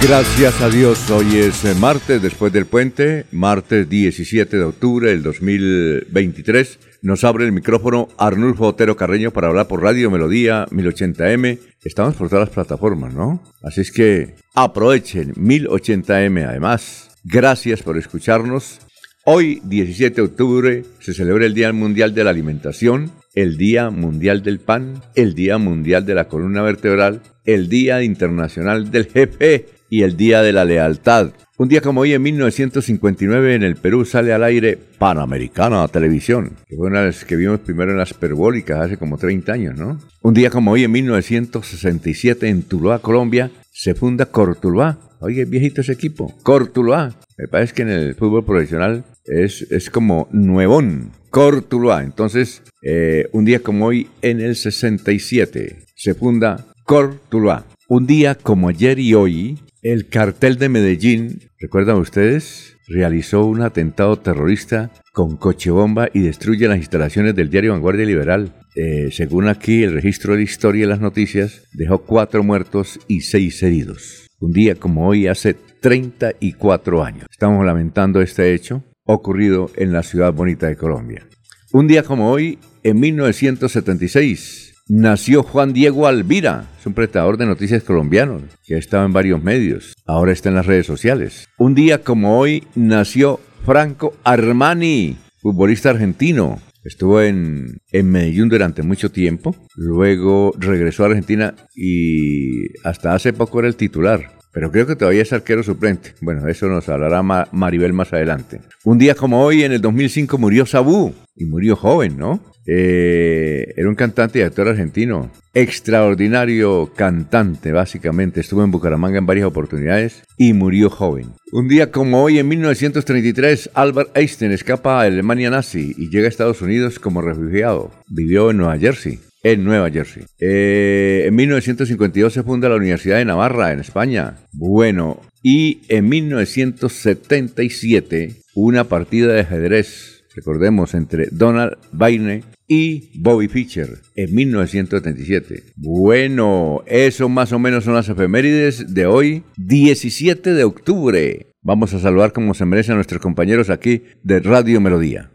Gracias a Dios, hoy es eh, martes después del puente, martes 17 de octubre del 2023. Nos abre el micrófono Arnulfo Otero Carreño para hablar por Radio Melodía 1080M. Estamos por todas las plataformas, ¿no? Así es que aprovechen 1080M además. Gracias por escucharnos. Hoy, 17 de octubre, se celebra el Día Mundial de la Alimentación, el Día Mundial del Pan, el Día Mundial de la Columna Vertebral, el Día Internacional del Jefe y el Día de la Lealtad. Un día como hoy, en 1959, en el Perú sale al aire Panamericana Televisión, que fue una de las que vimos primero en las perbólicas hace como 30 años, ¿no? Un día como hoy, en 1967, en Tuluá, Colombia, se funda Cortuluá. Oye, viejito ese equipo, Cortuluá. Me parece que en el fútbol profesional es, es como nuevón, Cortuluá. Entonces, eh, un día como hoy, en el 67, se funda Cortuluá. Un día como ayer y hoy, el cartel de Medellín, ¿recuerdan ustedes? Realizó un atentado terrorista con coche bomba y destruye las instalaciones del diario Vanguardia Liberal. Eh, según aquí el registro de historia y las noticias, dejó cuatro muertos y seis heridos. Un día como hoy, hace 34 años. Estamos lamentando este hecho ocurrido en la ciudad bonita de Colombia. Un día como hoy, en 1976, nació Juan Diego Alvira, es un prestador de noticias colombiano que ha estado en varios medios, ahora está en las redes sociales. Un día como hoy nació Franco Armani, futbolista argentino. Estuvo en, en Medellín durante mucho tiempo, luego regresó a Argentina y hasta hace poco era el titular pero creo que todavía es arquero suplente. Bueno, eso nos hablará Maribel más adelante. Un día como hoy, en el 2005, murió Sabú, y murió joven, ¿no? Eh, era un cantante y actor argentino. Extraordinario cantante, básicamente. Estuvo en Bucaramanga en varias oportunidades y murió joven. Un día como hoy, en 1933, Albert Einstein escapa a Alemania nazi y llega a Estados Unidos como refugiado. Vivió en Nueva Jersey. En Nueva Jersey. Eh, en 1952 se funda la Universidad de Navarra, en España. Bueno, y en 1977, una partida de ajedrez recordemos, entre Donald Baine y Bobby Fischer en 1977. Bueno, eso más o menos son las efemérides de hoy, 17 de octubre. Vamos a saludar como se merecen nuestros compañeros aquí de Radio Melodía.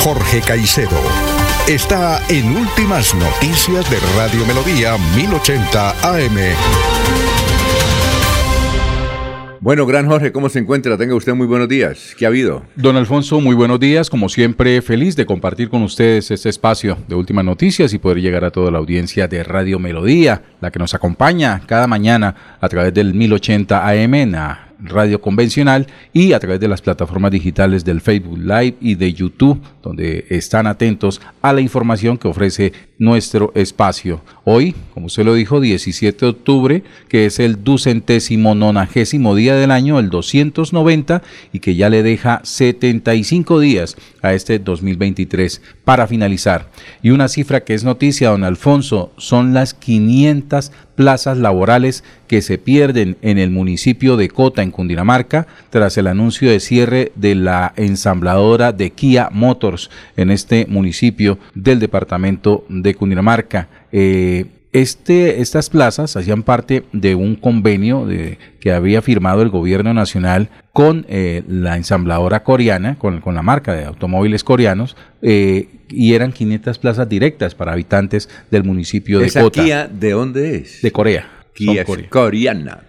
Jorge Caicedo está en Últimas Noticias de Radio Melodía 1080 AM. Bueno, gran Jorge, ¿cómo se encuentra? Tenga usted muy buenos días. ¿Qué ha habido? Don Alfonso, muy buenos días. Como siempre, feliz de compartir con ustedes este espacio de últimas noticias y poder llegar a toda la audiencia de Radio Melodía, la que nos acompaña cada mañana a través del 1080 AM en radio convencional y a través de las plataformas digitales del Facebook Live y de YouTube, donde están atentos a la información que ofrece nuestro espacio. Hoy, como usted lo dijo, 17 de octubre, que es el ducentésimo nonagésimo día del año, el 290, y que ya le deja 75 días a este 2023 para finalizar. Y una cifra que es noticia, don Alfonso, son las 500 plazas laborales que se pierden en el municipio de Cota, en Cundinamarca, tras el anuncio de cierre de la ensambladora de Kia Motors en este municipio del departamento de Cundinamarca. Eh, este, estas plazas hacían parte de un convenio de, que había firmado el gobierno nacional con eh, la ensambladora coreana, con, la marca de automóviles coreanos, eh, y eran 500 plazas directas para habitantes del municipio de ¿Esa Kia de dónde es? De Corea. Coreana.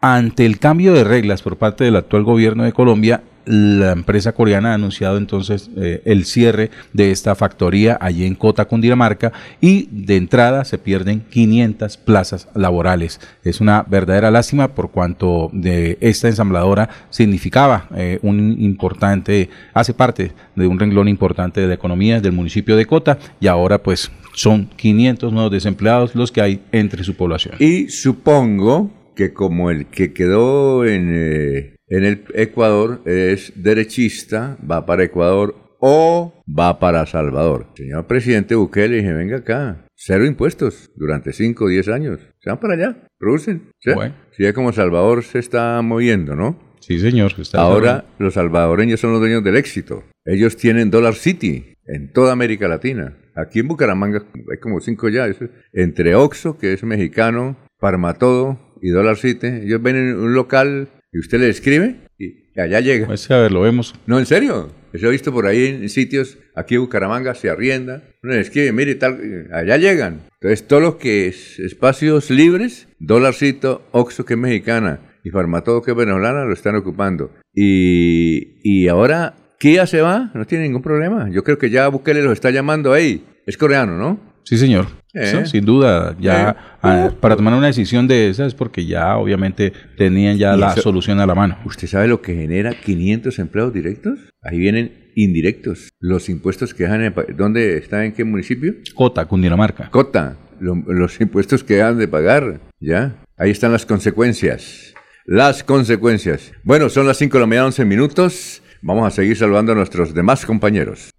ante el cambio de reglas por parte del actual gobierno de Colombia, la empresa coreana ha anunciado entonces eh, el cierre de esta factoría allí en Cota, Cundinamarca, y de entrada se pierden 500 plazas laborales. Es una verdadera lástima por cuanto de esta ensambladora significaba eh, un importante, hace parte de un renglón importante de la economía del municipio de Cota y ahora pues son 500 nuevos desempleados los que hay entre su población. Y supongo que como el que quedó en, eh, en el Ecuador es derechista, va para Ecuador o va para Salvador. Señor presidente Bukele, dije, venga acá, cero impuestos durante 5 o 10 años. Se van para allá, producen. Si ya como Salvador se está moviendo, ¿no? Sí, señor. Ahora los salvadoreños son los dueños del éxito. Ellos tienen Dollar City en toda América Latina. Aquí en Bucaramanga hay como cinco ya. Entre Oxxo, que es mexicano, Parmatodo y Dollar City. Ellos ven en un local y usted le escribe y allá llega. Pues a ver, lo vemos. No, en serio. Eso he visto por ahí en sitios, aquí en Bucaramanga se arrienda. Uno le escribe, mire, tal, allá llegan. Entonces, todo lo que es espacios libres, Dollarcito, Oxxo, que es mexicana, y Farmatodo, que es venezolana, lo están ocupando. Y, y ahora Kia se va, no tiene ningún problema. Yo creo que ya Bukele los está llamando ahí. Es coreano, ¿no? Sí, señor. Eh. sin duda, ya eh. ah, para tomar una decisión de esas, porque ya obviamente tenían ya la solución a la mano. ¿Usted sabe lo que genera 500 empleados directos? Ahí vienen indirectos. Los impuestos que dejan, ¿dónde está? ¿En qué municipio? Cota, Cundinamarca. Cota, los impuestos que dejan de pagar, ¿ya? Ahí están las consecuencias. Las consecuencias. Bueno, son las 5 de la mañana, 11 minutos. Vamos a seguir saludando a nuestros demás compañeros.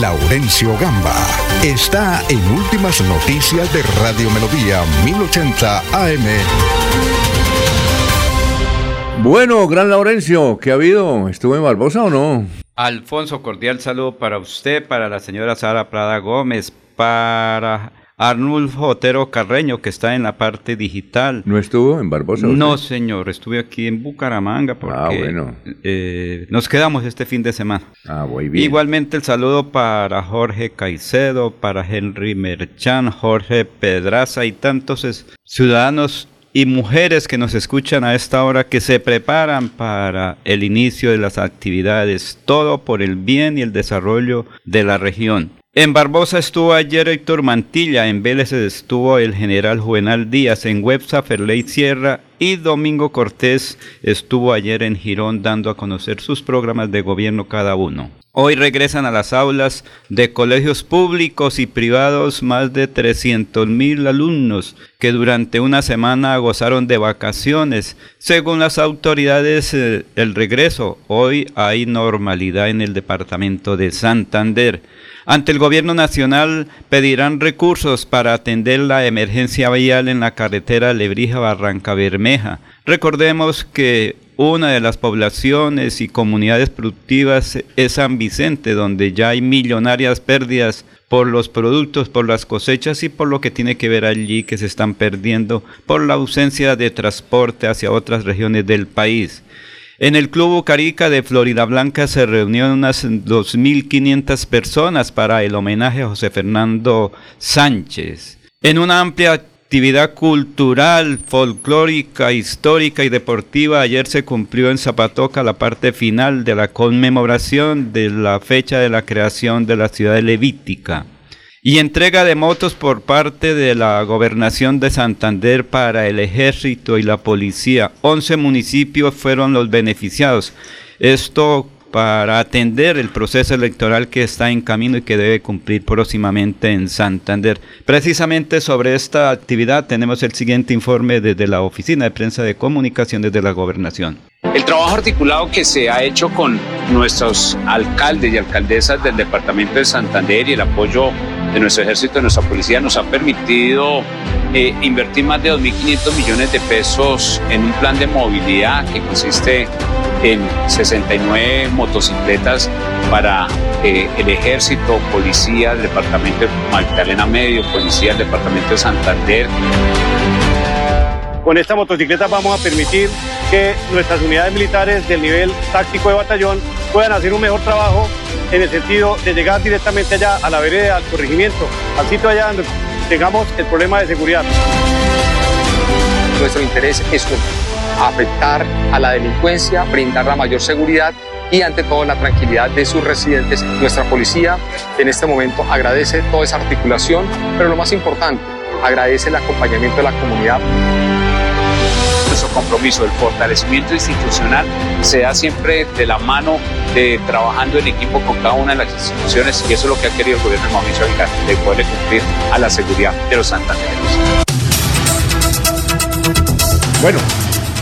Laurencio Gamba está en Últimas Noticias de Radio Melodía 1080 AM. Bueno, gran Laurencio, ¿qué ha habido? ¿Estuvo en Barbosa o no? Alfonso, cordial saludo para usted, para la señora Sara Prada Gómez, para Arnulfo Otero Carreño, que está en la parte digital. ¿No estuvo en Barbosa? No, señor, estuve aquí en Bucaramanga porque ah, bueno. Eh, nos quedamos este fin de semana. Ah, muy bien. Igualmente el saludo para Jorge Caicedo, para Henry Merchan, Jorge Pedraza y tantos ciudadanos y mujeres que nos escuchan a esta hora que se preparan para el inicio de las actividades, todo por el bien y el desarrollo de la región. En Barbosa estuvo ayer Héctor Mantilla, en Vélez estuvo el general Juvenal Díaz, en Websa Ferley Sierra y Domingo Cortés estuvo ayer en Girón dando a conocer sus programas de gobierno cada uno. Hoy regresan a las aulas de colegios públicos y privados más de 300 mil alumnos que durante una semana gozaron de vacaciones. Según las autoridades, eh, el regreso hoy hay normalidad en el departamento de Santander. Ante el gobierno nacional pedirán recursos para atender la emergencia vial en la carretera Lebrija-Barranca Bermeja. Recordemos que una de las poblaciones y comunidades productivas es San Vicente, donde ya hay millonarias pérdidas por los productos, por las cosechas y por lo que tiene que ver allí que se están perdiendo por la ausencia de transporte hacia otras regiones del país. En el Club Bucarica de Florida Blanca se reunieron unas 2.500 personas para el homenaje a José Fernando Sánchez. En una amplia actividad cultural, folclórica, histórica y deportiva, ayer se cumplió en Zapatoca la parte final de la conmemoración de la fecha de la creación de la ciudad Levítica y entrega de motos por parte de la gobernación de Santander para el ejército y la policía. 11 municipios fueron los beneficiados. Esto para atender el proceso electoral que está en camino y que debe cumplir próximamente en Santander. Precisamente sobre esta actividad tenemos el siguiente informe desde la Oficina de Prensa de Comunicaciones de la Gobernación. El trabajo articulado que se ha hecho con nuestros alcaldes y alcaldesas del departamento de Santander y el apoyo de nuestro ejército, de nuestra policía, nos ha permitido eh, invertir más de 2.500 millones de pesos en un plan de movilidad que consiste en 69 motocicletas para eh, el ejército, policía del departamento de Magdalena Medio, policía del departamento de Santander. Con esta motocicleta vamos a permitir que nuestras unidades militares del nivel táctico de batallón puedan hacer un mejor trabajo en el sentido de llegar directamente allá a la vereda, al corregimiento, al sitio allá donde tengamos el problema de seguridad. Nuestro interés es afectar a la delincuencia, brindar la mayor seguridad y ante todo la tranquilidad de sus residentes. Nuestra policía en este momento agradece toda esa articulación, pero lo más importante, agradece el acompañamiento de la comunidad compromiso, el fortalecimiento institucional se da siempre de la mano de trabajando en equipo con cada una de las instituciones y eso es lo que ha querido el gobierno de Mauricio Aguilar, de poder cumplir a la seguridad de los santandereanos. Bueno,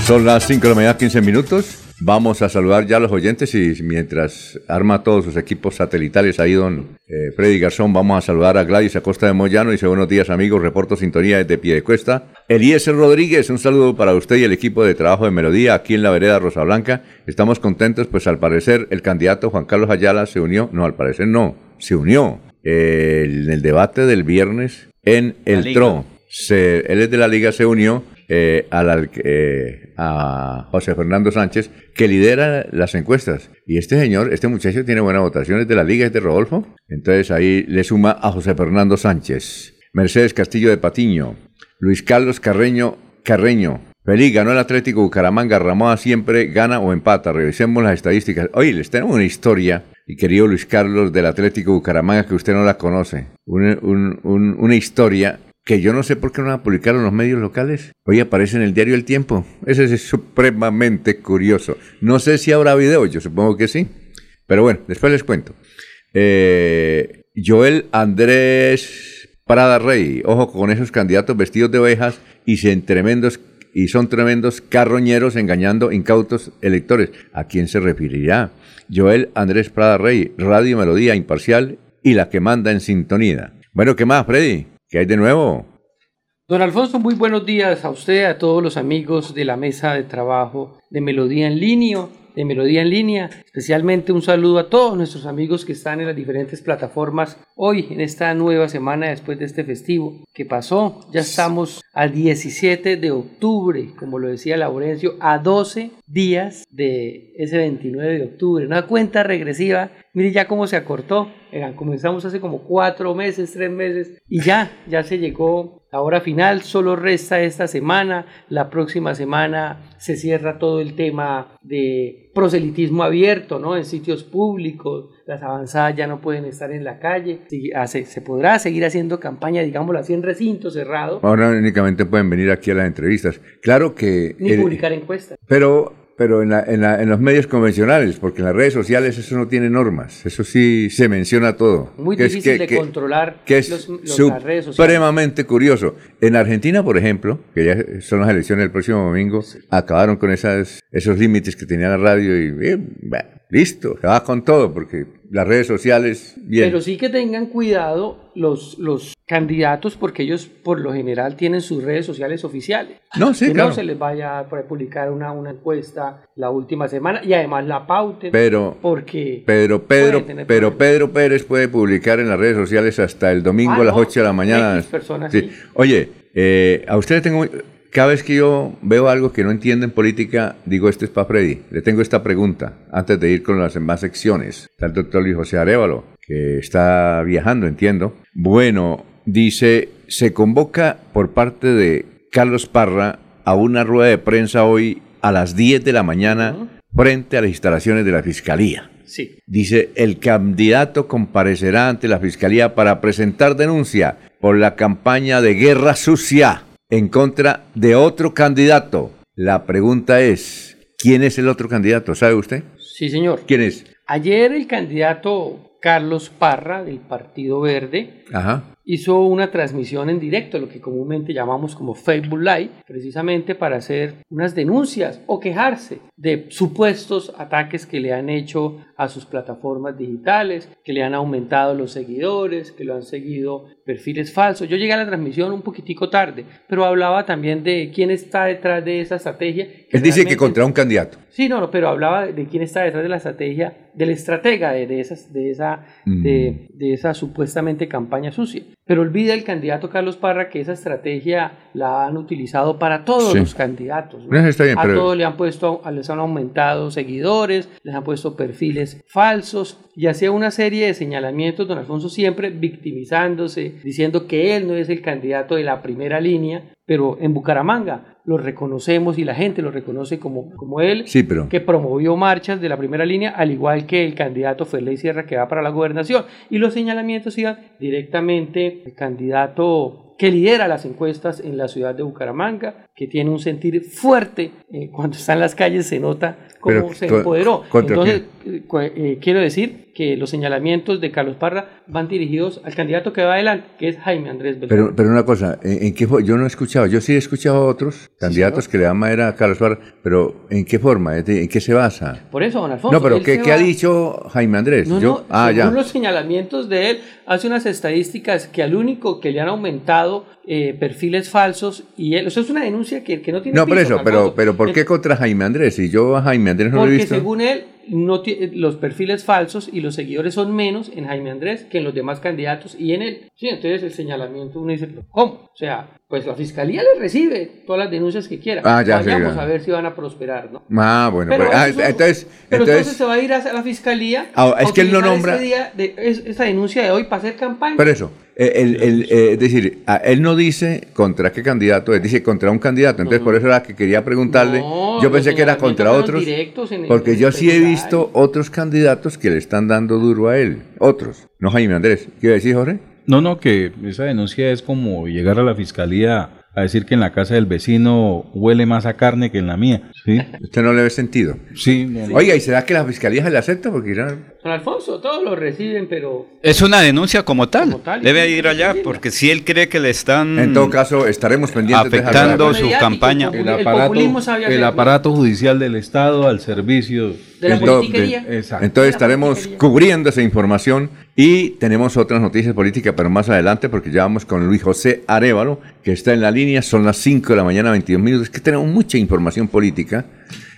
son las 5 de la mañana, 15 minutos. Vamos a saludar ya a los oyentes y mientras arma todos sus equipos satelitales ahí don eh, Freddy Garzón, vamos a saludar a Gladys Acosta de Moyano. Dice buenos días amigos, reporto sintonía desde Piedecuesta. Eliezer Rodríguez, un saludo para usted y el equipo de trabajo de Melodía aquí en la vereda Rosa Blanca. Estamos contentos, pues al parecer el candidato Juan Carlos Ayala se unió, no, al parecer no, se unió eh, en el debate del viernes en el TRO. él es de la liga, se unió eh, eh, a José Fernando Sánchez, que lidera las encuestas. Y este señor, este muchacho tiene buenas votaciones de la liga, es de Rodolfo. Entonces ahí le suma a José Fernando Sánchez. Mercedes Castillo de Patiño. Luis Carlos Carreño Carreño. Feliz, ganó el Atlético Bucaramanga, Ramoa siempre gana o empata. Revisemos las estadísticas. Oye, les tenemos una historia, y querido Luis Carlos del Atlético Bucaramanga, que usted no la conoce. una historia que yo no sé por qué no la publicaron los medios locales. Hoy aparece en el diario El Tiempo. Ese es supremamente curioso. No sé si habrá video, yo supongo que sí. Pero bueno, después les cuento. Eh, Joel Andrés Prada Rey, ojo con esos candidatos vestidos de ovejas y, y son tremendos carroñeros engañando incautos electores. ¿A quién se referirá? Joel Andrés Prada Rey, Radio Melodía Imparcial y la que manda en sintonía. Bueno, ¿qué más, Freddy? ¿Qué hay de nuevo? Don Alfonso, muy buenos días a usted, a todos los amigos de la mesa de trabajo de Melodía en Línea de Melodía en Línea. Especialmente un saludo a todos nuestros amigos que están en las diferentes plataformas hoy, en esta nueva semana después de este festivo que pasó. Ya estamos al 17 de octubre, como lo decía Laurencio, a 12 días de ese 29 de octubre. Una cuenta regresiva. Mire ya cómo se acortó. Comenzamos hace como cuatro meses, tres meses y ya, ya se llegó la hora final solo resta esta semana, la próxima semana se cierra todo el tema de proselitismo abierto, ¿no? En sitios públicos, las avanzadas ya no pueden estar en la calle, se, podrá seguir haciendo campaña, digámoslo así, en recinto cerrado. Ahora únicamente pueden venir aquí a las entrevistas. Claro que... Ni publicar encuestas. Pero pero en, en, los medios convencionales, porque en las redes sociales eso no tiene normas, eso sí se menciona todo. Muy difícil de controlar que es las redes sociales. Supremamente curioso. En Argentina, por ejemplo, que ya son las elecciones del próximo domingo, acabaron con esas, esos límites que tenía la radio y listo, se va con todo, porque las redes sociales, bien. Pero sí que tengan cuidado los, los candidatos, porque ellos por lo general tienen sus redes sociales oficiales. No, sí, que claro. no se les vaya a publicar una, una encuesta la última semana y además la pauten. Pero, porque Pedro, Pedro, pero Pedro Pérez puede publicar en las redes sociales hasta el domingo a las 8 de la mañana. Personas, sí. Oye, eh, a ustedes tengo cada vez que yo veo algo que no entiendo en política, digo, este es para Freddy. Le tengo esta pregunta antes de ir con las demás secciones. Está el doctor Luis José Arevalo, que está viajando, entiendo. Bueno, dice, se convoca por parte de Carlos Parra a una rueda de prensa hoy a las 10 de la mañana frente a las instalaciones de la Fiscalía. Sí. Dice, el candidato comparecerá ante la Fiscalía para presentar denuncia por la campaña de guerra sucia en contra de otro candidato. La pregunta es, ¿quién es el otro candidato? ¿Sabe usted? Sí, señor. ¿Quién es? Ayer el candidato Carlos Parra del Partido Verde Ajá hizo una transmisión en directo, lo que comúnmente llamamos como Facebook Live, precisamente para hacer unas denuncias o quejarse de supuestos ataques que le han hecho a sus plataformas digitales, que le han aumentado los seguidores, que lo han seguido perfiles falsos. Yo llegué a la transmisión un poquitico tarde, pero hablaba también de quién está detrás de esa estrategia. Él dice que contra un candidato. Sí, no, no, pero hablaba de quién está detrás de la estrategia, del estratega de, esas, de, esa, de, mm. de esa supuestamente campaña sucia. Pero olvida el candidato Carlos Parra que esa estrategia la han utilizado para todos los candidatos. a todos le han puesto, les han aumentado seguidores, les han puesto perfiles falsos y hacía una serie de señalamientos, don Alfonso siempre victimizándose, diciendo que él no es el candidato de la primera línea, pero en Bucaramanga lo reconocemos y la gente lo reconoce como, como él, Sí, pero- que promovió marchas de la primera línea, al igual que el candidato Ferley Sierra que va para la gobernación. Y los señalamientos iban directamente al candidato que lidera las encuestas en la ciudad de Bucaramanga, que tiene un sentir fuerte, eh, cuando está en las calles se nota cómo Pero, se empoderó. ¿contra Entonces, eh, eh, quiero decir que los señalamientos de Carlos Parra van dirigidos al candidato que va adelante, que es Jaime Andrés Beltrán. Pero, pero una cosa, ¿en, en qué yo no he escuchado, yo sí he escuchado a otros candidatos que le dan madera a Carlos Parra, pero ¿en qué forma? ¿Es de- ¿En qué se basa? Por eso, don Alfonso. No, pero ¿qué, qué ha dicho Jaime Andrés? No, Yo- no, ah, según ya. los señalamientos de él, hace unas estadísticas que al único que le han aumentado eh, perfiles falsos y él, eso es una denuncia que, que no tiene No, por eso, pero, pero ¿por Eh, qué contra Jaime Andrés? Si yo a Jaime Andrés no lo he Porque visto. según él, no ti- los perfiles falsos y los seguidores son menos en Jaime Andrés que en los demás candidatos y en él. Sí, entonces el señalamiento uno dice, ¿pero ¿cómo? O sea, pues la fiscalía le recibe todas las denuncias que quiera. Ah, ya, sí, ya. a ver si van a prosperar, ¿no? Ah, bueno, Pero pues, ah, eso entonces, Pero entonces, entonces se va a ir a la fiscalía. Ah, es que él no utilizar nombra- ese día de- es- esa denuncia de hoy para hacer campaña. Por eso, eh, el- el, eh, es decir, a- él no dice contra qué candidato, él dice contra un candidato. Entonces, por eso era que quería preguntarle. No, yo pensé que era contra otros. en Porque en yo sí he visto otros candidatos que le están dando duro a él. Otros, no Jaime Andrés. ¿Qué iba a decir, Jorge? No, no, que esa denuncia es como llegar a la fiscalía a decir que en la casa del vecino huele más a carne que en la mía. Sí, Usted no le ve sentido. sí. no. Oiga, ¿y será que la fiscalía se le acepta? Porque ya- Don Alfonso, todos lo reciben, pero Es una denuncia como tal. Como tal, y Debe ir allá recibirla. porque si él cree que le están... en todo caso, estaremos pendientes Afectando su campaña. el aparato, el aparato judicial del Estado al servicio de la Entonces, politiquería. Exacto. Entonces estaremos politiquería. cubriendo esa información y tenemos otras noticias políticas, pero más adelante, porque ya vamos con Luis José Arevalo, que está en la línea, son las 5 de la mañana, 22 minutos, que tenemos mucha información política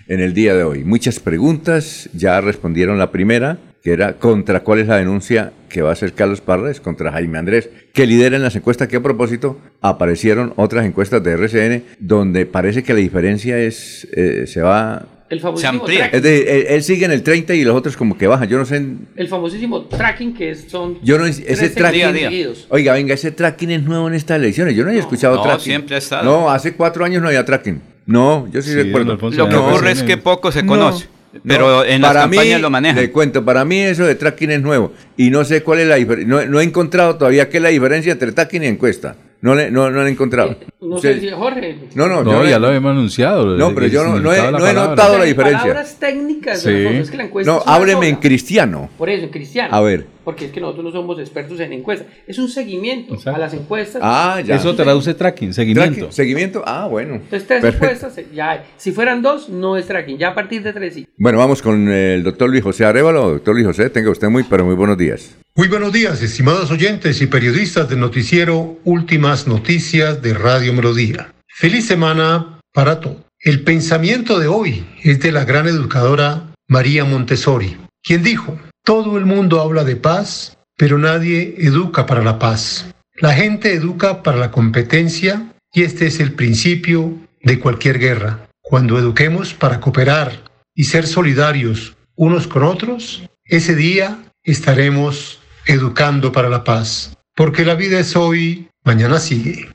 en el día de hoy. Muchas preguntas, ya respondieron la primera, que era contra cuál es la denuncia que va a hacer Carlos Parra, es contra Jaime Andrés, que lidera en las encuestas, que a propósito aparecieron otras encuestas de RCN, donde parece que la diferencia es, eh, se va... El famosísimo, amplía. tracking, Es de, él, él sigue en el 30 y los otros como que bajan. Yo no sé, el famosísimo tracking que es- son yo no, ese 13 tracking, Día oiga, venga, ese tracking es nuevo en estas elecciones. Yo no había escuchado no, tracking. siempre ha estado. No, hace cuatro años no había tracking. No, yo sí, Sí, recuerdo. Lo que No, ocurre es que no. poco se No, conoce. no. Pero en las Para mí, lo manejan. Le cuento, para mí eso de tracking es nuevo. Y no sé cuál es la diferencia. No, no he encontrado todavía qué es la diferencia entre tracking y encuesta. No, le, no, no la he encontrado. No Usted- sé si Jorge. no, no, No, yo ya le- lo habíamos anunciado. No, pero yo no- no he- significado de la no he palabra. notado la En diferencia. Palabras técnicas, Sí. Alfonso, es que la encuesta No, hábleme en cristiano. Por eso, en cristiano. A ver. Porque es que nosotros no somos expertos en encuestas. Es un seguimiento Exacto. a las encuestas. Ah, ya. Eso traduce tracking, seguimiento. Tracking, seguimiento. Ah, bueno. Entonces, tres Perfecto. encuestas, eh, ya hay. Si fueran dos, no es tracking. Ya a partir de tres sí. Bueno, vamos con el doctor Luis José Arevalo. Doctor Luis José, tenga usted muy, pero muy buenos días. Muy buenos días, estimados oyentes y periodistas del noticiero Últimas Noticias de Radio Melodía. Feliz semana para todos. El pensamiento de hoy es de la gran educadora María Montessori, quien dijo, todo el mundo habla de paz, pero nadie educa para la paz. La gente educa para la competencia y este es el principio de cualquier guerra. Cuando eduquemos para cooperar y ser solidarios unos con otros, ese día estaremos educando para la paz. Porque la vida es hoy, mañana sigue.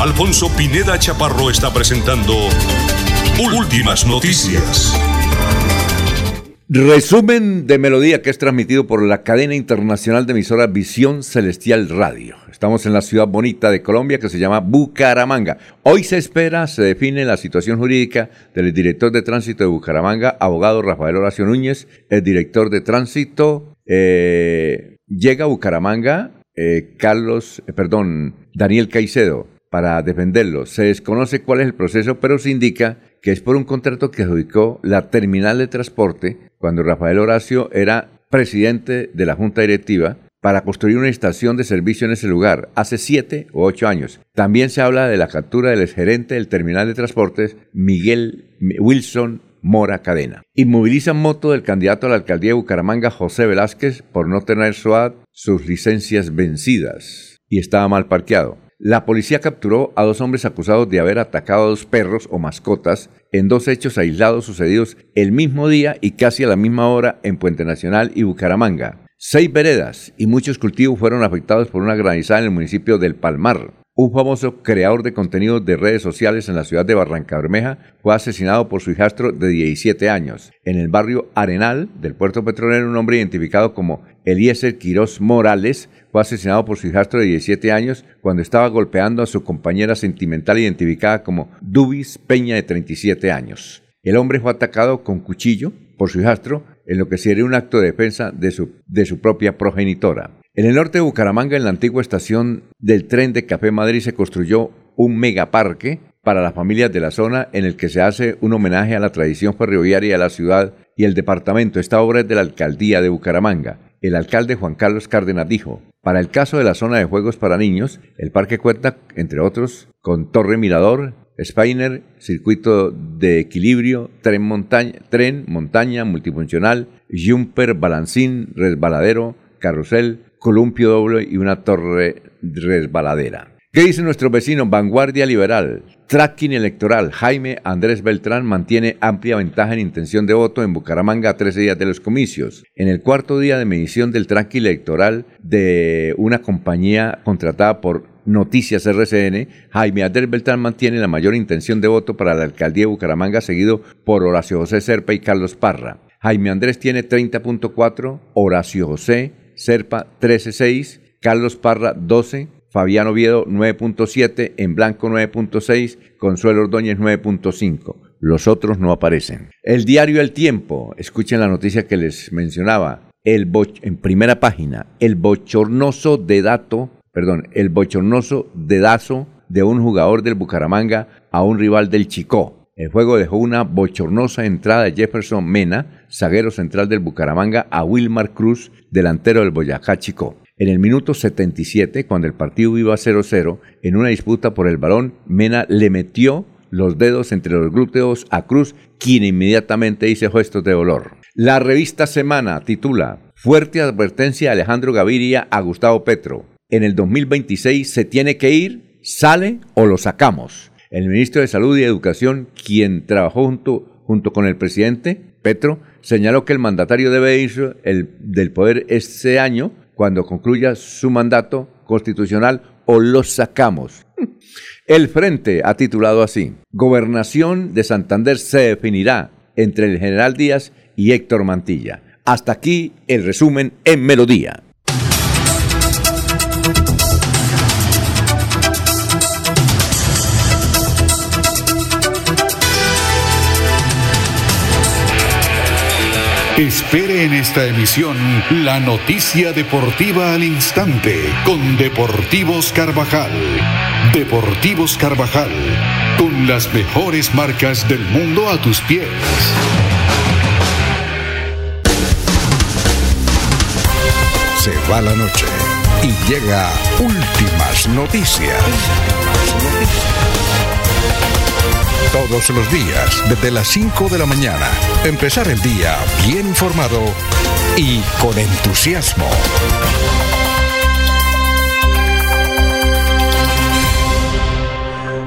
Alfonso Pineda Chaparro está presentando Últimas Noticias. Resumen de melodía que es transmitido por la cadena internacional de emisora Visión Celestial Radio. Estamos en la ciudad bonita de Colombia que se llama Bucaramanga. Hoy se espera, se define la situación jurídica del director de tránsito de Bucaramanga, abogado Rafael Horacio Núñez, el director de tránsito. Eh, llega a Bucaramanga eh, Carlos, eh, perdón, Daniel Caicedo para defenderlo. Se desconoce cuál es el proceso, pero se indica que es por un contrato que adjudicó la terminal de transporte cuando Rafael Horacio era presidente de la junta directiva para construir una estación de servicio en ese lugar hace siete o ocho años. También se habla de la captura del exgerente del terminal de transportes Miguel Wilson Mora Cadena. Inmovilizan moto del candidato a la alcaldía de Bucaramanga José Velázquez por no tener SOAT sus licencias vencidas y estaba mal parqueado. La policía capturó a dos hombres acusados de haber atacado a dos perros o mascotas en dos hechos aislados sucedidos el mismo día y casi a la misma hora en Puente Nacional y Bucaramanga. Seis veredas y muchos cultivos fueron afectados por una granizada en el municipio del Palmar. Un famoso creador de contenidos de redes sociales en la ciudad de Barranca Bermeja, fue asesinado por su hijastro de 17 años. En el barrio Arenal del puerto petrolero, un hombre identificado como Eliezer Quirós Morales fue asesinado por su hijastro de 17 años cuando estaba golpeando a su compañera sentimental identificada como Dubis Peña de 37 años. El hombre fue atacado con cuchillo por su hijastro en lo que sería un acto de defensa de su, de su propia progenitora. En el norte de Bucaramanga, en la antigua estación del tren de Café Madrid, se construyó un megaparque para las familias de la zona en el que se hace un homenaje a la tradición ferroviaria de la ciudad y el departamento. Esta obra es de la alcaldía de Bucaramanga. El alcalde Juan Carlos Cárdenas dijo, para el caso de la zona de juegos para niños, el parque cuenta, entre otros, con torre mirador, Spiner, circuito de equilibrio, tren montaña, tren, montaña multifuncional, jumper, balancín, resbaladero, carrusel, columpio doble y una torre resbaladera. ¿Qué dice nuestro vecino Vanguardia Liberal? Tracking electoral. Jaime Andrés Beltrán mantiene amplia ventaja en intención de voto en Bucaramanga a 13 días de los comicios. En el cuarto día de medición del tracking electoral de una compañía contratada por Noticias RCN, Jaime Andrés Beltrán mantiene la mayor intención de voto para la alcaldía de Bucaramanga, seguido por Horacio José Serpa y Carlos Parra. Jaime Andrés tiene 30.4, Horacio José Serpa 13.6, Carlos Parra 12, Fabián Oviedo 9.7, en blanco 9.6, Consuelo Ordóñez 9.5. Los otros no aparecen. El diario El Tiempo, escuchen la noticia que les mencionaba, en primera página, el bochornoso de dato, perdón, el bochornoso dedazo de un jugador del Bucaramanga a un rival del Chicó. El juego dejó una bochornosa entrada de Jefferson Mena, zaguero central del Bucaramanga, a Wilmar Cruz, delantero del Boyacá Chico. En el minuto 77, cuando el partido iba 0-0, en una disputa por el balón, Mena le metió los dedos entre los glúteos a Cruz, quien inmediatamente hizo gestos de dolor. La revista Semana titula Fuerte advertencia de Alejandro Gaviria a Gustavo Petro. En el 2026 se tiene que ir, sale o lo sacamos. El ministro de Salud y Educación, quien trabajó junto, junto con el presidente Petro, señaló que el mandatario debe irse del poder este año cuando concluya su mandato constitucional o lo sacamos. El Frente ha titulado así, Gobernación de Santander se definirá entre el general Díaz y Héctor Mantilla. Hasta aquí el resumen en Melodía. Espere en esta emisión la noticia deportiva al instante con Deportivos Carvajal. Deportivos Carvajal, con las mejores marcas del mundo a tus pies. Se va la noche y llega últimas noticias. Todos los días, desde las 5 de la mañana. Empezar el día bien informado y con entusiasmo.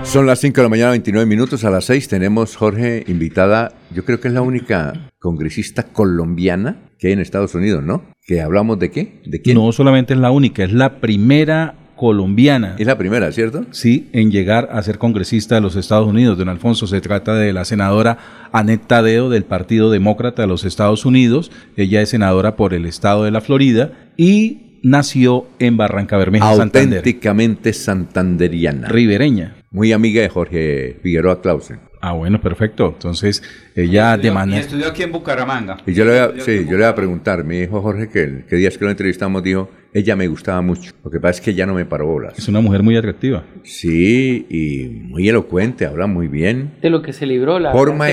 Son las 5 de la mañana, 29 minutos. A las 6 tenemos, Jorge, invitada, yo creo que es la única congresista colombiana que hay en Estados Unidos, ¿no? Que hablamos de qué? ¿De quién? No solamente es la única, es la primera colombiana. Es la primera, ¿cierto? Sí, en llegar a ser congresista de los Estados Unidos. Don Alfonso, se trata de la senadora Annette Tadeo del Partido Demócrata de los Estados Unidos. Ella es senadora por el estado de la Florida y nació en Barranca Bermeja, Santander. Auténticamente santanderiana. Ribereña. Muy amiga de Jorge Figueroa Clausen. Ah, bueno, perfecto. Entonces, ella de manera... estudió aquí en Bucaramanga. Y yo le voy a, sí, yo le voy a preguntar, mi hijo Jorge, que, que días que lo entrevistamos, dijo, ella me gustaba mucho. Lo que pasa es que ella no me paró bolas. Es una mujer muy atractiva. Sí, y muy elocuente, habla muy bien. De lo que se libró la Forma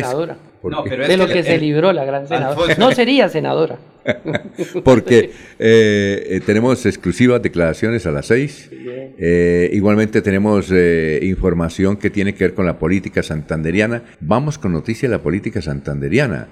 senadora. de lo que, se libró la gran senadora. No sería senadora. Porque eh, eh, tenemos exclusivas declaraciones a las seis. Eh, igualmente tenemos información que tiene que ver con la política santanderiana. Vamos con noticias de la política santanderiana.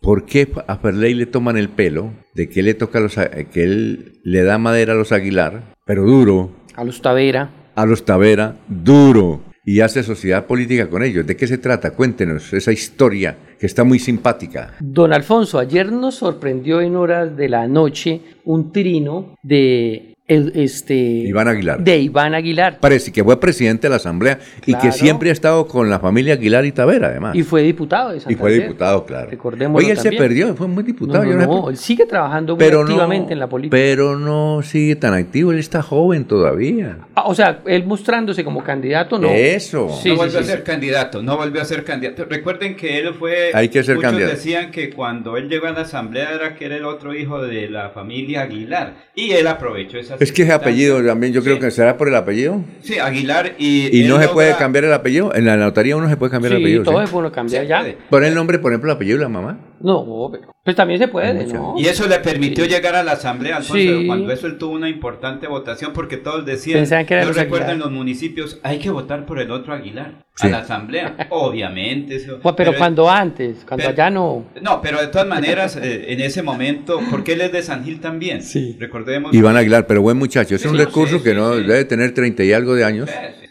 ¿Por qué a Ferley le toman el pelo de que, le toca los, que él le da madera a los Aguilar, pero duro? A los Tavera. A los Tavera, duro y hace sociedad política con ellos. ¿De qué se trata? Cuéntenos esa historia que está muy simpática. Don Alfonso, ayer nos sorprendió en horas de la noche un trino de el- este, Iván Aguilar. de Iván Aguilar. Parece que fue presidente de la Asamblea y que siempre ha estado con la familia Aguilar y Tavera, además. Y fue diputado de Y fue diputado, claro. Recordémoslo Oye, él se perdió, fue muy diputado. No, no, no él sigue trabajando muy pero activamente no, en la política. Pero no sigue tan activo, él está joven todavía. Ah, o sea, él mostrándose como candidato, no. Eso. Sí, no sí, volvió sí, a ser sí. candidato, no volvió a ser candidato. Recuerden que él fue. Hay que ser muchos candidato. decían que cuando él llegó a la asamblea era que era el otro hijo de la familia Aguilar. Y él aprovechó esa Es que ese circunstancia. apellido también, yo creo Sí. que será por el apellido. Sí, Aguilar y. Y no se logra- puede cambiar el apellido. En la notaría uno se puede cambiar el Sí, apellido. todo ¿sí? se puede cambiar ya. Pon el nombre, por ejemplo, el apellido de la mamá. No, pero pues también se puede. ¿no? Y eso le permitió llegar a la asamblea, Alfonso, Sí. cuando eso él tuvo una importante votación, porque todos decían, Pensaban que era yo los recuerdo Aguilar. en los municipios, hay que votar por el otro Aguilar, Sí. a la asamblea, obviamente. Eso, Pues, pero cuando antes, cuando pero- allá no. No, pero de todas maneras, eh, en ese momento, porque él es de San Gil también, Sí. recordemos. Iván Aguilar, pero buen muchacho. Es Sí, un recurso que sí, no sí. debe tener treinta y algo de años.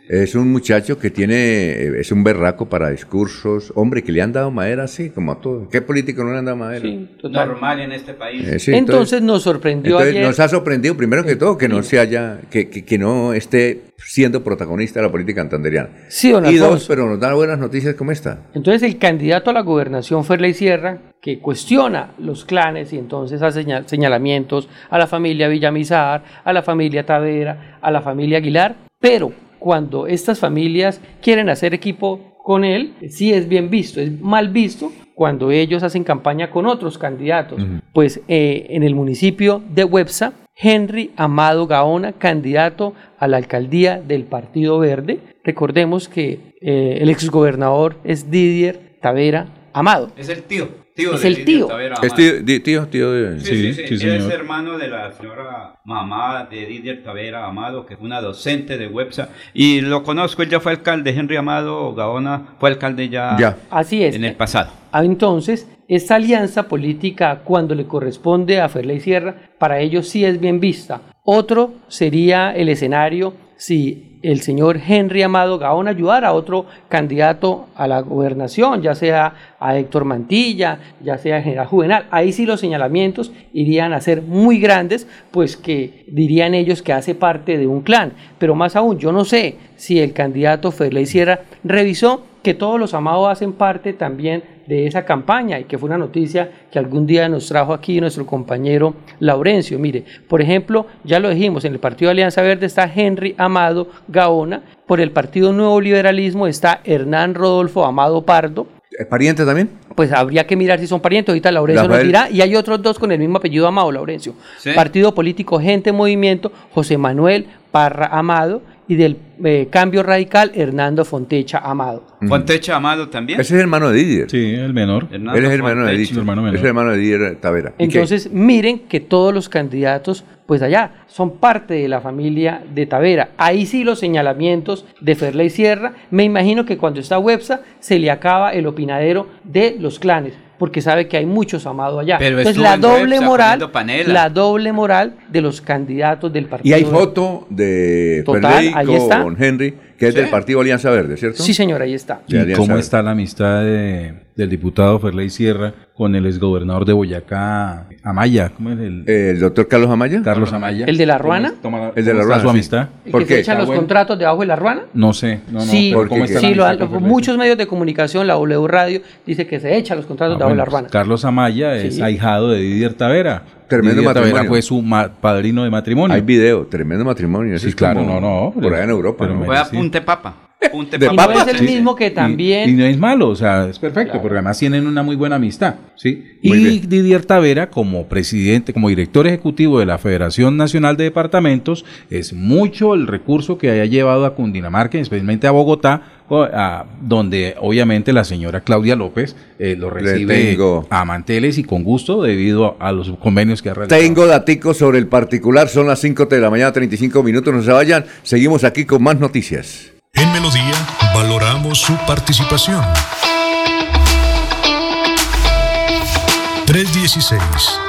Sí, sí. Es un muchacho que tiene, eh, es un berraco para discursos. Hombre, que le han dado madera así, como a todo. ¿Qué político no le han dado madera? Sí, total. normal en este país. Eh, sí, entonces, nos sorprendió entonces ayer. nos ha sorprendido primero que todo que no se haya, que, que, que no esté siendo protagonista de la política antanderiana. Sí, don Y dos, pero nos da buenas noticias como esta. Entonces el candidato a la gobernación Ferley Sierra, que cuestiona los clanes y entonces hace señal- señalamientos a la familia Villamizar, a la familia Tavera, a la familia Aguilar, pero cuando estas familias quieren hacer equipo con él, sí es bien visto, es mal visto cuando ellos hacen campaña con otros candidatos. Pues eh, en el municipio de Websa, Henry Amado Gaona, candidato a la alcaldía del Partido Verde. Recordemos que eh, el exgobernador es Didier Tavera Amado. Es el tío. Tío Es de el Lidia tío. Tavera Es Amado. tío, tío, tío de- Sí, sí, sí, Sí, Él es hermano de la señora mamá de Didier Tavera Amado, que es una docente de Websa. Y lo conozco, él ya fue alcalde, Henry Amado Gaona fue alcalde ya, Ya. Así es. en el pasado. Ah, Entonces, esta alianza política, cuando le corresponde a Ferley Sierra, para ellos sí es bien vista. Otro sería el escenario si el señor Henry Amado Gaona ayudara a otro candidato a la gobernación, ya sea a Héctor Mantilla, ya sea a General Juvenal. Ahí sí los señalamientos irían a ser muy grandes, pues que dirían ellos que hace parte de un clan. Pero más aún, yo no sé si el candidato Ferley Sierra revisó que todos los amados hacen parte también de esa campaña y que fue una noticia que algún día nos trajo aquí nuestro compañero Laurencio. Mire, por ejemplo, ya lo dijimos, en el Partido Alianza Verde está Henry Amado Gaona, por el Partido Nuevo Liberalismo está Hernán Rodolfo Amado Pardo, ¿Es pariente también? pues habría que mirar si son parientes, ahorita Laurencio nos Rafael. dirá, y hay otros dos con el mismo apellido Amado, Laurencio. Sí. Partido Político Gente Movimiento, José Manuel Parra Amado, y del eh, Cambio Radical, Hernando Fontecha Amado. Fontecha Amado también. Ese es hermano de Didier. Sí, el menor. Hernando Él es hermano de Fontecha. Didier. hermano menor. Es hermano de Didier Tavera. Entonces, miren que todos los candidatos, pues allá, son parte de la familia de Tavera. Ahí sí los señalamientos de Ferley Sierra. Me imagino que cuando está Websa se le acaba el opinadero de los clanes, porque sabe que hay muchos amados allá. Pero Entonces, la doble Websa moral, la doble moral de los candidatos del partido. Y hay foto de Total, Ferley ahí está. Con Henry, que es Sí. del Partido Alianza Verde, ¿cierto? Sí, señor, ahí está. ¿Y cómo Verde. está la amistad de- del diputado Ferley Sierra con el exgobernador de Boyacá, Amaya? ¿Cómo es el? El doctor Carlos Amaya. Carlos Amaya. ¿El de la ¿Cómo Ruana? El de la Ruana, su sí. amistad? ¿El ¿Por que qué? se echan los bueno. contratos debajo de la ruana? No sé, no, no. sí, pero ¿cómo está sí, la lo muchos medios de comunicación, la W Radio, dice que se echa los contratos Ah, debajo de la ruana. Carlos Amaya es Sí. ahijado de Didier Tavera. Tremendo Didier Tavera matrimonio. fue su ma- padrino de matrimonio. Hay video, tremendo matrimonio. Sí, es claro, como no, no, Por allá en Europa. pero ¿no? me- Fue a sí. punte papa. Punte De Y no papa, es el sí, mismo que también... Y, no es malo, o sea, es perfecto, porque además tienen una muy buena amistad, ¿sí? Muy y bien. Didier Tavera, como presidente, como director ejecutivo de la Federación Nacional de Departamentos, es mucho el recurso que haya llevado a Cundinamarca, y especialmente a Bogotá, a- donde obviamente la señora Claudia López eh, lo recibe tengo. a manteles y con gusto debido a los convenios que ha realizado. Tengo daticos sobre el particular, son las 5 de la mañana, 35 minutos, no se vayan. Seguimos aquí con más noticias. En Melodía valoramos su participación.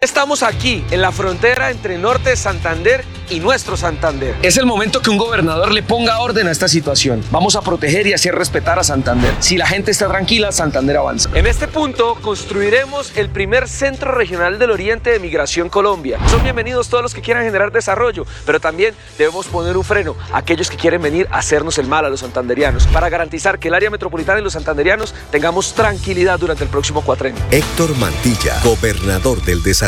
Estamos aquí, en la frontera entre Norte Santander y nuestro Santander. Es el momento que un gobernador le ponga orden a esta situación. Vamos a proteger y hacer respetar a Santander. Si la gente está tranquila, Santander avanza. En este punto construiremos el primer centro regional del Oriente de Migración Colombia. Son bienvenidos todos los que quieran generar desarrollo, pero también debemos poner un freno a aquellos que quieren venir a hacernos el mal a los santanderianos para garantizar que el área metropolitana y los santanderianos tengamos tranquilidad durante el próximo cuatrenio. Héctor Mantilla, gobernador del desarrollo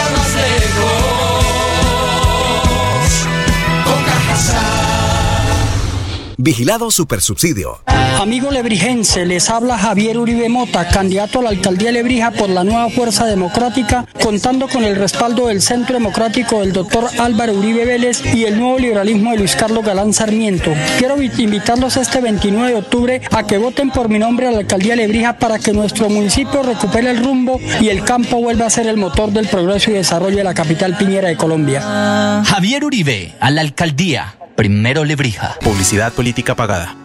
Vigilado Supersubsidio. Amigo lebrigense, les habla Javier Uribe Mota, candidato a la alcaldía Lebrija por la nueva Fuerza Democrática, contando con el respaldo del Centro Democrático del doctor Álvaro Uribe Vélez y el nuevo liberalismo de Luis Carlos Galán Sarmiento. Quiero invitarlos este 29 de octubre a que voten por mi nombre a la alcaldía Lebrija para que nuestro municipio recupere el rumbo y el campo vuelva a ser el motor del progreso y desarrollo de la capital piñera de Colombia. Javier Uribe, a la alcaldía. Primero Lebrija. Publicidad política pagada.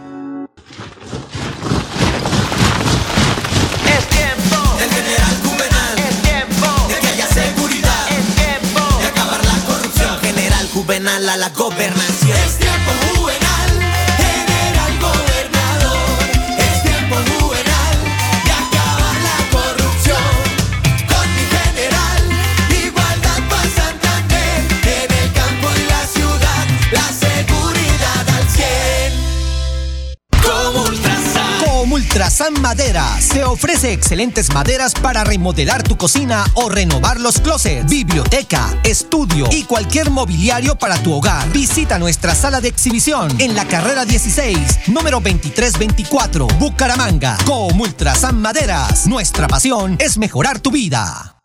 Es tiempo del general Juvenal. Es tiempo de Ultrasan Maderas te ofrece excelentes maderas para remodelar tu cocina o renovar los closets, biblioteca, estudio y cualquier mobiliario para tu hogar. Visita nuestra sala de exhibición en la carrera 16, número 2324, Bucaramanga. Como Ultrasan Maderas, nuestra pasión es mejorar tu vida.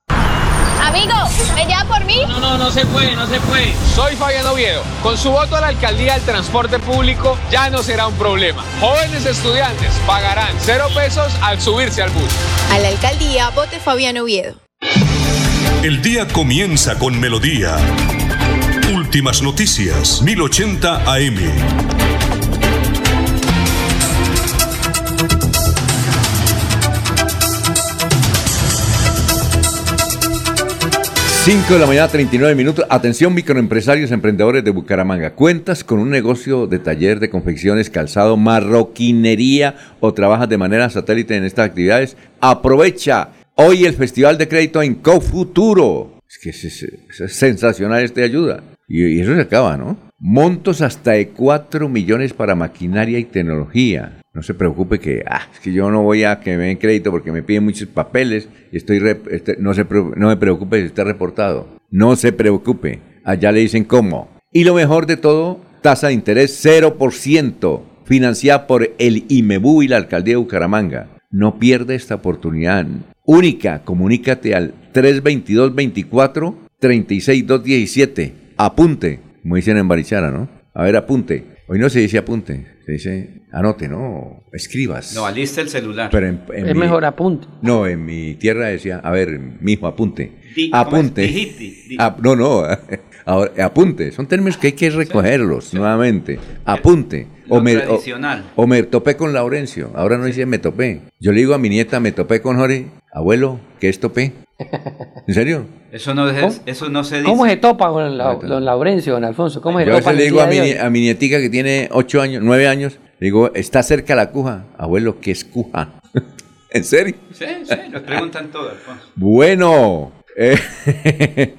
Amigo, ¿me lleva por mí? No, no, no se puede, no se puede. Soy Fabián Oviedo. Con su voto a la alcaldía el transporte público ya no será un problema. Jóvenes estudiantes pagarán cero pesos al subirse al bus. A la alcaldía, vote Fabián Oviedo. El día comienza con melodía. Últimas noticias, 1080 AM. 5 de la mañana, 39 minutos. Atención, microempresarios, emprendedores de Bucaramanga. ¿Cuentas con un negocio de taller de confecciones, calzado, marroquinería o trabajas de manera satélite en estas actividades? Aprovecha hoy el Festival de Crédito en CoFuturo. Es que es, sensacional esta ayuda. Y, y eso se acaba, ¿no? Montos hasta de 4 millones para maquinaria y tecnología. No se preocupe que, ah, es que yo no voy a que me den crédito porque me piden muchos papeles y estoy, re- este, no, se, no me preocupe si está reportado. No se preocupe. Allá le dicen cómo. Y lo mejor de todo, tasa de interés 0%, financiada por el IMEBU y la Alcaldía de Bucaramanga. No pierde esta oportunidad. Única, comunícate al 322-24-36217. Apunte, como dicen en Barichara, ¿no? A ver, apunte. Hoy no se dice apunte, se dice anote, no, escribas. No, alista el celular. Pero en, en Es mi- mejor apunte. No, en mi tierra decía, a ver, mijo, apunte. Apunte. Dijiti, di- no, no, ahora, apunte. Son términos que hay que recogerlos nuevamente. Apunte. Lo me, tradicional. o me topé con Laurencio. Ahora no dice me topé. Yo le digo a mi nieta, me topé con Jorge. Abuelo, ¿qué es topé? ¿En serio? Eso no, es, eso no se dice. ¿Cómo se topa con la- don Laurencio, don Alfonso? ¿Cómo se Yo a topa veces le digo a mi, a nietica que tiene 8 años, 9 años, le digo, está cerca la cuja. Abuelo, ¿qué es cuja? ¿En serio? Sí, sí, nos preguntan todo, Alfonso. Bueno, eh,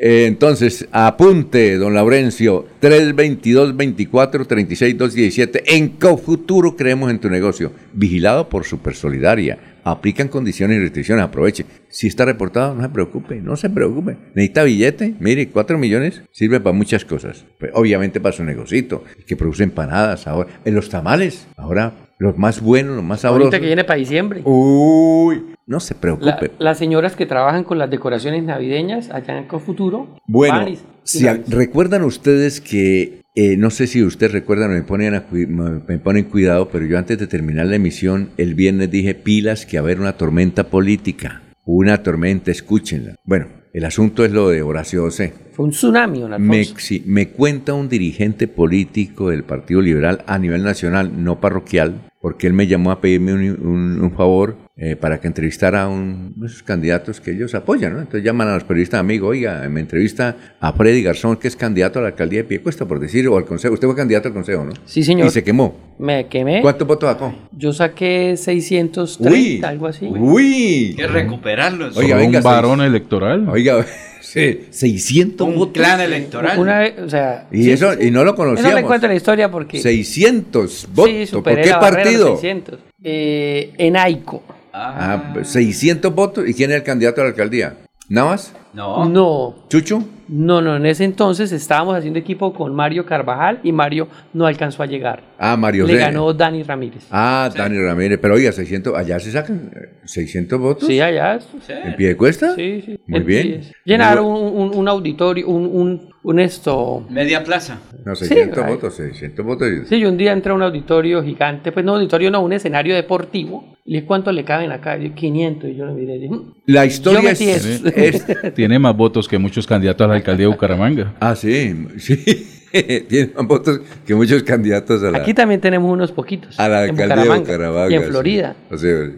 Eh, entonces, apunte, don Laurencio, 322-24-36-217. En Cofuturo creemos en tu negocio. Vigilado por Super Solidaria. Aplican condiciones y restricciones. Aproveche. Si está reportado, no se preocupe, no se preocupe. Necesita billete. Mire, 4 millones sirve para muchas cosas. Pues, obviamente para su negocito, que produce empanadas ahora. En los tamales, ahora los más buenos, los más sabrosos. Ahorita que viene para diciembre. Uy, no se La- preocupe. las señoras que trabajan con las decoraciones navideñas allá en Cofuturo. Bueno, si a- recuerdan ustedes que, eh, no sé si ustedes recuerdan, me ponen, a me ponen cuidado, pero yo antes de terminar la emisión, el viernes dije pilas que haber una tormenta política. Una tormenta, escúchenla. Bueno, el asunto es lo de Horacio José. Fue un tsunami, don Me, sí, me cuenta un dirigente político del Partido Liberal a nivel nacional, no parroquial, porque él me llamó a pedirme un, un- un favor eh, para que entrevistara a un- esos candidatos que ellos apoyan, ¿no? Entonces llaman a los periodistas amigos, oiga, me entrevista a Freddy Garzón, que es candidato a la alcaldía de Piecuesta, por decir, o al consejo. Usted fue candidato al consejo, ¿no? Sí, señor. Y se quemó. Me quemé. ¿Cuántos votos sacó? Yo saqué 630, Uy, algo así. Uy. que recuperarlos. Oiga, venga, un varón seis- electoral. Oiga, sí, 600 un votos. clan electoral. Una vez, o sea. Y sí, eso, sí, sí. y no lo Eso conocíamos. le cuento la historia porque. 600 votos. Sí, ¿Por qué partido? 600. Eh, en AICO. Ah, pues, 600 votos. ¿Y quién es el candidato a la alcaldía? ¿Navas? No. No. ¿Chucho? No, no, en ese entonces estábamos haciendo equipo con Mario Carvajal y Mario no alcanzó a llegar. Ah, Mario Le ganó Dani Ramírez. Ah, Dani Ramírez. Pero oiga, 600, allá se sacan eh, 600 votos. Sí, allá. ¿En pie de cuesta? Sí, sí. Muy En bien. Llenar un, un- un auditorio, un, un, un esto. Media plaza. No, 600 ahí. votos, 600 votos. Sí, yo un día entré a un auditorio gigante, pues no auditorio, no, un escenario deportivo. Y le ¿cuánto le caben acá? Y yo, 500. Y yo lo miré "Mm". La historia es, Tiene más votos que muchos candidatos a la alcaldía de Bucaramanga. Ah, sí, sí. Tiene más votos que muchos candidatos a la, Aquí también tenemos unos poquitos. a la en alcaldía de Bucaramanga. Y en sí. Florida. O sea,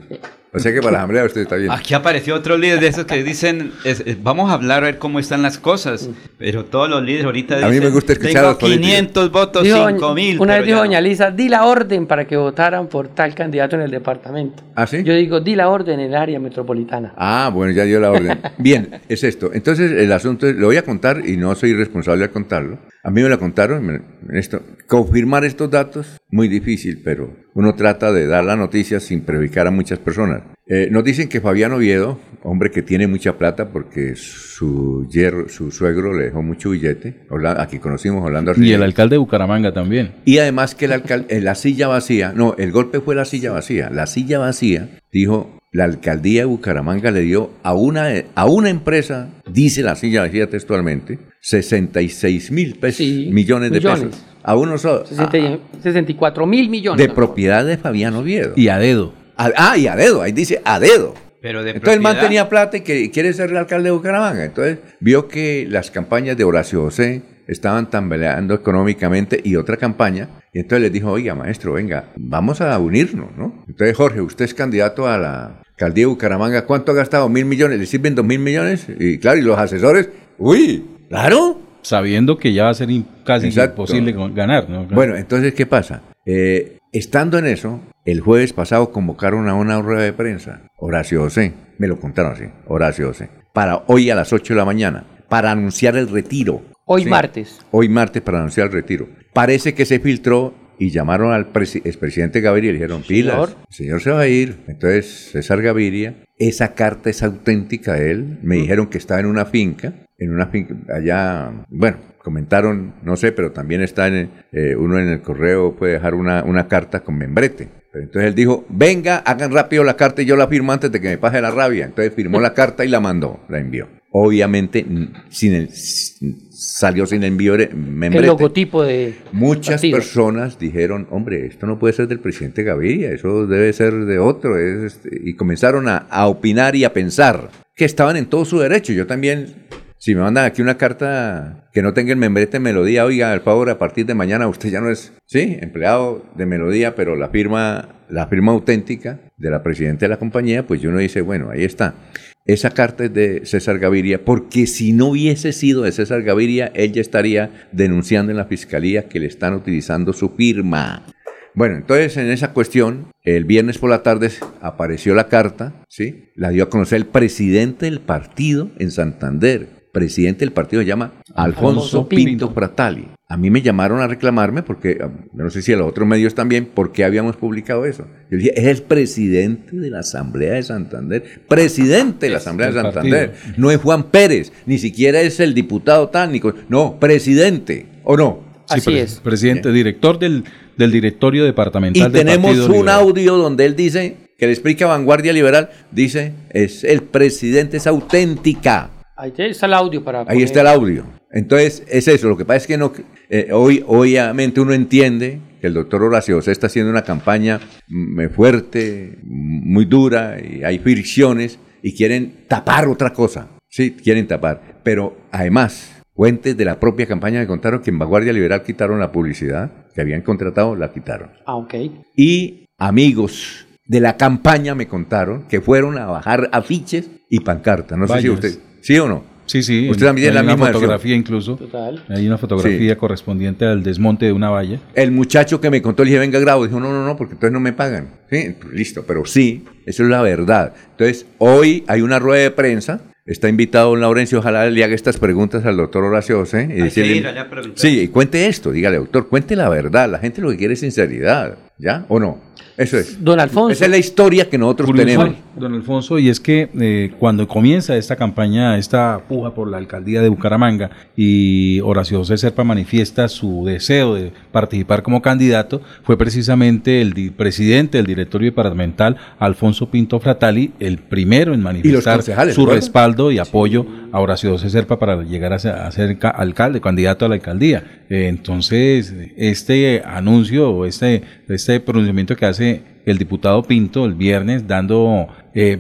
o sea que para la asamblea usted está bien. Aquí apareció otro líder de esos que dicen, es- es- vamos a hablar a ver cómo están las cosas. Pero todos los líderes ahorita A dicen, mí me gusta escuchar a tengo los políticos". 500 votos, Dijo 5 mil. Una vez dijo doña no. Lisa, di la orden para que votaran por tal candidato en el departamento. ¿Ah, sí? Yo digo, di la orden en el área metropolitana. Ah, bueno, ya dio la orden. Bien, es esto. Entonces, el asunto es, lo voy a contar y no soy responsable de contarlo. A mí me lo contaron, esto, confirmar estos datos, muy difícil, pero uno trata de dar la noticia sin perjudicar a muchas personas. Eh, nos dicen que Fabián Oviedo, hombre que tiene mucha plata porque su hierro, su suegro le dejó mucho billete, aquí conocimos Orlando Y el alcalde de Bucaramanga también. Y además que el alcalde, la silla vacía, no, el golpe fue la silla vacía. La silla vacía, dijo, la alcaldía de Bucaramanga le dio a una, a una empresa, dice la silla vacía textualmente, 66 mil pesos, Sí, millones de millones. pesos. A uno solo. 60 64 mil millones. de propiedad de Fabián Oviedo. Y a dedo. A- ah, y a dedo, ahí dice a dedo. Pero de Entonces el man tenía plata y que quiere ser el alcalde de Bucaramanga. Entonces vio que las campañas de Horacio José estaban tambaleando económicamente y otra campaña. Y entonces les dijo, oiga maestro, venga, vamos a unirnos, ¿no? Entonces Jorge, usted es candidato a la alcaldía de Bucaramanga. ¿Cuánto ha gastado? ¿Mil millones? ¿Le sirven dos mil millones? Y claro, y los asesores, uy, claro. Sabiendo que ya va a ser casi Exacto. imposible ganar. ¿no? Bueno, entonces, ¿qué pasa? Eh, estando en eso, el jueves pasado convocaron a una rueda de prensa, Horacio José, me lo contaron así, Horacio José, para hoy a las 8 de la mañana, para anunciar el retiro. Hoy Sí. martes. Hoy martes para anunciar el retiro. Parece que se filtró y llamaron al presi- expresidente Gaviria y le dijeron, pilas, Señor. el señor se va a ir. Entonces, César Gaviria, esa carta es auténtica de él. Me dijeron que estaba en una finca, en una finca allá, bueno, comentaron, no sé, pero también está en, eh, uno en el correo, puede dejar una, una carta con membrete. Pero entonces él dijo, venga, hagan rápido la carta y yo la firmo antes de que me pase la rabia. Entonces firmó la carta y la mandó, la envió. Obviamente, sin el, salió sin envío de El membrete. logotipo de. Muchas partido. personas dijeron, hombre, esto no puede ser del presidente Gaviria, eso debe ser de otro. es este", y comenzaron a, a opinar y a pensar que estaban en todo su derecho. Yo también, si me mandan aquí una carta que no tenga el membrete Melodía, oiga, al favor, a partir de mañana usted ya no es, sí, empleado de Melodía, pero la firma, la firma auténtica de la presidenta de la compañía, pues uno dice, bueno, ahí está. Esa carta es de César Gaviria, porque si no hubiese sido de César Gaviria, él ya estaría denunciando en la fiscalía que le están utilizando su firma. Bueno, entonces en esa cuestión, el viernes por la tarde apareció la carta, ¿sí? La dio a conocer el presidente del partido en Santander. Presidente del partido se llama Alfonso, Pinto, Fratali. A mí me llamaron a reclamarme porque, ah, no sé si a los otros medios también, por qué habíamos publicado eso. Yo dije, es el presidente de la Asamblea de Santander, presidente de la Asamblea de Santander. No es Juan Pérez, ni siquiera es el diputado tánico, no, presidente, ¿o no? Así es. Presidente, director del, del directorio departamental y tenemos un audio donde él dice, que le explica Vanguardia Liberal, dice, es el presidente, es auténtica. Ahí está el audio para... Ahí está el audio. Entonces, es eso. Lo que pasa es que no, eh, hoy, obviamente uno entiende que el doctor Horacio se está haciendo una campaña mm, fuerte, muy dura, y hay fricciones, y quieren tapar otra cosa. Sí, quieren tapar. Pero además, fuentes de la propia campaña me contaron que en Vanguardia Liberal quitaron la publicidad que habían contratado, la quitaron. Ah, ok. Y amigos de la campaña me contaron que fueron a bajar afiches y pancartas. No sé si usted, ¿sí o no? Sí, sí. Usted también hay la una misma fotografía incluso. Total. Hay una fotografía correspondiente al desmonte de una valla. El muchacho que me contó, le dije, venga, grabo. Dijo, no, no, no, porque entonces no me pagan. Sí, pues, listo, pero sí, eso es la verdad. Entonces, hoy hay una rueda de prensa. Está invitado don Laurencio, ojalá le haga estas preguntas al doctor Horacio José. Y Hay que decirle- ir allá a preguntar. sí, y cuente esto, dígale, doctor, cuente la verdad. La gente lo que quiere es sinceridad, ¿ya? ¿O no? Eso es. Don Alfonso. Esa es la historia que nosotros Curioso, tenemos. Don Alfonso, y es que eh, cuando comienza esta campaña, esta puja por la alcaldía de Bucaramanga y Horacio José Serpa manifiesta su deseo de participar como candidato, fue precisamente el di- presidente del directorio departamental, Alfonso Pinto Fratali, el primero en manifestar su respaldo y apoyo a Horacio José Serpa para llegar a ser, a ser ca- alcalde, candidato a la alcaldía. Eh, entonces, este anuncio o este, este pronunciamiento que hace el diputado Pinto el viernes, dando eh,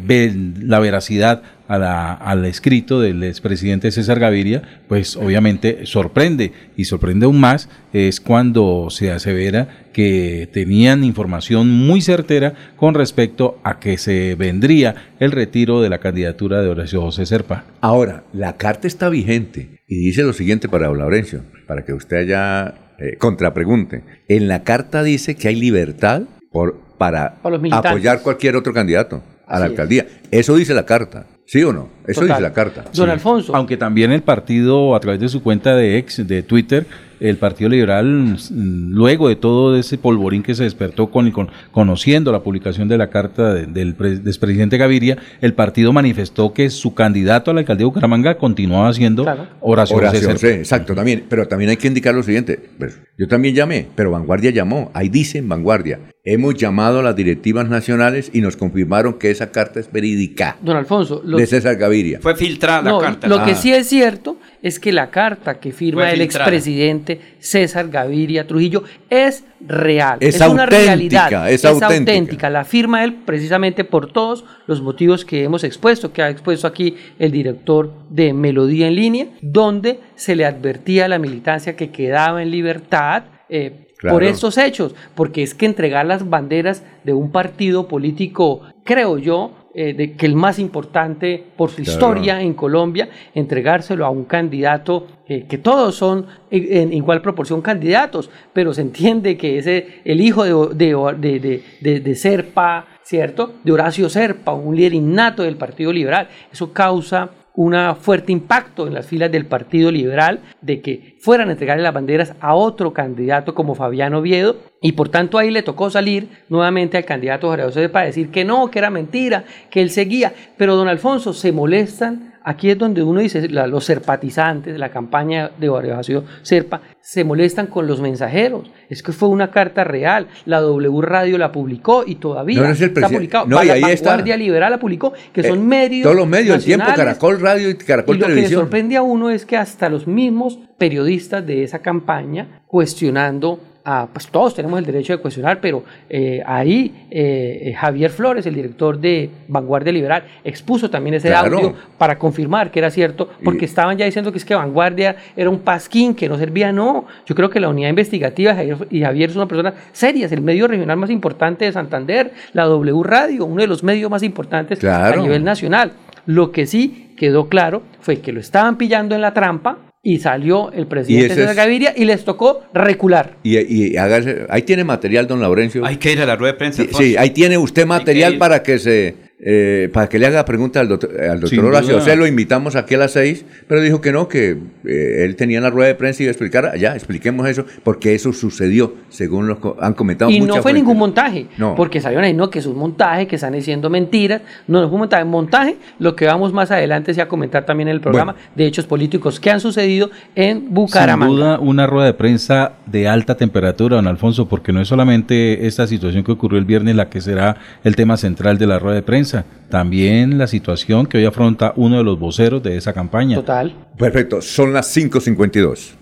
la veracidad al escrito del expresidente César Gaviria, pues obviamente sorprende y sorprende aún más es cuando se asevera que tenían información muy certera con respecto a que se vendría el retiro de la candidatura de Horacio José Serpa. Ahora, la carta está vigente y dice lo siguiente para Laurencio, para que usted haya eh, contrapregunte. En la carta dice que hay libertad por, para apoyar cualquier otro candidato a la es. alcaldía. Eso dice la carta, ¿sí o no? Eso Total. dice la carta. Don Sí. Alfonso. Aunque también el partido, a través de su cuenta de ex, de Twitter, el Partido Liberal, mm, luego de todo ese polvorín que se despertó con, con- conociendo la publicación de la carta de- del pre- del expresidente Gaviria, el partido manifestó que su candidato a la alcaldía de Bucaramanga continuaba siendo Horacio, José Horacio Serpa. José, exacto, también. Pero también hay que indicar lo siguiente. pues, yo también llamé, pero Vanguardia llamó. Ahí dice en Vanguardia. Hemos llamado a las directivas nacionales y nos confirmaron que esa carta es verídica. Don Alfonso, lo- de César Gaviria. Fue filtrada la carta. Lo que Ah. sí es cierto es que la carta que firma el expresidente César Gaviria Trujillo es real. Es una auténtica, realidad. es auténtica. La firma él precisamente por todos los motivos que hemos expuesto, que ha expuesto aquí el director de Melodía en línea, donde se le advertía a la militancia que quedaba en libertad. eh, Claro. Por estos hechos, porque es que entregar las banderas de un partido político, creo yo, eh, de que el más importante por su Claro. historia en Colombia, entregárselo a un candidato eh, que todos son en, en igual proporción candidatos, pero se entiende que ese el hijo de, de- de- de Serpa, ¿cierto? De Horacio Serpa, un líder innato del Partido Liberal, eso causa un fuerte impacto en las filas del Partido Liberal de que fueran a entregarle las banderas a otro candidato como Fabián Oviedo y por tanto ahí le tocó salir nuevamente al candidato Jorge José para decir que no, que era mentira, que él seguía, pero don Alfonso se molestan, aquí es donde uno dice, la- los serpatizantes, la campaña de José Serpa, se molestan con los mensajeros, es que fue una carta real, la W Radio la publicó y todavía No, no es el está publicado, no, y ahí está. Vanguardia Liberal la publicó, que son Eh, medios Todos los medios, el tiempo, Caracol Radio y Caracol y lo que le Televisión. sorprende a uno es que hasta los mismos periodistas de esa campaña cuestionando a, pues todos tenemos el derecho de cuestionar, pero eh, ahí eh, eh, Javier Flores, el director de Vanguardia Liberal, expuso también ese Claro. audio para confirmar que era cierto, porque estaban ya diciendo que es que Vanguardia era un pasquín, que no servía, no. Yo creo que la unidad investigativa y Javier es una persona seria, es el medio regional más importante de Santander, la W Radio, uno de los medios más importantes Claro. a nivel nacional. Lo que sí quedó claro fue que lo estaban pillando en la trampa y salió el presidente es- Gaviria y les tocó recular. Y, y hágase- ahí tiene material, don Laurencio. Hay que ir a la rueda de prensa. Sí, sí, ahí tiene usted material ir. para que se eh, para que le haga pregunta al doctor, al doctor Sin Horacio. duda. O sea, lo invitamos aquí a las seis, pero dijo que no, que eh, él tenía la rueda de prensa y iba a explicar. Ya, expliquemos eso, porque eso sucedió, según los co- han comentado Y no fue fuentes. ningún montaje, No. porque salieron ahí, no, que es un montaje, que están diciendo mentiras. No, no fue un montaje. Montaje, lo que vamos más adelante sí a comentar también en el programa de hechos políticos que han sucedido en Bucaramanga. Sin duda, una rueda de prensa de alta temperatura, don Alfonso, porque no es solamente esta situación que ocurrió el viernes la que será el tema central de la rueda de prensa, también la situación que hoy afronta uno de los voceros de esa campaña. Total. Perfecto, son las 5.52.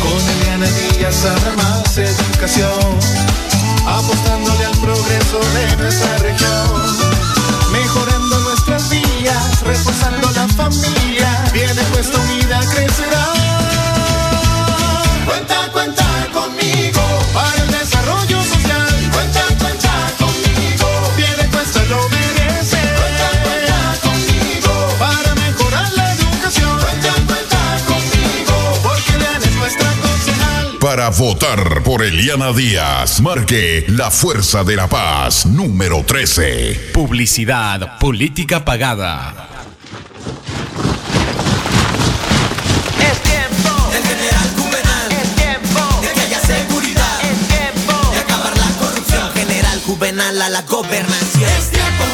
Con Eliana Díaz educación, apostándole al progreso de nuestra región, mejorando nuestras vías, reforzando la familia, Para votar por Eliana Díaz, marque la Fuerza de la Paz número 13. Publicidad, política pagada. Es tiempo del general Juvenal. Es tiempo de que haya seguridad. Es tiempo de acabar la corrupción. General Juvenal a la gobernación. Es tiempo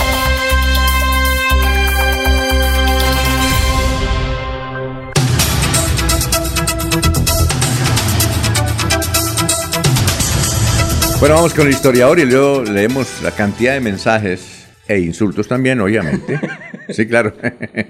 Bueno, vamos con el historiador y luego leemos la cantidad de mensajes e insultos también, obviamente. sí, claro.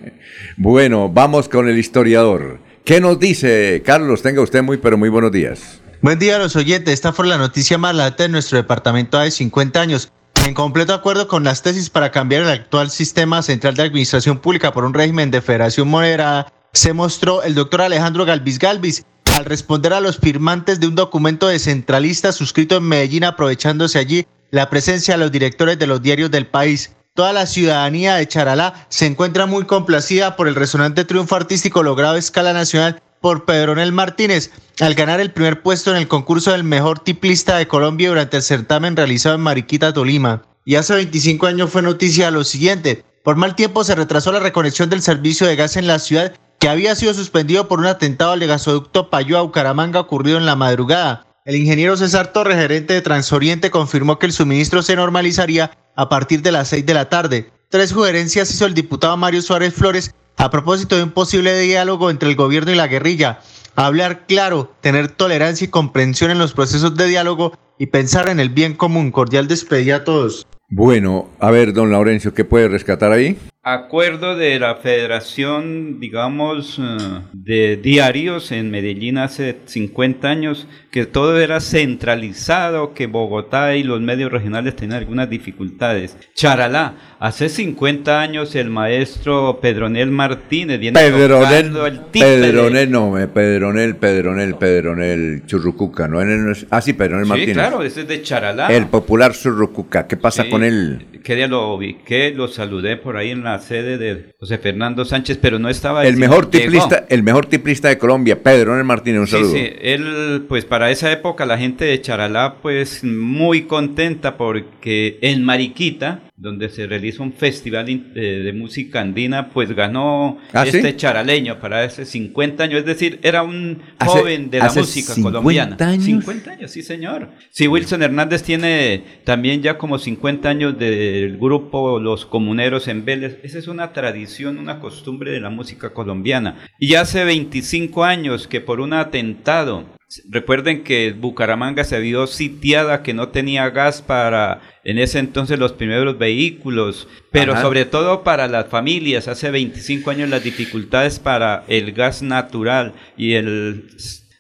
bueno, vamos con el historiador. ¿Qué nos dice, Carlos? Tenga usted muy, pero muy buenos días. Buen día a los oyentes. Esta fue la noticia más lata de nuestro departamento hace 50 años. En completo acuerdo con las tesis para cambiar el actual sistema central de administración pública por un régimen de federación moderada, se mostró el doctor Alejandro Galvis Galvis al responder a los firmantes de un documento descentralista suscrito en Medellín, aprovechándose allí la presencia de los directores de los diarios del país. Toda la ciudadanía de Charalá se encuentra muy complacida por el resonante triunfo artístico logrado a escala nacional por Pedronel Martínez al ganar el primer puesto en el concurso del mejor tiplista de Colombia durante el certamen realizado en Mariquita, Tolima. Y hace 25 años fue noticia lo siguiente. Por mal tiempo se retrasó la reconexión del servicio de gas en la ciudad que había sido suspendido por un atentado al gasoducto Payó Bucaramanga ocurrido en la madrugada. El ingeniero César Torres, gerente de Transoriente, confirmó que el suministro se normalizaría a partir de las 6 de la tarde. Tres sugerencias hizo el diputado Mario Suárez Flores a propósito de un posible diálogo entre el gobierno y la guerrilla. hablar claro, tener tolerancia y comprensión en los procesos de diálogo y pensar en el bien común. Cordial despedida a todos. Bueno, a ver, don Laurencio, ¿qué puede rescatar ahí? Acuerdo de la Federación, digamos, eh, de diarios en Medellín hace 50 años, que todo era centralizado, que Bogotá y los medios regionales tenían algunas dificultades. Charalá, hace 50 años el maestro Pedronel Martínez viene Pedronel, el Pedronel, no, Pedronel, Pedronel, Pedronel, Churrucuca, ¿no? Ah, sí, Pedronel Sí, Martínez. claro, ese es de Charalá. El popular Churrucuca, ¿qué pasa Sí, con él? Que lo ubiqué, lo saludé por ahí en la sede de José Fernando Sánchez, pero no estaba... El mejor llegó. tiplista, el mejor tiplista de Colombia, Pedronel Martínez, un Sí, saludo. sí, él, pues para esa época la gente de Charalá, pues muy contenta porque en Mariquita, donde se realiza un festival in- de, música andina, pues ganó ¿Ah, sí? este charaleño para ese 50 años, es decir, era un Hace- joven de la hace música 50 colombiana. años. 50 años, sí señor. Sí, Wilson Hernández tiene también ya como 50 años del grupo Los Comuneros en Vélez. Esa es una tradición, una costumbre de la música colombiana. Y hace 25 años que por un atentado, recuerden que Bucaramanga se vio sitiada, que no tenía gas para en ese entonces los primeros vehículos, pero Ajá. sobre todo para las familias. Hace 25 años las dificultades para el gas natural y el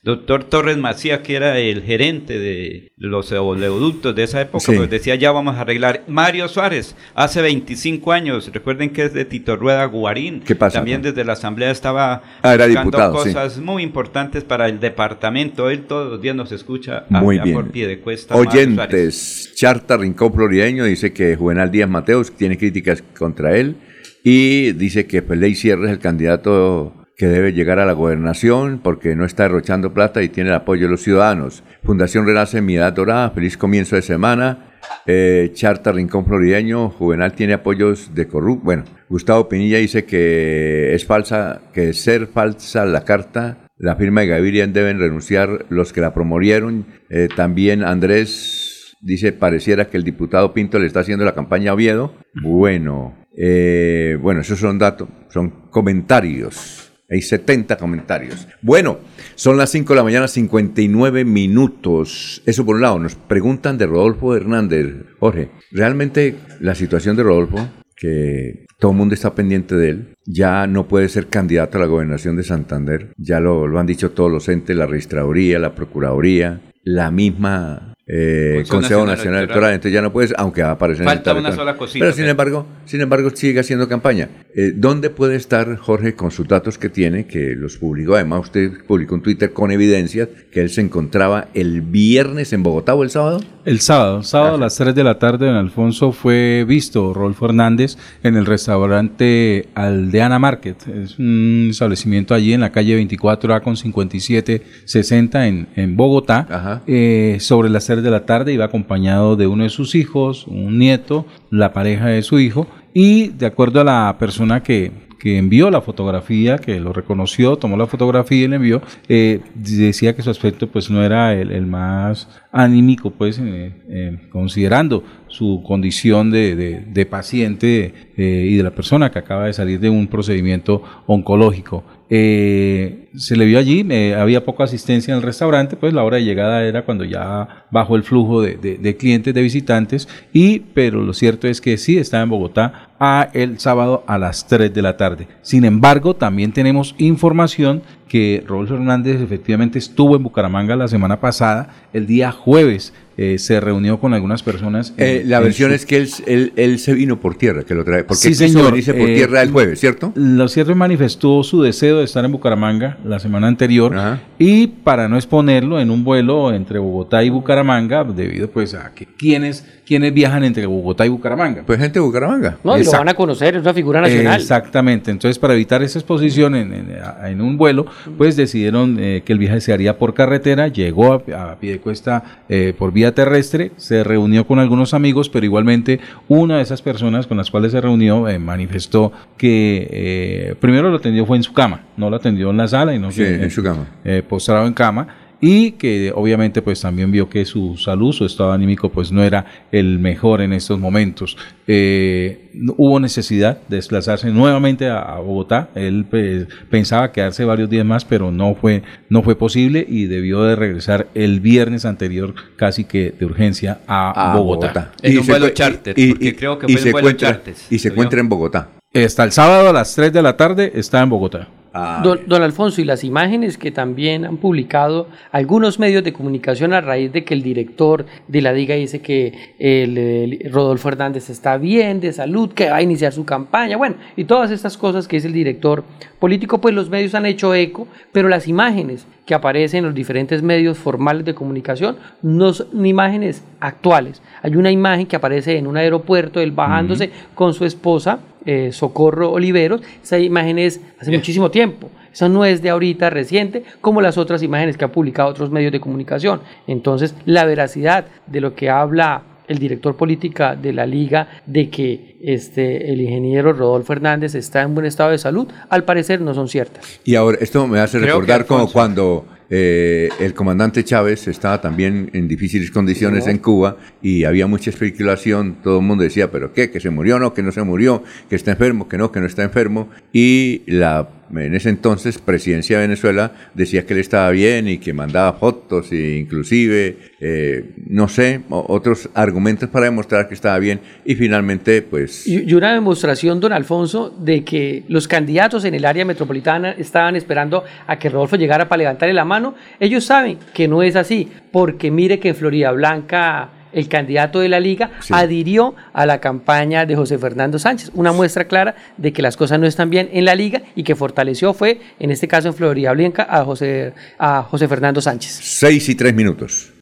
doctor Torres Macía, que era el gerente de los oleoductos de esa época, Sí. pues decía ya vamos a arreglar. Mario Suárez, hace 25 años, recuerden que es de Tito Rueda Guarín. ¿Qué pasa, También desde la asamblea estaba Ah, era sí. cosas muy importantes para el departamento. Él todos los días nos escucha Muy bien. por pie de cuesta. Oyentes, Charta Rincón Florideño dice que Juvenal Díaz Mateos tiene críticas contra él y dice que pues, Ley Sierra es el candidato que debe llegar a la gobernación porque no está derrochando plata y tiene el apoyo de los ciudadanos. Fundación Renace Mi Edad Dorada, feliz comienzo de semana. Eh, Charta Rincón Florideño, Juvenal tiene apoyos de corrupto. Bueno, Gustavo Pinilla dice que es falsa, que ser falsa la carta, la firma de Gaviria deben renunciar los que la promovieron. Eh, también Andrés dice, pareciera que el diputado Pinto le está haciendo la campaña a Oviedo. Bueno, eh, bueno, esos son datos, son comentarios. Hay 70 comentarios. Bueno, son las 5 de la mañana, 59 minutos. Eso por un lado. Nos preguntan de Rodolfo Hernández. Jorge, realmente la situación de Rodolfo, que todo el mundo está pendiente de él, ya no puede ser candidato a la gobernación de Santander. Ya lo, lo han dicho todos los entes, la registraduría, la procuraduría, la misma eh, Consejo Consejo Nacional Nacional Electoral. Electoral. Entonces ya no puedes, aunque va a aparecer en el Falta una sola cosita, Pero sin pero- embargo, sin embargo, sigue haciendo campaña. Eh, ¿Dónde puede estar Jorge con sus datos que tiene, que los publicó? Además, usted publicó un Twitter con evidencias que él se encontraba el viernes en Bogotá o el sábado. El sábado, el sábado a las 3 de la tarde, don Alfonso fue visto Rolfo Hernández en el restaurante Aldeana Market. Es un establecimiento allí en la calle 24A con 5760 en, en Bogotá. Eh, sobre las 3 de la tarde iba acompañado de uno de sus hijos, un nieto, la pareja de su hijo. Y de acuerdo a la persona que, que envió la fotografía, que lo reconoció, tomó la fotografía y la envió, eh, decía que su aspecto pues no era el, el más anímico, pues eh, eh, considerando su condición de, de- de paciente eh, y de la persona que acaba de salir de un procedimiento oncológico. Eh, se le vio allí, eh, había poca asistencia en el restaurante, pues la hora de llegada era cuando ya bajó el flujo de, clientes, de visitantes, y pero lo cierto es que sí estaba en Bogotá a el sábado a las 3 de la tarde. Sin embargo, también tenemos información que Rodolfo Hernández efectivamente estuvo en Bucaramanga la semana pasada, el día jueves eh, se reunió con algunas personas. en- Eh, la versión su- es que él, él, él se vino por tierra, que lo trae, porque Sí, señor. venirse por Eh, tierra el jueves, ¿cierto? Lo cierto es manifestó su deseo de estar en Bucaramanga la semana anterior y para no exponerlo en un vuelo entre Bogotá y Bucaramanga, debido pues a que quienes, quienes viajan entre Bogotá y Bucaramanga. Pues gente de Bucaramanga. No, y lo van a conocer, es una figura nacional. Exactamente, entonces para evitar esa exposición en, en- en un vuelo, pues decidieron eh, que el viaje se haría por carretera, llegó a, a pie de cuesta eh, por vía terrestre, se reunió con algunos amigos, pero igualmente una de esas personas con las cuales se reunió eh, manifestó que eh, primero lo atendió fue en su cama, no lo atendió en la sala, y no Sí, que, en su cama. eh, postrado en cama. Y que obviamente pues también vio que su salud, su estado anímico pues no era el mejor en estos momentos. Eh, hubo necesidad de desplazarse nuevamente a, Bogotá. Él pues, pensaba quedarse varios días más, pero no fue, no fue posible y debió de regresar el viernes anterior casi que de urgencia a, Bogotá. En un vuelo charter, porque creo que fue vuelo charter. Y se encuentra en Bogotá. Hasta el sábado a las 3 de la tarde está en Bogotá. Ah, don, Alfonso, y las imágenes que también han publicado algunos medios de comunicación a raíz de que el director de la Diga dice que el, Rodolfo Hernández está bien de salud, que va a iniciar su campaña, bueno, y todas estas cosas que es el director político, pues los medios han hecho eco, pero las imágenes que aparecen en los diferentes medios formales de comunicación no son imágenes actuales. Hay una imagen que aparece en un aeropuerto, él bajándose con su esposa, eh, Socorro Oliveros. Esa imagen es hace muchísimo tiempo. Esa no es de ahorita reciente, como las otras imágenes que han publicado otros medios de comunicación. Entonces, la veracidad de lo que habla el director política de la liga de que este, el ingeniero Rodolfo Hernández está en buen estado de salud, al parecer no son ciertas. Y ahora, esto me hace recordar como cuando eh, el comandante Chávez estaba también en difíciles condiciones en Cuba y había mucha especulación, todo el mundo decía, pero ¿qué? ¿Que se murió? No, que no se murió, que está enfermo, que no, que no está enfermo. Y la en ese entonces presidencia de Venezuela decía que él estaba bien y que mandaba fotos e inclusive, eh, no sé, otros argumentos para demostrar que estaba bien y finalmente pues... Y, una demostración, don Alfonso, de que los candidatos en el área metropolitana estaban esperando a que Rodolfo llegara para levantarle la mano. Ellos saben que no es así, porque mire que en Florida Blanca el candidato de la liga, adhirió a la campaña de José Fernando Sánchez. Una muestra clara de que las cosas no están bien en la liga y que fortaleció fue, en este caso en Florida Blanca, a José, a José Fernando Sánchez. Seis y tres minutos.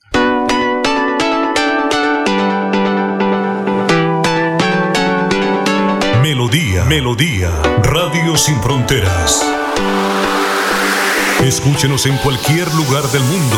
Melodía, Melodía, Radio Sin Fronteras. Escúchenos en cualquier lugar del mundo.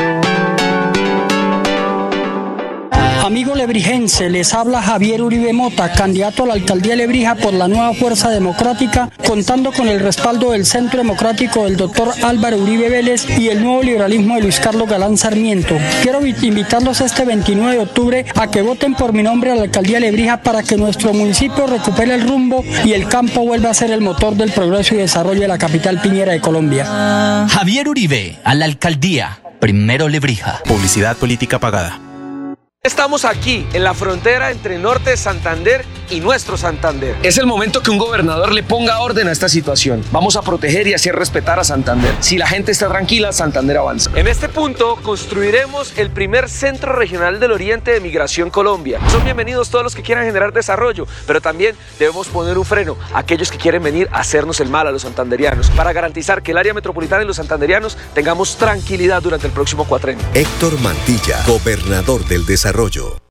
Amigo lebrigense, les habla Javier Uribe Mota, candidato a la alcaldía de Lebrija por la nueva Fuerza Democrática, contando con el respaldo del Centro Democrático del doctor Álvaro Uribe Vélez y el nuevo liberalismo de Luis Carlos Galán Sarmiento. Quiero invitarlos este 29 de octubre a que voten por mi nombre a la alcaldía de Lebrija para que nuestro municipio recupere el rumbo y el campo vuelva a ser el motor del progreso y desarrollo de la capital piñera de Colombia. Javier Uribe, a la alcaldía. Primero Lebrija. Publicidad política pagada. Estamos aquí, en la frontera entre Norte de Santander y nuestro Santander. Es el momento que un gobernador le ponga orden a esta situación. Vamos a proteger y hacer respetar a Santander. Si la gente está tranquila, Santander avanza. En este punto construiremos el primer centro regional del Oriente de Migración Colombia. Son bienvenidos todos los que quieran generar desarrollo, pero también debemos poner un freno a aquellos que quieren venir a hacernos el mal a los santanderianos para garantizar que el área metropolitana y los santanderianos tengamos tranquilidad durante el próximo cuatrenio. Héctor Mantilla, gobernador del desarrollo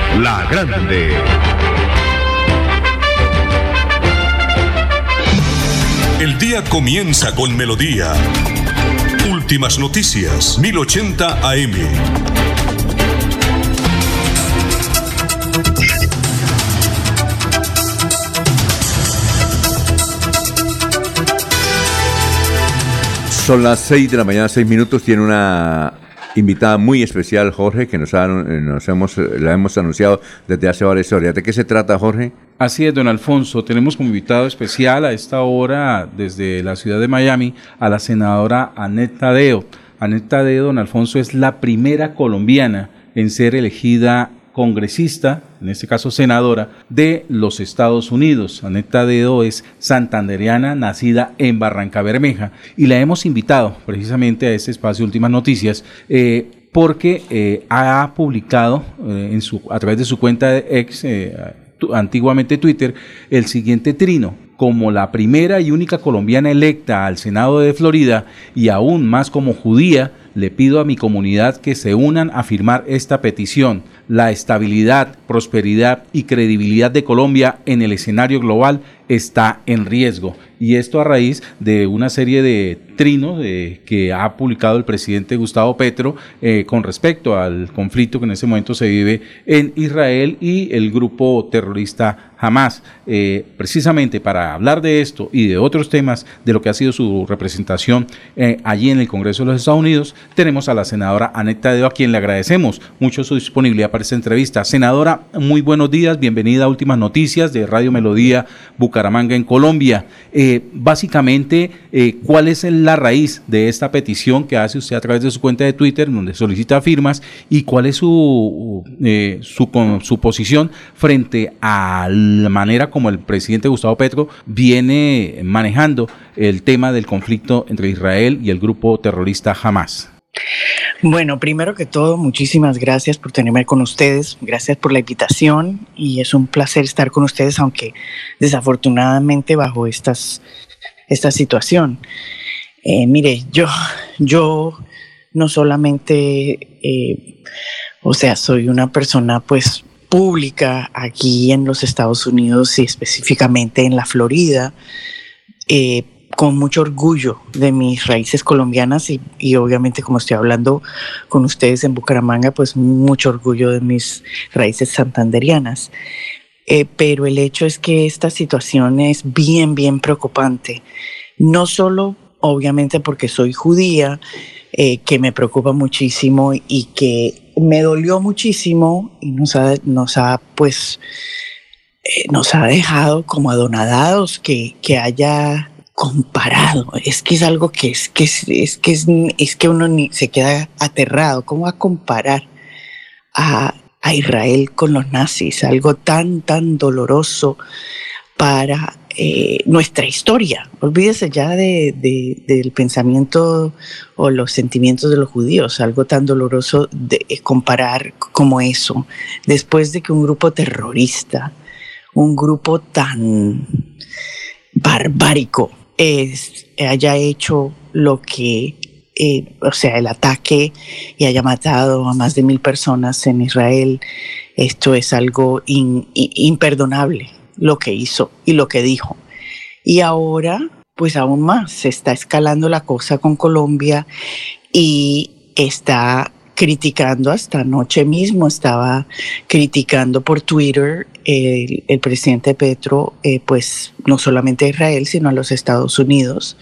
La Grande. El día comienza con Melodía. Últimas noticias, 1080 AM. Son las 6 de la mañana, 6 minutos. Tiene una invitada muy especial, Jorge, que nos, nos hemos, la hemos anunciado desde hace varias horas. ¿De qué se trata, Jorge? Así es, don Alfonso. Tenemos como invitado especial a esta hora desde la ciudad de Miami a la senadora Anet Tadeo. Anet Tadeo, don Alfonso, es la primera colombiana en ser elegida congresista, en este caso senadora, de los Estados Unidos. Aneta Dedo es santanderiana, nacida en Barranca Bermeja, y la hemos invitado precisamente a este espacio Últimas Noticias. Eh, porque eh, ha publicado eh, en su, a través de su cuenta de ex, antiguamente Twitter, el siguiente trino como la primera y única colombiana electa al Senado de Florida y aún más como judía, le pido a mi comunidad que se unan a firmar esta petición. La estabilidad, prosperidad y credibilidad de Colombia en el escenario global está en riesgo. Y esto a raíz de una serie de trinos que ha publicado el presidente Gustavo Petro eh, con respecto al conflicto que en ese momento se vive en Israel y el grupo terrorista Hamas. Eh, precisamente para hablar de esto y de otros temas de lo que ha sido su representación eh, allí en el Congreso de los Estados Unidos, tenemos a la senadora Aneta Deo, a quien le agradecemos mucho su disponibilidad para esta entrevista. Senadora, muy buenos días, bienvenida a Últimas Noticias de Radio Melodía Bucaramanga en Colombia. Básicamente, ¿cuál es la raíz de esta petición que hace usted a través de su cuenta de Twitter, donde solicita firmas, y cuál es su, su, su posición frente al la manera como el presidente Gustavo Petro viene manejando el tema del conflicto entre Israel y el grupo terrorista Hamas. Bueno, primero que todo, muchísimas gracias por tenerme con ustedes, gracias por la invitación y es un placer estar con ustedes, aunque desafortunadamente bajo estas, esta situación. Eh, mire, yo, yo no solamente, eh, o sea, soy una persona pues pública aquí en los Estados Unidos y específicamente en la Florida, eh, con mucho orgullo de mis raíces colombianas y, obviamente como estoy hablando con ustedes en Bucaramanga, pues mucho orgullo de mis raíces santanderianas. Pero el hecho es que esta situación es bien, bien preocupante. No solo, obviamente, porque soy judía, eh, que me preocupa muchísimo y que me dolió muchísimo y nos ha, nos ha pues, eh, nos ha dejado como adonadados que, que haya comparado. Es que es algo que es que es, que es, que uno se queda aterrado. ¿Cómo va a comparar a, a Israel con los nazis? Algo tan, tan doloroso para eh, nuestra historia. Olvídese ya de, del pensamiento o los sentimientos de los judíos, algo tan doloroso de eh, comparar como eso, después de que un grupo terrorista, un grupo tan barbárico, haya hecho lo que, eh, o sea, el ataque y haya matado a más de mil personas en Israel, esto es algo imperdonable lo que hizo y lo que dijo. Y ahora, pues aún más, se está escalando la cosa con Colombia y está criticando hasta anoche mismo, estaba criticando por Twitter el, presidente Petro, eh, pues no solamente a Israel, sino a los Estados Unidos.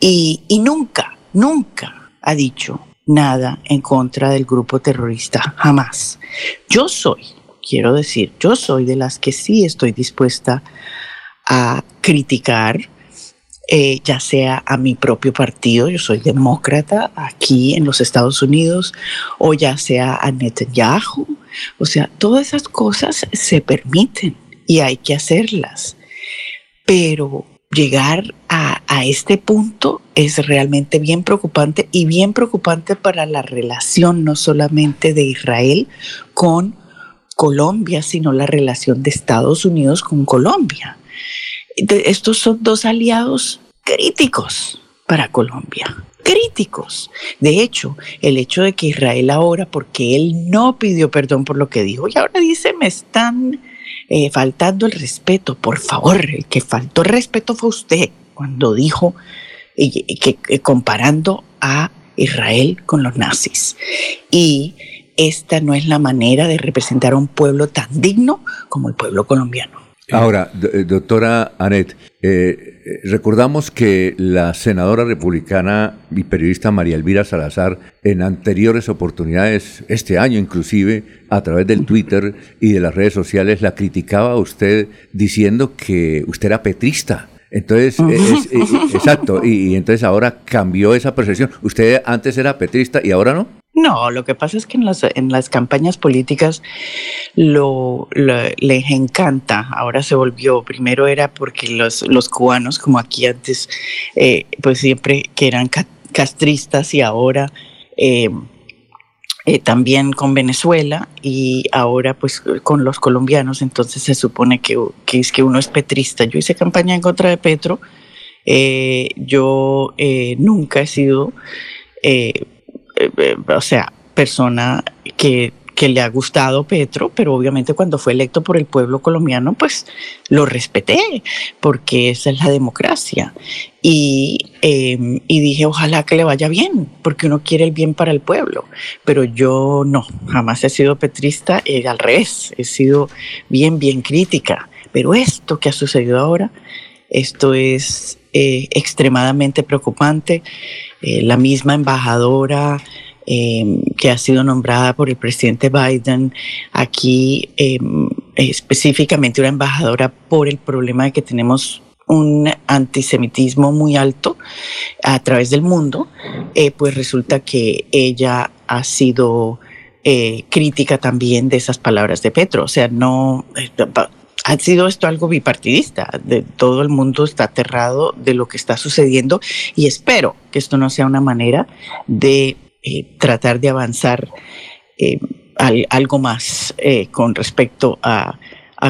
Y, y nunca, nunca ha dicho nada en contra del grupo terrorista, jamás. Yo soy quiero decir, yo soy de las que sí estoy dispuesta a criticar, eh, ya sea a mi propio partido, yo soy demócrata aquí en los Estados Unidos, o ya sea a Netanyahu. O sea, todas esas cosas se permiten y hay que hacerlas. Pero llegar a, a, este punto es realmente bien preocupante y bien preocupante para la relación no solamente de Israel con Colombia, sino la relación de Estados Unidos con Colombia. estos son dos aliados críticos para Colombia, críticos. De hecho, el hecho de que Israel ahora, porque él no pidió perdón por lo que dijo, y ahora dice, me están eh, faltando el respeto, por favor, el que faltó el respeto fue usted cuando dijo que comparando a Israel con los nazis. Y esta no es la manera de representar a un pueblo tan digno como el pueblo colombiano. Ahora, eh, doctora Anet, eh, recordamos que la senadora republicana y periodista María Elvira Salazar, en anteriores oportunidades, este año inclusive, a través del Twitter y de las redes sociales, la criticaba a usted diciendo que usted era petrista. Entonces, exacto, y, y, entonces ahora cambió esa percepción. ¿Usted antes era petrista y ahora no? No, lo que pasa es que en las, en las campañas políticas lo, les encanta. Ahora se volvió, primero era porque los, los cubanos, como aquí antes, eh, pues siempre que eran castristas y ahora eh, eh, también con Venezuela y ahora pues con los colombianos. Entonces se supone que, es que uno es petrista. Yo hice campaña en contra de Petro. yo nunca he sido eh, eh, o sea, persona que, que le ha gustado Petro, pero obviamente cuando fue electo por el pueblo colombiano, pues lo respeté, porque esa es la democracia. Y, em, y, dije, ojalá que le vaya bien, porque uno quiere el bien para el pueblo. Pero yo no, jamás he sido petrista, eh, al revés, he sido bien, bien crítica. Pero esto que ha sucedido ahora, esto es extremadamente preocupante. Eh, la misma embajadora em, que ha sido nombrada por el presidente Biden, aquí em, específicamente una embajadora por el problema de que tenemos un antisemitismo muy alto a través del mundo, eh, pues resulta que ella ha sido eh, crítica también de esas palabras de Petro. O sea, no, ha sido esto algo bipartidista. De, todo el mundo está aterrado de lo que está sucediendo y espero que esto no sea una manera de eh, tratar de avanzar eh, algo más eh, con respecto a,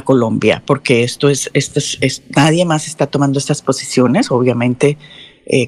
Colombia, porque esto es, esto es, nadie más está tomando estas posiciones, obviamente.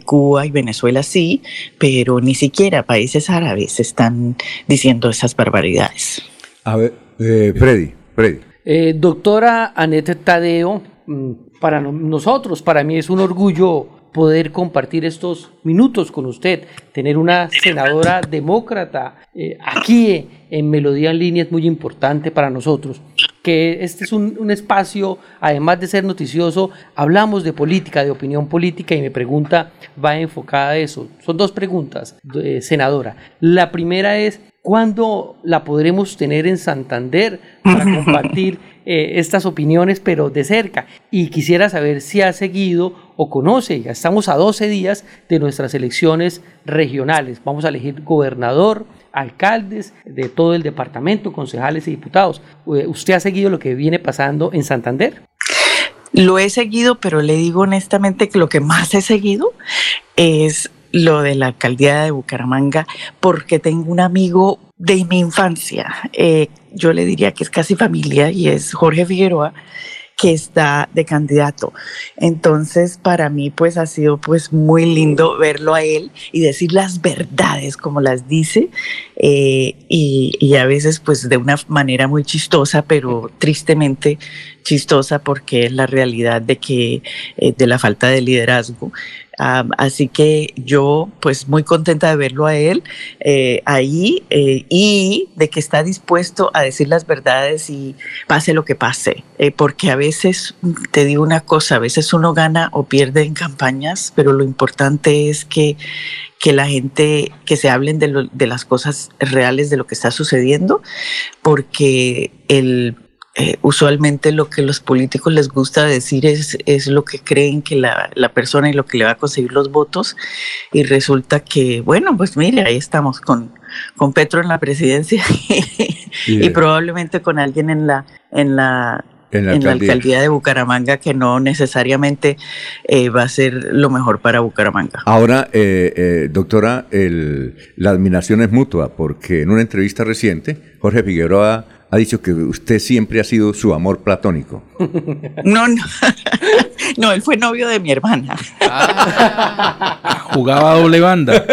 Cuba y Venezuela sí, pero ni siquiera países árabes están diciendo esas barbaridades. A ver, Freddy, Freddy. Eh, doctora Anette Tadeo, mm, para nosotros, para mí es un orgullo poder compartir estos minutos con usted, tener una senadora demócrata eh, aquí en Melodía en Línea es muy importante para nosotros, que este es un, espacio, además de ser noticioso, hablamos de política, de opinión política y mi pregunta va enfocada a eso. Son dos preguntas, eh, senadora. La primera es, ¿Cuándo la podremos tener en Santander para compartir eh, estas opiniones, pero de cerca? Y quisiera saber si ha seguido o conoce, ya estamos a 12 días de nuestras elecciones regionales. Vamos a elegir gobernador, alcaldes de todo el departamento, concejales y diputados. Eh, ¿Usted ha seguido lo que viene pasando en Santander? Lo he seguido, pero le digo honestamente que lo que más he seguido es lo de la alcaldía de Bucaramanga porque tengo un amigo de mi infancia, eh, yo le diría que es casi familia y es Jorge Figueroa que está de candidato. Entonces, para mí, pues ha sido pues muy lindo verlo a él y decir las verdades como las dice eh, y, a veces pues de una manera muy chistosa, pero tristemente chistosa porque es la realidad de que eh, de la falta de liderazgo así que yo pues muy contenta de verlo a él eh, ahí eh, y de que está dispuesto a decir las verdades y pase lo que pase, eh, porque a veces, te digo una cosa, a veces uno gana o pierde en campañas, pero lo importante es que, que la gente, que se hablen de, de las cosas reales de lo que está sucediendo, porque el eh, usualmente lo que los políticos les gusta decir es, es lo que creen que la, la, persona y lo que le va a conseguir los votos y resulta que, bueno, pues mire, ahí estamos con, con Petro en la presidencia y, probablemente con alguien en la, en la, en la, alcaldía. de Bucaramanga que no necesariamente eh, va a ser lo mejor para Bucaramanga. Ahora, eh, doctora, el, la admiración es mutua porque en una entrevista reciente, Jorge Figueroa ha dicho que usted siempre ha sido su amor platónico. No, no. No, él fue novio de mi hermana. Ah, jugaba doble banda.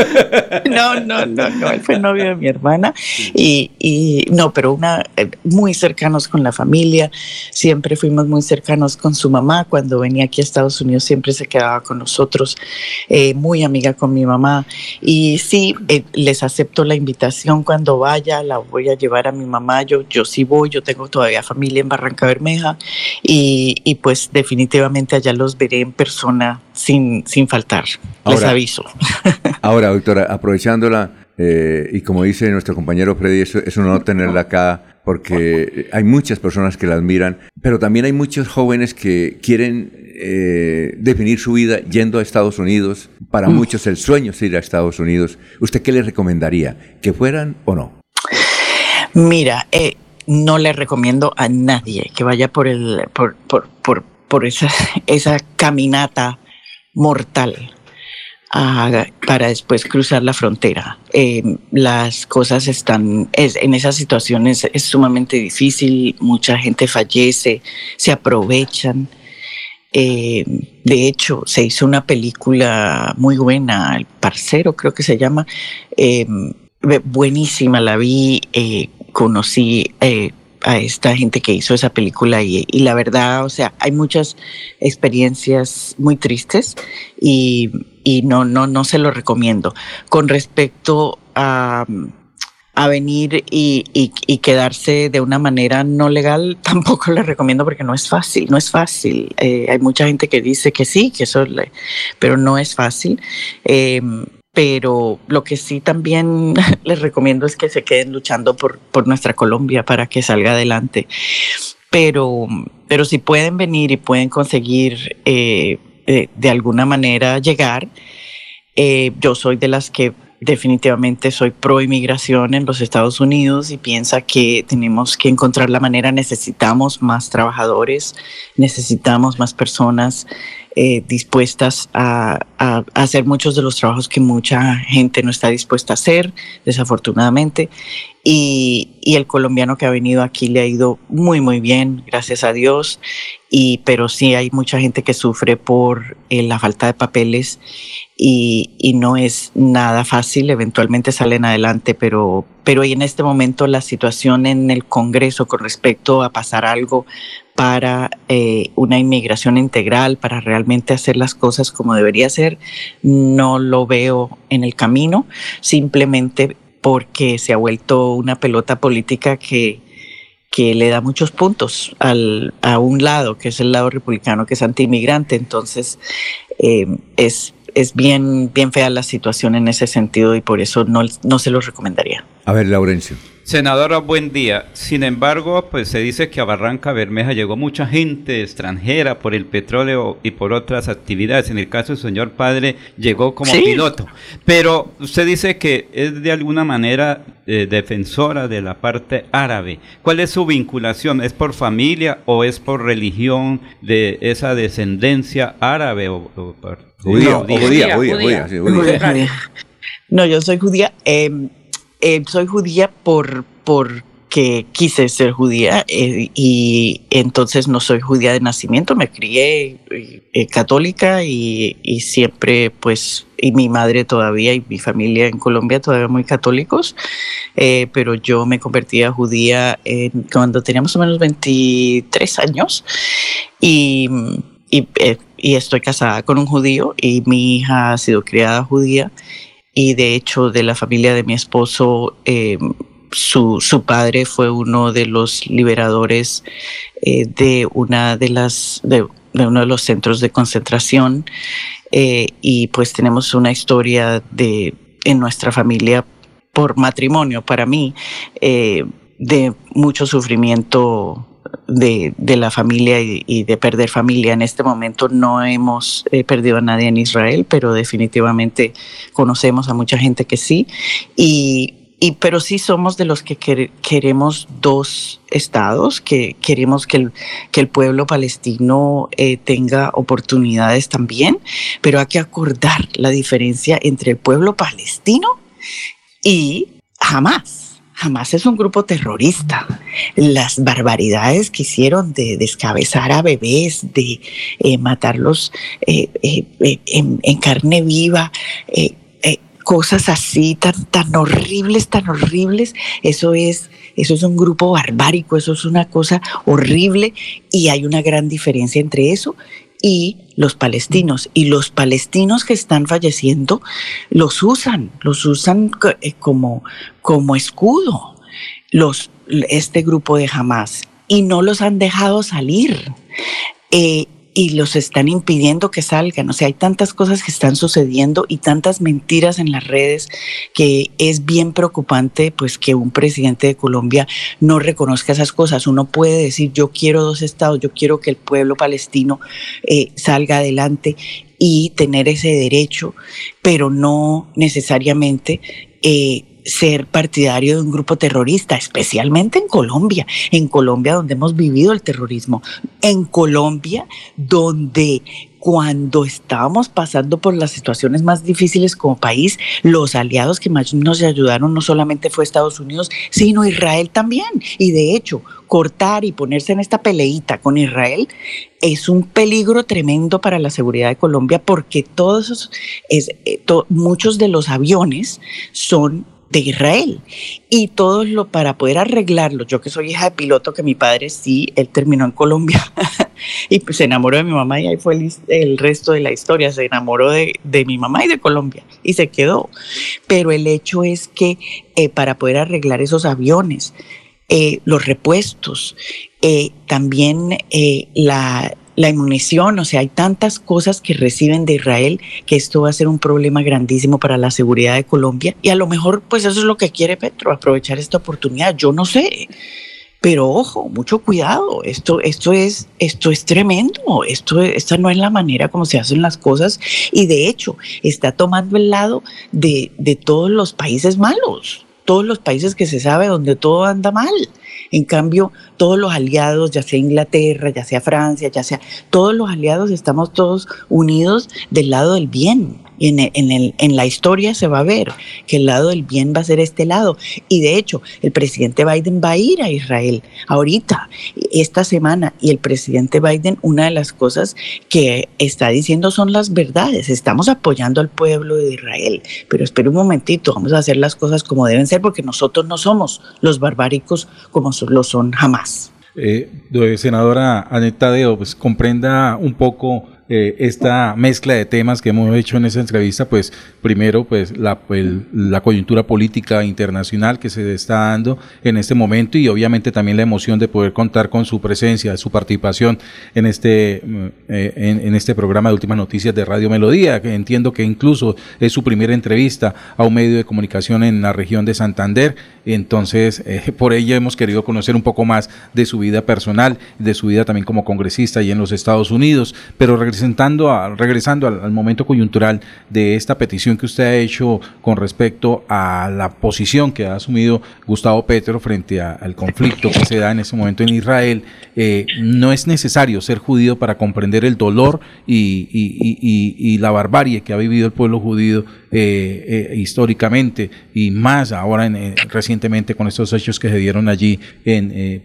No, no, no, no, él fue novio de mi hermana. Y, y no, pero una eh, muy cercanos con la familia, siempre fuimos muy cercanos con su mamá, cuando venía aquí a Estados Unidos siempre se quedaba con nosotros, eh, muy amiga con mi mamá. Y sí, eh, les acepto la invitación. Cuando vaya, la voy a llevar a mi mamá, yo, yo sí voy, yo tengo todavía familia en Barranca Bermeja. Y, y pues definitivamente allá los veré en persona sin, sin faltar. Les aviso. Ahora, doctora, aprovechándola, eh, y como dice nuestro compañero Freddy, es, es un honor tenerla acá porque hay muchas personas que la admiran, pero también hay muchos jóvenes que quieren eh, definir su vida yendo a Estados Unidos. Para Mm. muchos el sueño es ir a Estados Unidos. ¿Usted qué le recomendaría? ¿Que fueran o no? Mira, eh, no le recomiendo a nadie que vaya por el por, por, por, por esa, esa caminata mortal a- para después cruzar la frontera. Eh, las cosas están, es- en esas situaciones es sumamente difícil, mucha gente fallece, se aprovechan. Eh, de hecho, se hizo una película muy buena, El Parcero creo que se llama, eh, buenísima, la vi, conocí a esta gente que hizo esa película y, la verdad, o sea, hay muchas experiencias muy tristes y, no, no, no se lo recomiendo. Con respecto a, a venir y, quedarse de una manera no legal, tampoco le recomiendo porque no es fácil, no es fácil. Eh, hay mucha gente que dice que sí, que eso, le- pero no es fácil. Eh, pero lo que sí también les recomiendo es que se queden luchando por, por nuestra Colombia para que salga adelante. Pero, pero si pueden venir y pueden conseguir eh, eh, de alguna manera llegar, eh, yo soy de las que definitivamente soy pro inmigración en los Estados Unidos y piensa que tenemos que encontrar la manera, necesitamos más trabajadores, necesitamos más personas eh, dispuestas a, hacer muchos de los trabajos que mucha gente no está dispuesta a hacer, desafortunadamente. Y, el colombiano que ha venido aquí le ha ido muy, muy bien, gracias a Dios. Y, pero sí hay mucha gente que sufre por eh, la falta de papeles y, no es nada fácil. Eventualmente salen adelante, pero, pero en este momento la situación en el Congreso con respecto a pasar algo para eh, una inmigración integral, para realmente hacer las cosas como debería ser, no lo veo en el camino, simplemente porque se ha vuelto una pelota política que, que le da muchos puntos al, a un lado, que es el lado republicano, que es antiinmigrante. Entonces, eh, es, es bien, bien fea la situación en ese sentido y por eso no, no se los recomendaría. A ver, Laurencio. Senadora, buen día. Sin embargo, pues se dice que a Barranca Bermeja llegó mucha gente extranjera por el petróleo y por otras actividades. En el caso del señor padre, llegó como Sí. piloto. Pero usted dice que es de alguna manera eh, defensora de la parte árabe. ¿Cuál es su vinculación? ¿Es por familia o es por religión de esa descendencia árabe o, o por- Judía, No, o judía, judía, judía. Judía. No, yo soy judía. eh, eh, soy judía por porque quise ser judía eh, y entonces no soy judía de nacimiento. Me crié eh, católica y, siempre, pues, y mi madre todavía y mi familia en Colombia todavía muy católicos. pero yo me convertí a judía cuando tenía más o menos 23 años y, y estoy casada con un judío y mi hija ha sido criada judía y de hecho de la familia de mi esposo eh, su, su padre fue uno de los liberadores eh, de una de las de, uno de los centros de concentración eh, y pues tenemos una historia de en nuestra familia por matrimonio para mí de mucho sufrimiento de, de la familia y, de perder familia. En este momento no hemos eh, perdido a nadie en Israel, pero definitivamente conocemos a mucha gente que sí. Y, y pero sí somos de los que quer- queremos dos estados, que queremos que el, que el pueblo palestino eh, tenga oportunidades también, pero hay que acordar la diferencia entre el pueblo palestino y Hamas. Hamas es un grupo terrorista. Las barbaridades que hicieron de descabezar a bebés, de eh, matarlos eh, eh, en, carne viva, cosas así tan, tan horribles, tan horribles, eso es, eso es un grupo barbárico, eso es una cosa horrible y hay una gran diferencia entre eso y los palestinos. Y los palestinos que están falleciendo los usan, los usan eh, como, como escudo, los, este grupo de Hamas, y no los han dejado salir. Eh, y los están impidiendo que salgan. O sea, hay tantas cosas que están sucediendo y tantas mentiras en las redes que es bien preocupante pues que un presidente de Colombia no reconozca esas cosas. Uno puede decir yo quiero dos estados, yo quiero que el pueblo palestino eh, salga adelante y tener ese derecho, pero no necesariamente eh, ser partidario de un grupo terrorista, especialmente en Colombia, en Colombia donde hemos vivido el terrorismo, en Colombia donde cuando estábamos pasando por las situaciones más difíciles como país, los aliados que más nos ayudaron no solamente fue Estados Unidos, sino Israel también. Y de hecho, cortar y ponerse en esta peleita con Israel es un peligro tremendo para la seguridad de Colombia porque todos es, eh, muchos de los aviones son de Israel. Y todo lo para poder arreglarlo, yo que soy hija de piloto, que mi padre sí, él terminó en Colombia y pues se enamoró de mi mamá y ahí fue el, resto de la historia, se enamoró de, mi mamá y de Colombia y se quedó. Pero el hecho es que eh, para poder arreglar esos aviones, eh, los repuestos, eh, también la, la munición, o sea, hay tantas cosas que reciben de Israel que esto va a ser un problema grandísimo para la seguridad de Colombia y a lo mejor pues eso es lo que quiere Petro, aprovechar esta oportunidad, yo no sé. Pero ojo, mucho cuidado, esto, esto, es, esto es tremendo, esto, esta no es la manera como se hacen las cosas y de hecho está tomando el lado de, de todos los países malos, todos los países que se sabe donde todo anda mal. En cambio, todos los aliados, ya sea Inglaterra, ya sea Francia, ya sea, todos los aliados estamos todos unidos del lado del bien. Y en, la historia se va a ver que el lado del bien va a ser este lado. Y de hecho, el presidente Biden va a ir a Israel ahorita, esta semana. Y el presidente Biden, una de las cosas que está diciendo son las verdades. Estamos apoyando al pueblo de Israel. Pero espera un momentito, vamos a hacer las cosas como deben ser porque nosotros no somos los barbáricos como lo son jamás. Eh, senadora Aneta pues comprenda un poco eh, esta mezcla de temas que hemos hecho en esa entrevista, pues primero pues la, la coyuntura política internacional que se está dando en este momento y obviamente también la emoción de poder contar con su presencia, su participación en este, mm, eh, en, este programa de Últimas Noticias de Radio Melodía, que entiendo que incluso es su primera entrevista a un medio de comunicación en la región de Santander, entonces eh, por ello hemos querido conocer un poco más de su vida personal, de su vida también como congresista y en los Estados Unidos, pero regresando regresando al, momento coyuntural de esta petición que usted ha hecho con respecto a la posición que ha asumido Gustavo Petro frente al conflicto que se da en ese momento en Israel, eh, no es necesario ser judío para comprender el dolor y, la barbarie que ha vivido el pueblo judío eh, eh, históricamente y más ahora recientemente con estos hechos que se dieron allí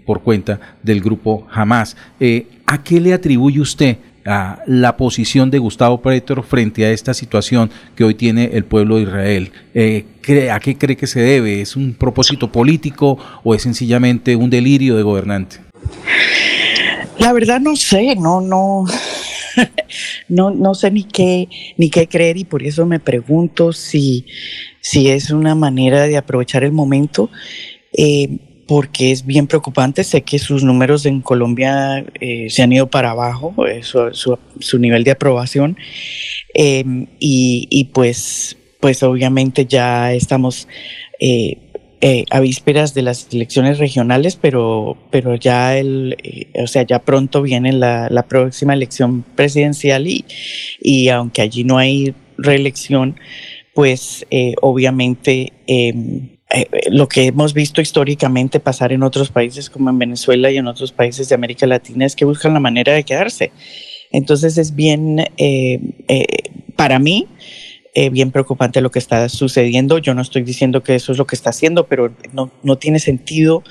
por cuenta del grupo Hamas. ¿A qué le atribuye usted la posición de Gustavo Petro frente a esta situación que hoy tiene el pueblo de Israel. Eh, ¿A qué cree que se debe? ¿Es un propósito político o es sencillamente un delirio de gobernante? La verdad no sé, no, no, no, no sé ni qué, ni qué creer y por eso me pregunto si, si es una manera de aprovechar el momento. Eh, porque es bien preocupante. Sé que sus números en Colombia eh, se han ido para abajo, eh, su, nivel de aprobación. Em, y, pues, pues obviamente ya estamos eh, a vísperas de las elecciones regionales, pero, pero ya el, o sea, ya pronto viene la, la próxima elección presidencial y, y aunque allí no hay reelección, pues obviamente em, eh, lo que hemos visto históricamente pasar en otros países como en Venezuela y en otros países de América Latina es que buscan la manera de quedarse. Entonces es bien, eh, eh, para mí, bien preocupante lo que está sucediendo. Yo no estoy diciendo que eso es lo que está haciendo, pero no, no tiene sentido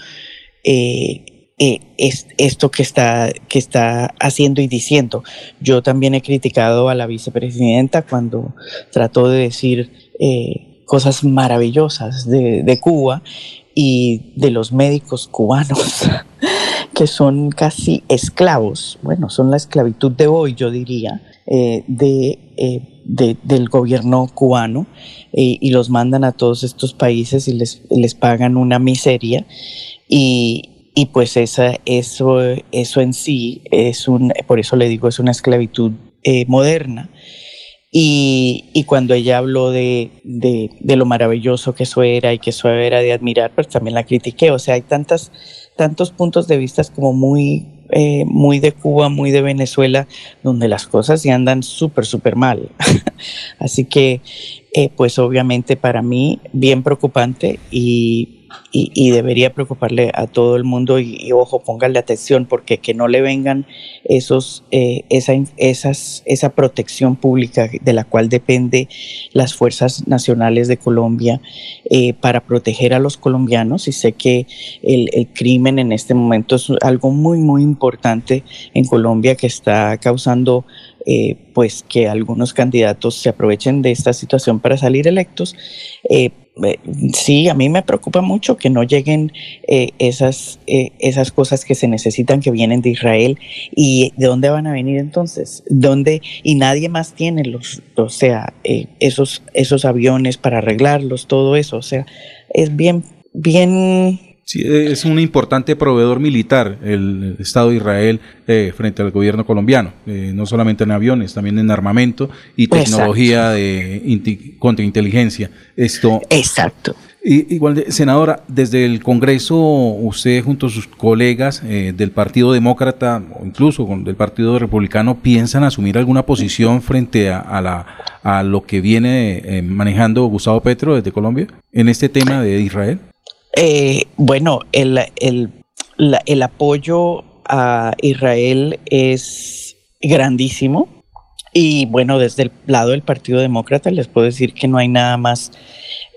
es, esto que está, que está haciendo y diciendo. Yo también he criticado a la vicepresidenta cuando trató de decir cosas maravillosas de, Cuba y de los médicos cubanos, que son casi esclavos, bueno, son la esclavitud de hoy, yo diría, eh, eh, de, del gobierno cubano eh, y los mandan a todos estos países y les, les pagan una miseria. Y, y pues esa, eso, eso en sí es un, por eso le digo, es una esclavitud eh, moderna. Y, cuando ella habló de, de, lo maravilloso que eso era y que eso era de admirar, pues también la critiqué. O sea, hay tantas, tantos puntos de vista como muy, eh, muy de Cuba, muy de Venezuela, donde las cosas ya andan súper, súper mal. Así que, eh, pues obviamente para mí, bien preocupante y y, debería preocuparle a todo el mundo y, ojo, póngale atención porque que no le vengan esos, eh, esa, esas, esa protección pública de la cual depende las fuerzas nacionales de Colombia eh, para proteger a los colombianos y sé que el, crimen en este momento es algo muy, muy importante en Colombia que está causando eh, pues que algunos candidatos se aprovechen de esta situación para salir electos. Eh, sí, a mí me preocupa mucho que no lleguen esas, esas cosas que se necesitan que vienen de Israel. Y de dónde van a venir entonces, dónde y nadie más tiene los, o sea, esos, esos aviones para arreglarlos, todo eso, o sea, es bien, bien Sí, es un importante proveedor militar el Estado de Israel eh, frente al gobierno colombiano, eh, no solamente en aviones, también en armamento y tecnología de contrainteligencia. Esto. Exacto. igual, senadora, desde el Congreso, usted junto a sus colegas eh, del Partido Demócrata o incluso del Partido Republicano piensan asumir alguna posición frente a, la, a lo que viene manejando Gustavo Petro desde Colombia en este tema de Israel. Eh, bueno, el, el, el apoyo a Israel es grandísimo. Y bueno, desde el lado del Partido Demócrata les puedo decir que no hay nada más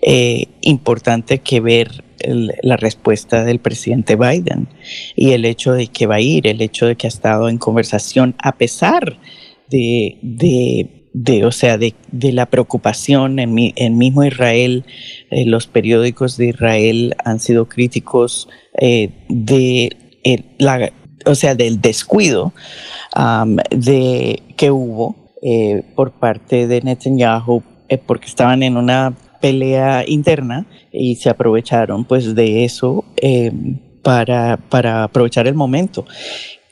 eh, importante que ver la respuesta del presidente Biden y el hecho de que va a ir, el hecho de que ha estado en conversación a pesar de, de de, o sea, de, de la preocupación en, mi, en mismo Israel, eh, los periódicos de Israel han sido críticos eh, de eh, la, o sea, del descuido de, que hubo por parte de Netanyahu, porque estaban en una pelea interna y se aprovecharon pues de eso para, para aprovechar el momento.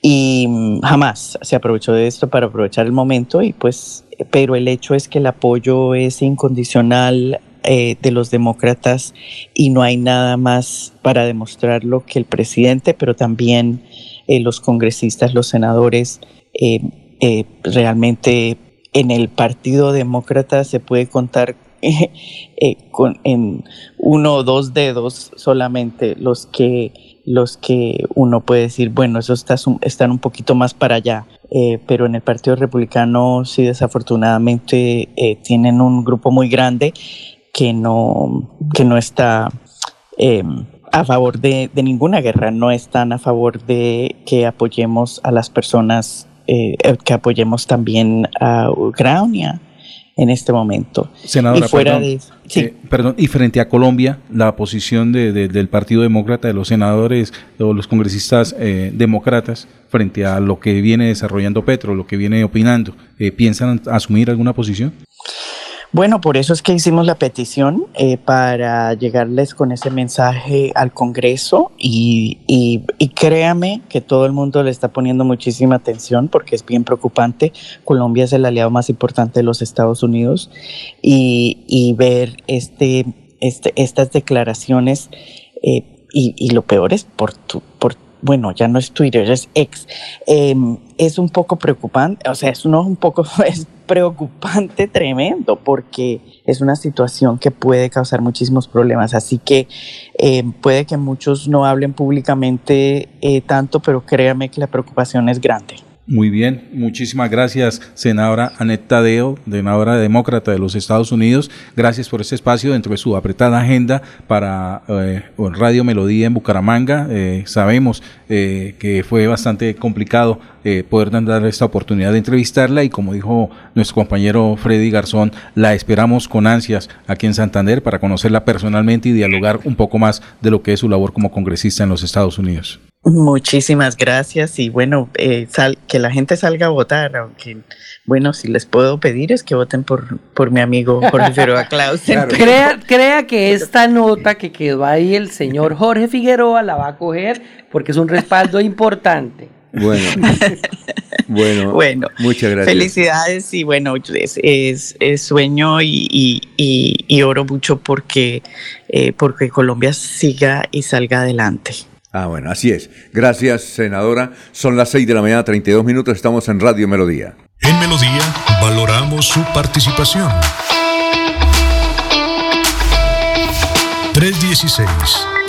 Y mm, jamás se aprovechó de esto para aprovechar el momento y pues pero el hecho es que el apoyo es incondicional eh, de los demócratas y no hay nada más para demostrarlo que el presidente, pero también eh, los congresistas, los senadores, eh, realmente en el Partido Demócrata se puede contar con, en uno o dos dedos solamente los que los que uno puede decir, bueno, esos está, están un poquito más para allá. Eh, pero en el Partido Republicano sí desafortunadamente eh, tienen un grupo muy grande que no, que no está em, a favor de, de, ninguna guerra, no están a favor de que apoyemos a las personas, eh, que apoyemos también a Ucrania en este momento. Senadora, y fuera perdón, de, eh, perdón, y frente a Colombia, la posición de, del Partido Demócrata, de los senadores o los congresistas eh, demócratas, frente a lo que viene desarrollando Petro, lo que viene opinando, eh, ¿piensan asumir alguna posición? Bueno, por eso es que hicimos la petición eh, para llegarles con ese mensaje al Congreso y, y, créame que todo el mundo le está poniendo muchísima atención porque es bien preocupante. Colombia es el aliado más importante de los Estados Unidos y, y ver este, este, estas declaraciones eh, y, y, lo peor es por tu, por bueno, ya no es Twitter, es ex, em, es un poco preocupante, o sea, es no un poco, preocupante tremendo porque es una situación que puede causar muchísimos problemas. Así que em, puede que muchos no hablen públicamente eh, tanto, pero créame que la preocupación es grande. Muy bien, muchísimas gracias, senadora Anet Tadeo, senadora demócrata de los Estados Unidos. Gracias por este espacio dentro de su apretada agenda para eh, Radio Melodía en Bucaramanga. Eh, sabemos eh, que fue bastante complicado poder dar esta oportunidad de entrevistarla y como dijo nuestro compañero Freddy Garzón, la esperamos con ansias aquí en Santander para conocerla personalmente y dialogar un poco más de lo que es su labor como congresista en los Estados Unidos. Muchísimas gracias y bueno, eh, sal, que la gente salga a votar, aunque bueno, si les puedo pedir es que voten por, por mi amigo Jorge Figueroa Clausen. Crea, crea que esta nota que quedó ahí el señor Jorge Figueroa la va a coger porque es un respaldo importante. Bueno, bueno, bueno, muchas gracias. Felicidades y bueno, es, es, es sueño y, y, y, y, oro mucho porque, eh, porque Colombia siga y salga adelante. Ah, bueno, así es. Gracias, senadora. Son las 6 de la mañana, 32 minutos. Estamos en Radio Melodía. En Melodía valoramos su participación.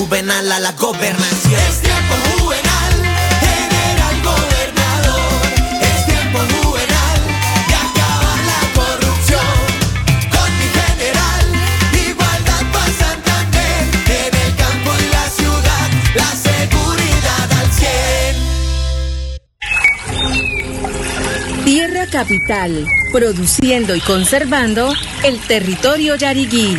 Juvenal a la gobernación. Es tiempo Juvenal. General gobernador. Es tiempo Juvenal de acabar la corrupción. Con mi general, igualdad para Santander. En el campo y la ciudad, la seguridad al 100. Tierra Capital, produciendo y conservando el territorio yariguí.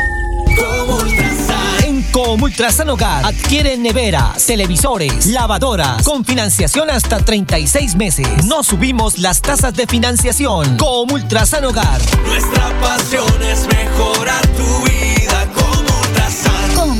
En Comultrasan Hogar adquieren neveras, televisores, lavadoras con financiación hasta 36 meses. No subimos las tasas de financiación. Comultrasan Hogar. Nuestra pasión es mejorar tu vida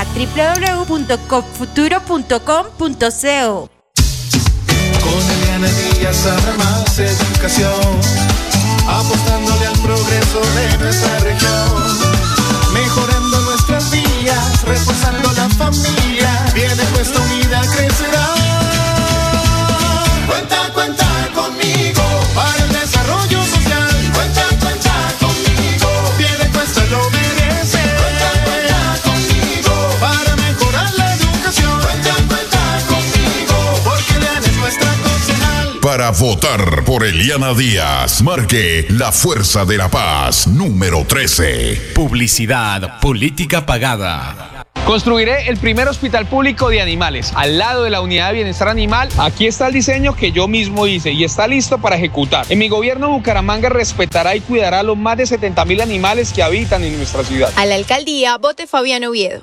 a www.copfuturo.com.co. Con Eliana Díaz más educación, apostándole al progreso de nuestra región, mejorando nuestras vías, reforzando la familia, viene puesta unida crecerá. Para votar por Eliana Díaz, marque la Fuerza de la Paz número 13. Publicidad, política pagada. Construiré el primer hospital público de animales al lado de la unidad de bienestar animal. Aquí está el diseño que yo mismo hice y está listo para ejecutar. En mi gobierno Bucaramanga respetará y cuidará a los más de 70 mil animales que habitan en nuestra ciudad. A la alcaldía, vote Fabián Oviedo.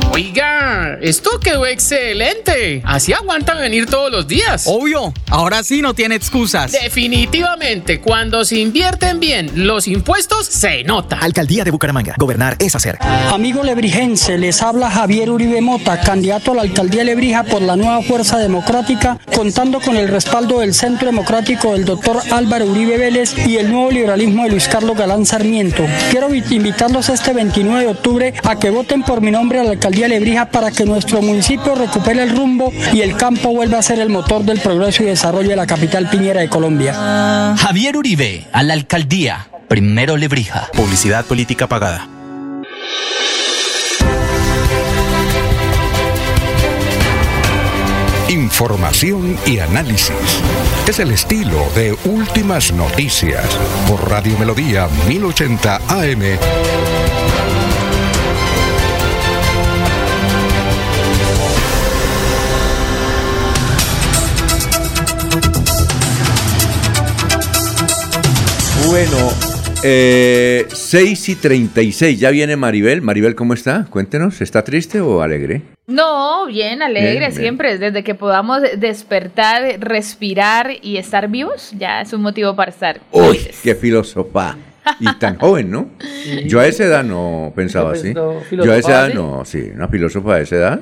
Oiga, esto quedó excelente. Así aguantan venir todos los días. Obvio, ahora sí no tiene excusas. Definitivamente, cuando se invierten bien los impuestos, se nota. Alcaldía de Bucaramanga. Gobernar es hacer. Amigo lebrijense, les habla Javier Uribe Mota, candidato a la alcaldía de Lebrija por la nueva Fuerza Democrática, contando con el respaldo del Centro Democrático del doctor Álvaro Uribe Vélez y el nuevo liberalismo de Luis Carlos Galán Sarmiento. Quiero invitarlos este 29 de octubre a que voten por mi nombre a la alcaldía de Lebrija para que nuestro municipio recupere el rumbo y el campo vuelva a ser el motor del progreso y desarrollo de la capital piñera de Colombia. Javier Uribe, a la alcaldía. Primero Lebrija. Publicidad política pagada. Info información y análisis. Es el estilo de Últimas Noticias por Radio Melodía 1080 AM. Bueno, eh, 6 y 36, ya viene Maribel. Maribel, ¿cómo está? Cuéntenos, ¿está triste o alegre? No, bien, alegre, Bien, bien. siempre. Desde que podamos despertar, respirar y estar vivos, ya es un motivo para estar. Uy, qué filósofa. Y tan joven, ¿no? Yo a esa edad no pensaba así. Yo a esa edad no, sí, una filósofa a esa edad.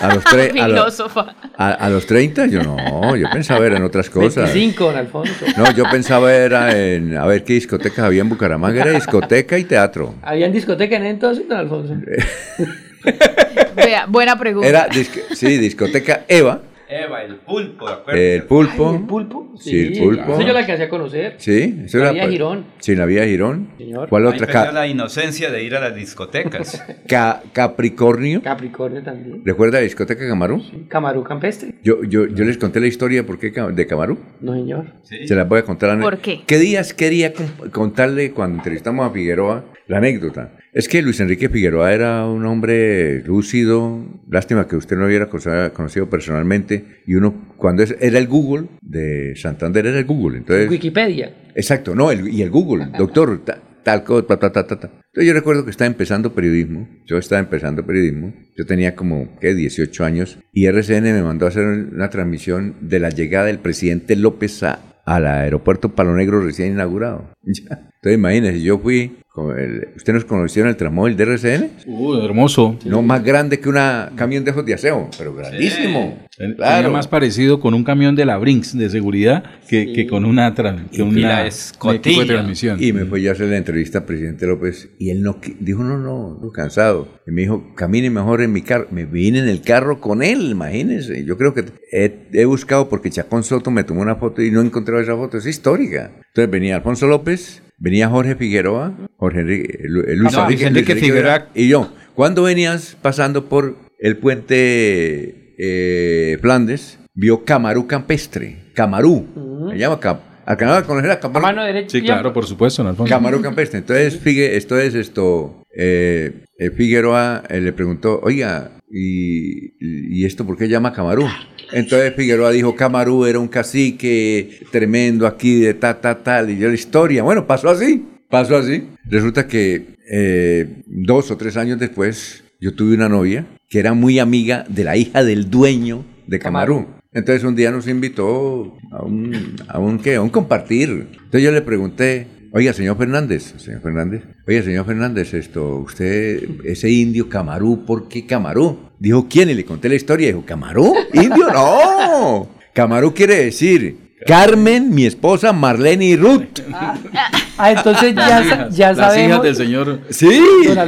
A los, tre- a, lo- Filósofa. a- a los 30 yo no, yo pensaba era en otras cosas. 25, don Alfonso. No, yo pensaba era en, a ver qué discotecas había en Bucaramanga, era discoteca y teatro. ¿Habían discoteca en entonces, don Alfonso? Vea, buena pregunta. Era, sí, discoteca Eva, Eva, el pulpo, el pulpo. ¿El pulpo? Sí, el pulpo. Eso yo la alcancé a conocer. Sí, eso La era vía Girón. Sí, la vía Girón. Señor. ¿Cuál Ahí otra? Ca- la inocencia de ir a las discotecas. Ca- Capricornio. Capricornio también. ¿Recuerda la discoteca Camarú? Camarú Campestre. Yo, yo, yo les conté la historia ¿por qué de Camarú. No, señor. Se las voy a contar. la ¿Por ane- qué? días quería con- contarle cuando entrevistamos a Figueroa la anécdota? Es que Luis Enrique Figueroa era un hombre lúcido, lástima que usted no lo hubiera conocido personalmente, y uno, cuando es- era el Google de Santander, era el Google, entonces... Wikipedia. Exacto, no, el- y el Google, doctor, ta- tal cosa, ta, ta, ta, ta, ta. Entonces yo recuerdo que estaba empezando periodismo, yo estaba empezando periodismo, yo tenía como, ¿qué? 18 años, y RCN me mandó a hacer una transmisión de la llegada del presidente López a- al aeropuerto Palo Negro recién inaugurado. Entonces imagínense, yo fui, el- ¿usted nos conoció en el tramóvil de RCN? Uh, hermoso. No, más grande que una camión de esos de aseo, pero grandísimo. Tenía Claro. más parecido con un camión de la Brinks de seguridad que, que con una, que una la un equipo de escotilla. transmisión. Y me fue yo a hacer la entrevista al presidente López y él no dijo, no, no, no, cansado. Y me dijo, camine mejor en mi carro. Me vine en el carro con él, imagínense. Yo creo que he, he buscado porque Chacón Soto me tomó una foto y no he encontrado esa foto. Es histórica. Entonces venía Alfonso López, venía Jorge Figueroa, Jorge Enrique, Lu- eh, Luis, No, Luis Enrique Figueroa. y yo. Cuando venías pasando por el puente eh, Flandes, vio Camarú Campestre. Camarú. Se llama Cam Acababa de conocer a Camarú. Mano derecha. Sí, claro, por supuesto, Alfonso. Camarón Campestre. Entonces, Figue, esto es esto. eh, eh, Figueroa eh, le preguntó, oiga, ¿y, ¿y esto por qué llama Camarú? Entonces Figueroa dijo, Camarú era un cacique tremendo aquí de ta, ta, tal, y yo la historia. Bueno, pasó así, pasó así. Resulta que eh, dos o tres años después, yo tuve una novia que era muy amiga de la hija del dueño de Camarú. Entonces un día nos invitó a un, a un, ¿qué? A un compartir. Entonces yo le pregunté, oiga, señor Fernández, señor Fernández, oiga, señor Fernández, esto, usted, ese indio Camarú, ¿por qué Camarú? Dijo, ¿quién? Y le conté la historia. Dijo, ¿Camarú? ¿Indio? No. Camarú quiere decir Carmen, mi esposa, Marlene y Ruth. Ah, entonces ya, ya Las hijas sabemos. del señor. Sí.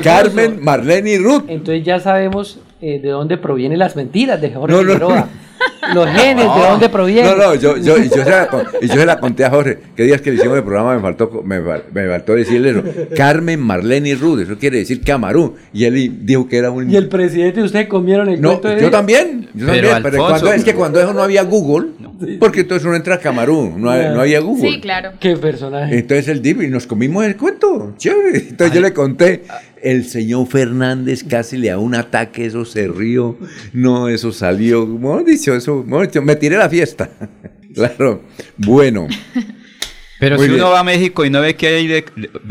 Carmen, Marlene y Ruth. Entonces ya sabemos eh, de dónde provienen las mentiras de Jorge No, no, Figueroa. Los genes, de dónde provienen. No, no, yo, yo, y yo, se la, y yo se la conté a Jorge. Que días que le hicimos el programa me faltó, me, me faltó decirle eso. Carmen, Marlene y Ruth, eso quiere decir Camarú. Y él dijo que era un... Y el presidente y usted comieron el No, cuento de yo ella? también, yo Pero, también, pero Alfonso- cuando, es que cuando eso no había Google, porque entonces uno entra a Camarú, no, no había Google. Sí, claro. Qué personaje. Entonces él dijo, y nos comimos el cuento, chévere. Entonces yo le conté, el señor Fernández casi le da un ataque, eso se rió, no, eso salió, mejor dicho, eso, dicho, me tiré la fiesta. claro, bueno. Pero Muy si bien. uno va a México y no ve que hay, de-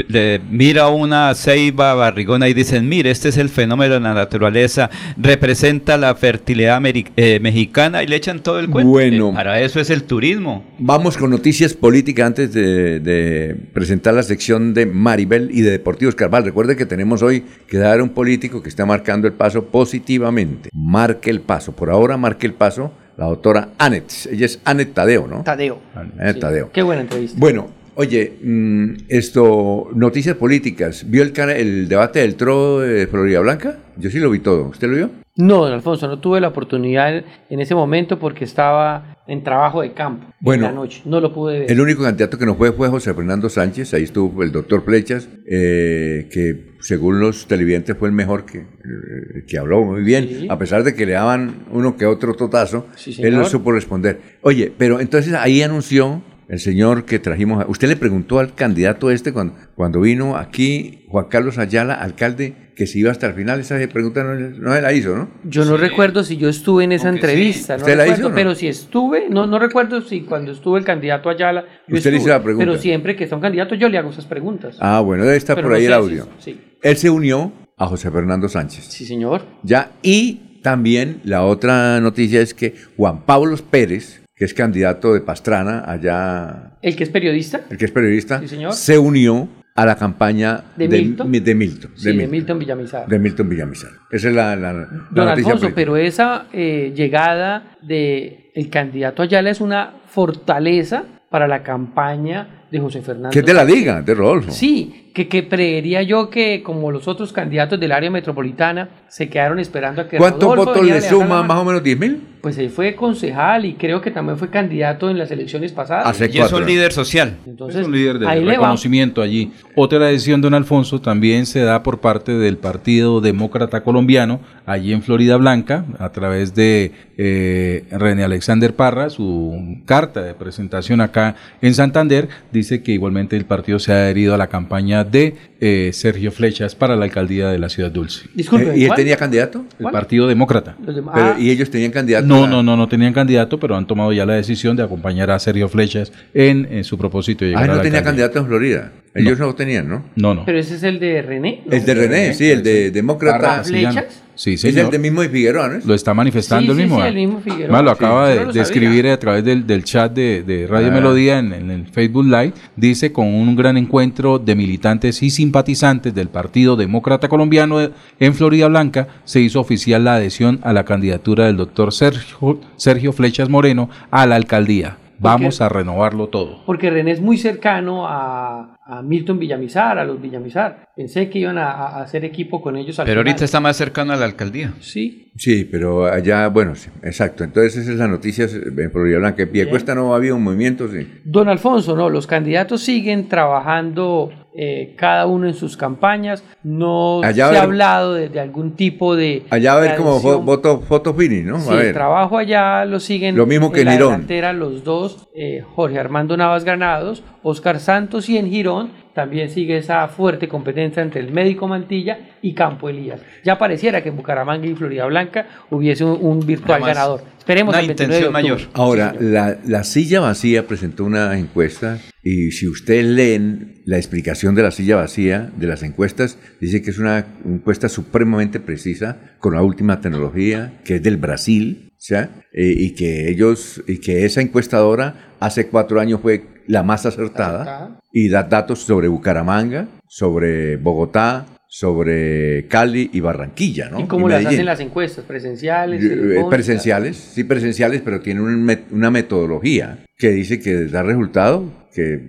de- mira una ceiba barrigona y dicen, mire, este es el fenómeno de la naturaleza, representa la fertilidad eh, mexicana y le echan todo el cuento. Bueno. Eh, para eso es el turismo. Vamos con noticias políticas antes de, de presentar la sección de Maribel y de Deportivos Carval. Recuerde que tenemos hoy que dar un político que está marcando el paso positivamente. Marque el paso. Por ahora marque el paso la doctora Anet. Ella es Anet Tadeo, ¿no? Tadeo. Anet Tadeo. Qué buena entrevista. Bueno, oye, mm, esto, noticias políticas. ¿Vio el, el debate del TRO de Florida Blanca? Yo sí lo vi todo. ¿Usted lo vio? No, don Alfonso, no tuve la oportunidad en ese momento porque estaba en trabajo de campo Bueno, en la noche. No lo pude ver. El único candidato que no fue fue José Fernando Sánchez, ahí estuvo el doctor Flechas, eh, que según los televidentes fue el mejor que, eh, que habló muy bien, Sí. a pesar de que le daban uno que otro totazo, Sí, él señor. supo responder. Oye, pero entonces ahí anunció el señor que trajimos, a- usted le preguntó al candidato este cuando, cuando vino aquí, Juan Carlos Ayala, alcalde, que se iba hasta el final, esa pregunta no, no se la hizo, ¿no? Yo no recuerdo si yo estuve en esa entrevista, no ¿Usted la recuerdo, hizo no? pero si estuve, no, no recuerdo si cuando estuvo el candidato Ayala, yo Usted le hizo la pregunta. Pero siempre que está un candidato yo le hago esas preguntas. Ah, bueno, debe estar Pero por no ahí el si- audio. sí. Él se unió a José Fernando Sánchez. Sí, señor. Ya, y también la otra noticia es que Juan Pablo Pérez, que es candidato de Pastrana, allá, El que es periodista, el que es periodista, Sí, señor. se unió a la campaña ¿De de, Milton? Mi- de Milton. sí, de Milton Villamizar. de Milton Villamizar. Esa es la, la- la Don Alfonso, política. pero esa eh, llegada de el candidato Ayala es una fortaleza para la campaña de José Fernando. Que es de la liga, de Rodolfo. Sí, que, que creería yo que como los otros candidatos del área metropolitana se quedaron esperando a que ¿Cuántos Rodolfo votos le suma? ¿Más o menos 10 mil? Pues él fue concejal y creo que también fue candidato en las elecciones pasadas. Hace Y es un líder social. Entonces, es un líder de ahí le va. reconocimiento allí. Otra decisión, don Alfonso, también se da por parte del Partido Demócrata Colombiano, allí en Florida Blanca, a través de eh, René Alexander Parra, su carta de presentación acá en Santander, dice que igualmente el partido se ha adherido a la campaña de eh, Sergio Flechas para la alcaldía de la Ciudad Dulce. Disculpe, Eh, ¿Y él ¿cuál? tenía candidato? El Partido Demócrata. Pero- ah, ¿Y ellos tenían candidato? No, a- no, no, no tenían candidato, pero han tomado ya la decisión de acompañar a Sergio Flechas en, en su propósito de llegar Ah, a no la tenía alcaldía. candidato en Florida. Ellos no, tenían, ¿no? No, no. Pero ese es el de René. ¿no? El de René, sí, el de demócrata. ¿Flechas? Sí, Es el de mismo de Figueroa, ¿no? Lo está manifestando Sí, el mismo. sí, ¿eh? el mismo Figueroa. Más, lo acaba de, lo escribir a través del, del chat de, de Radio Ah. Melodía en, en el Facebook Live. Dice con un gran encuentro de militantes y simpatizantes del Partido Demócrata Colombiano de- en Florida Blanca, se hizo oficial la adhesión a la candidatura del doctor Sergio, Sergio Flechas Moreno a la alcaldía. Vamos a renovarlo todo. Porque René es muy cercano a, a Milton Villamizar, a los Villamizar. Pensé que iban a, a hacer equipo con ellos al Pero final. ahorita está más cercano a la alcaldía. Sí. Sí, pero allá, bueno, sí, exacto. Entonces esa es la noticia en Florida Blanca. En Piedecuesta no había un movimiento, sí. Don Alfonso, no, los candidatos siguen trabajando eh, cada uno en sus campañas. No Allá se ha hablado de, de algún tipo de. Allá a ver como voto, foto finish, ¿no? Sí, a el ver. trabajo allá lo siguen Lo mismo que en la en Girón. delantera los dos, eh, Jorge Armando Navas Granados, Oscar Santos y en Girón también sigue esa fuerte competencia entre el médico Mantilla y Campo Elías. Ya pareciera que en Bucaramanga y Florida Blanca hubiese un, un virtual ganador. Esperemos Una el 29 de intención mayor. Ahora, la, la silla vacía presentó una encuesta y si ustedes leen la explicación de la silla vacía de las encuestas, dice que es una encuesta supremamente precisa con la última tecnología, que es del Brasil, Eh, y que ellos, y que esa encuestadora hace cuatro años fue la más acertada Acertada. y da datos sobre Bucaramanga, sobre Bogotá, sobre Cali y Barranquilla, ¿no? ¿Y cómo Y las hacen las encuestas? ¿Presenciales? Eh, telefónicas? presenciales, sí presenciales, pero tienen una metodología que dice que da resultado, que eh,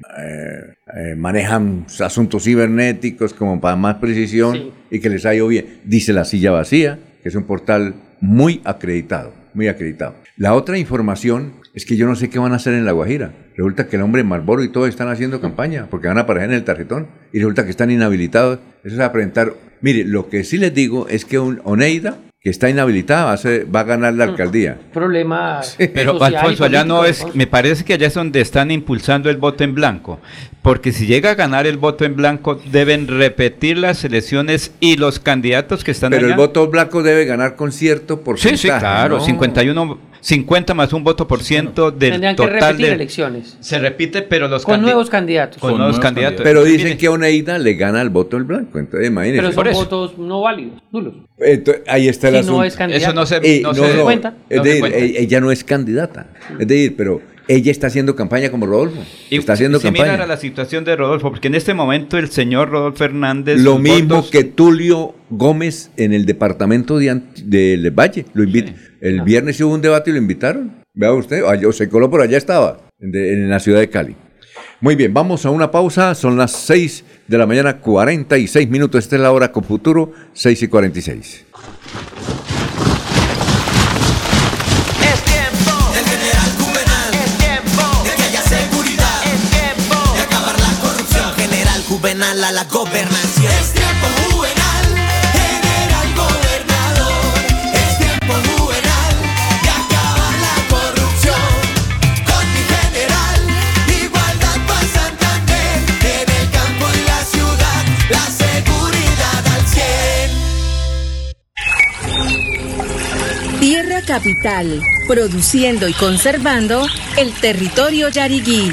eh, manejan asuntos cibernéticos como para más precisión Sí. y que les ha ido bien. Dice La Silla Vacía, que es un portal muy acreditado, muy acreditado. La otra información es que yo no sé qué van a hacer en La Guajira. Resulta que el hombre Marlboro y todos están haciendo campaña porque van a aparecer en el tarjetón y resulta que están inhabilitados. Eso es a presentar. Mire, lo que sí les digo es que un Oneida, que está inhabilitada, va a, ser- va a ganar la alcaldía. Problema Pero Alfonso, allá no es, me parece que allá es donde están impulsando el voto en blanco, porque si llega a ganar el voto en blanco deben repetir las elecciones y los candidatos que están Pero allá. el voto blanco debe ganar con cierto sí, porcentaje. sí, claro, ¿no? 51, 50 más un voto por ciento del Tendrían que total repetir de elecciones. se repite, pero los Con nuevos candidatos. con, Con nuevos nuevos candidatos. Pero dicen que Oneida le gana el voto al blanco. Entonces, imagínense. Pero son por eso. votos no válidos, nulos. Entonces, ahí está el Si asunto. no es candidato. eso no se, Eh, no no, se no, cuenta. Es decir, cuenta. e- ella no es candidata. Es decir, pero ella está haciendo campaña como Rodolfo. Y está haciendo similar campaña. a la situación de Rodolfo, porque en este momento el señor Rodolfo Hernández Lo mismo votos- que Tulio Gómez en el departamento de del Valle. Lo invita. El Ah. viernes hubo un debate y lo invitaron. Vea usted, allá- o se coló por allá estaba, en, de- en la ciudad de Cali. Muy bien, vamos a una pausa. Son las 6 de la mañana, 46 minutos. Esta es la hora con futuro, 6 y 46. Juvenal a la gobernación. Es tiempo juvenal, general gobernador. Es tiempo juvenal de acabar la corrupción. Con mi general, igualdad para Santander. En el campo y la ciudad, la seguridad al 100. Tierra Capital, produciendo y conservando el territorio yariguí.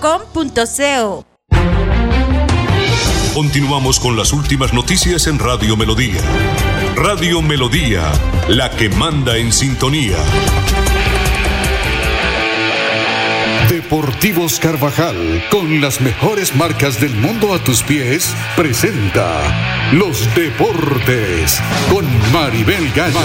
Continuamos con las últimas noticias en Radio Melodía. Radio Melodía, la que manda en sintonía. Deportivos Carvajal, con las mejores marcas del mundo a tus pies, presenta Los Deportes con Maribel Gallo.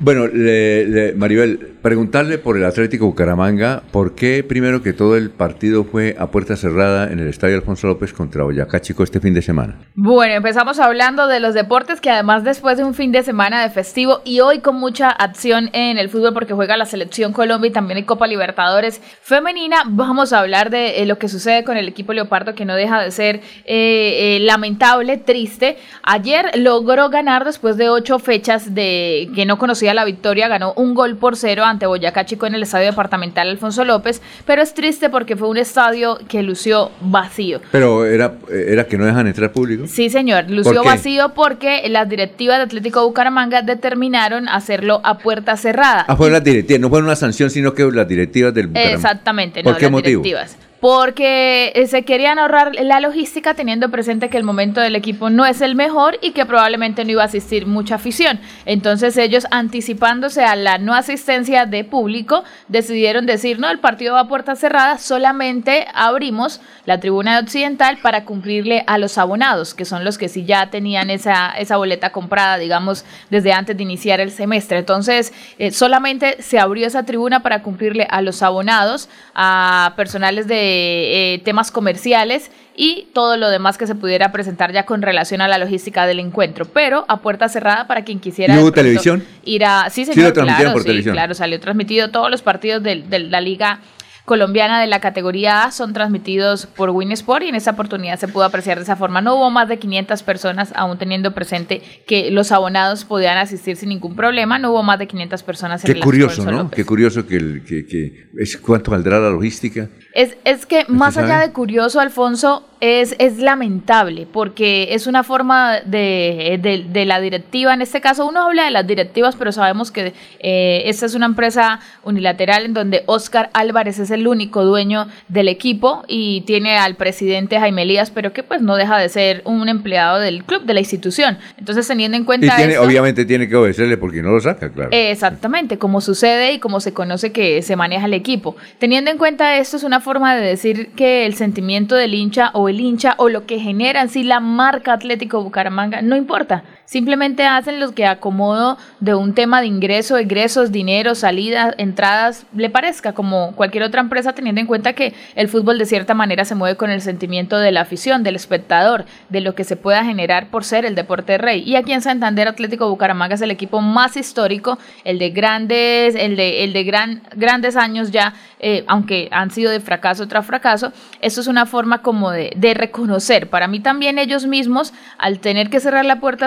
Bueno, le- le- Maribel, preguntarle por el Atlético Bucaramanga, ¿por qué primero que todo el partido fue a puerta cerrada en el Estadio Alfonso López contra Boyacá Chico este fin de semana? Bueno, empezamos hablando de los deportes que además después de un fin de semana de festivo y hoy con mucha acción en el fútbol porque juega la selección Colombia y también hay Copa Libertadores femenina, vamos a hablar de eh, lo que sucede con el equipo Leopardo que no deja de ser eh, eh, lamentable, triste. Ayer logró ganar después de ocho fechas de que no conocía la victoria, ganó un gol por cero ante Boyacá Chico en el estadio departamental Alfonso López, pero es triste porque fue un estadio que lució vacío. Pero era, era que no dejan entrar público. Sí, señor. Lució vacío porque las directivas de Atlético Bucaramanga determinaron hacerlo a puerta cerrada. Ah, fueron las directivas, no fueron una sanción, sino que las directivas del Bucaramanga. Exactamente, ¿Por no qué las motivo? directivas. Porque eh, se querían ahorrar la logística teniendo presente que el momento del equipo no es el mejor y que probablemente no iba a asistir mucha afición. Entonces ellos anticipándose a la no asistencia de público decidieron decir, no, el partido va a puerta cerrada, solamente abrimos la tribuna de occidental para cumplirle a los abonados, que son los que sí ya tenían esa, esa boleta comprada, digamos, desde antes de iniciar el semestre. Entonces eh, solamente se abrió esa tribuna para cumplirle a los abonados, a personales de eh, temas comerciales y todo lo demás que se pudiera presentar ya con relación a la logística del encuentro, pero a puerta cerrada para quien quisiera ¿Y hubo de televisión? ir a sí Sí, señor lo transmitieron claro por sí, televisión. claro salió transmitido todos los partidos del- de, la liga colombiana de la categoría A son transmitidos por Winsport y en esa oportunidad se pudo apreciar de esa forma. No hubo más de 500 personas, aún teniendo presente que los abonados podían asistir sin ningún problema. No hubo más de 500 personas en Qué curioso, ¿no? López. Qué curioso que, el, que, que es cuánto valdrá la logística. Es, es que más sabe? allá de curioso, Alfonso, es, es lamentable porque es una forma de, de- de la directiva. En este caso, uno habla de las directivas, pero sabemos que eh, esta es una empresa unilateral en donde Oscar Álvarez es el único dueño del equipo y tiene al presidente Jaime Elías, pero que pues no deja de ser un empleado del club, de la institución. Entonces, teniendo en Y cuenta tiene, esto- obviamente tiene que obedecerle porque no lo saca, claro. Exactamente, como sucede y como se conoce que se maneja el equipo. Teniendo en cuenta esto, es una forma de decir que el sentimiento del hincha o el hincha o lo que genera en sí la marca Atlético Bucaramanga no importa. Simplemente hacen lo que acomodo de un tema de ingreso, egresos, dinero, salidas, entradas, le parezca, como cualquier otra empresa, teniendo en cuenta que el fútbol de cierta manera se mueve con el sentimiento de la afición, del espectador, de lo que se pueda generar por ser el deporte rey. Y aquí en Santander, Atlético Bucaramanga es el equipo más histórico, el de grandes, el de, el de gran, grandes años ya, eh, aunque han sido de fracaso tras fracaso. Esto es una forma como de, reconocer. Para mí también ellos mismos, al tener que cerrar la puerta,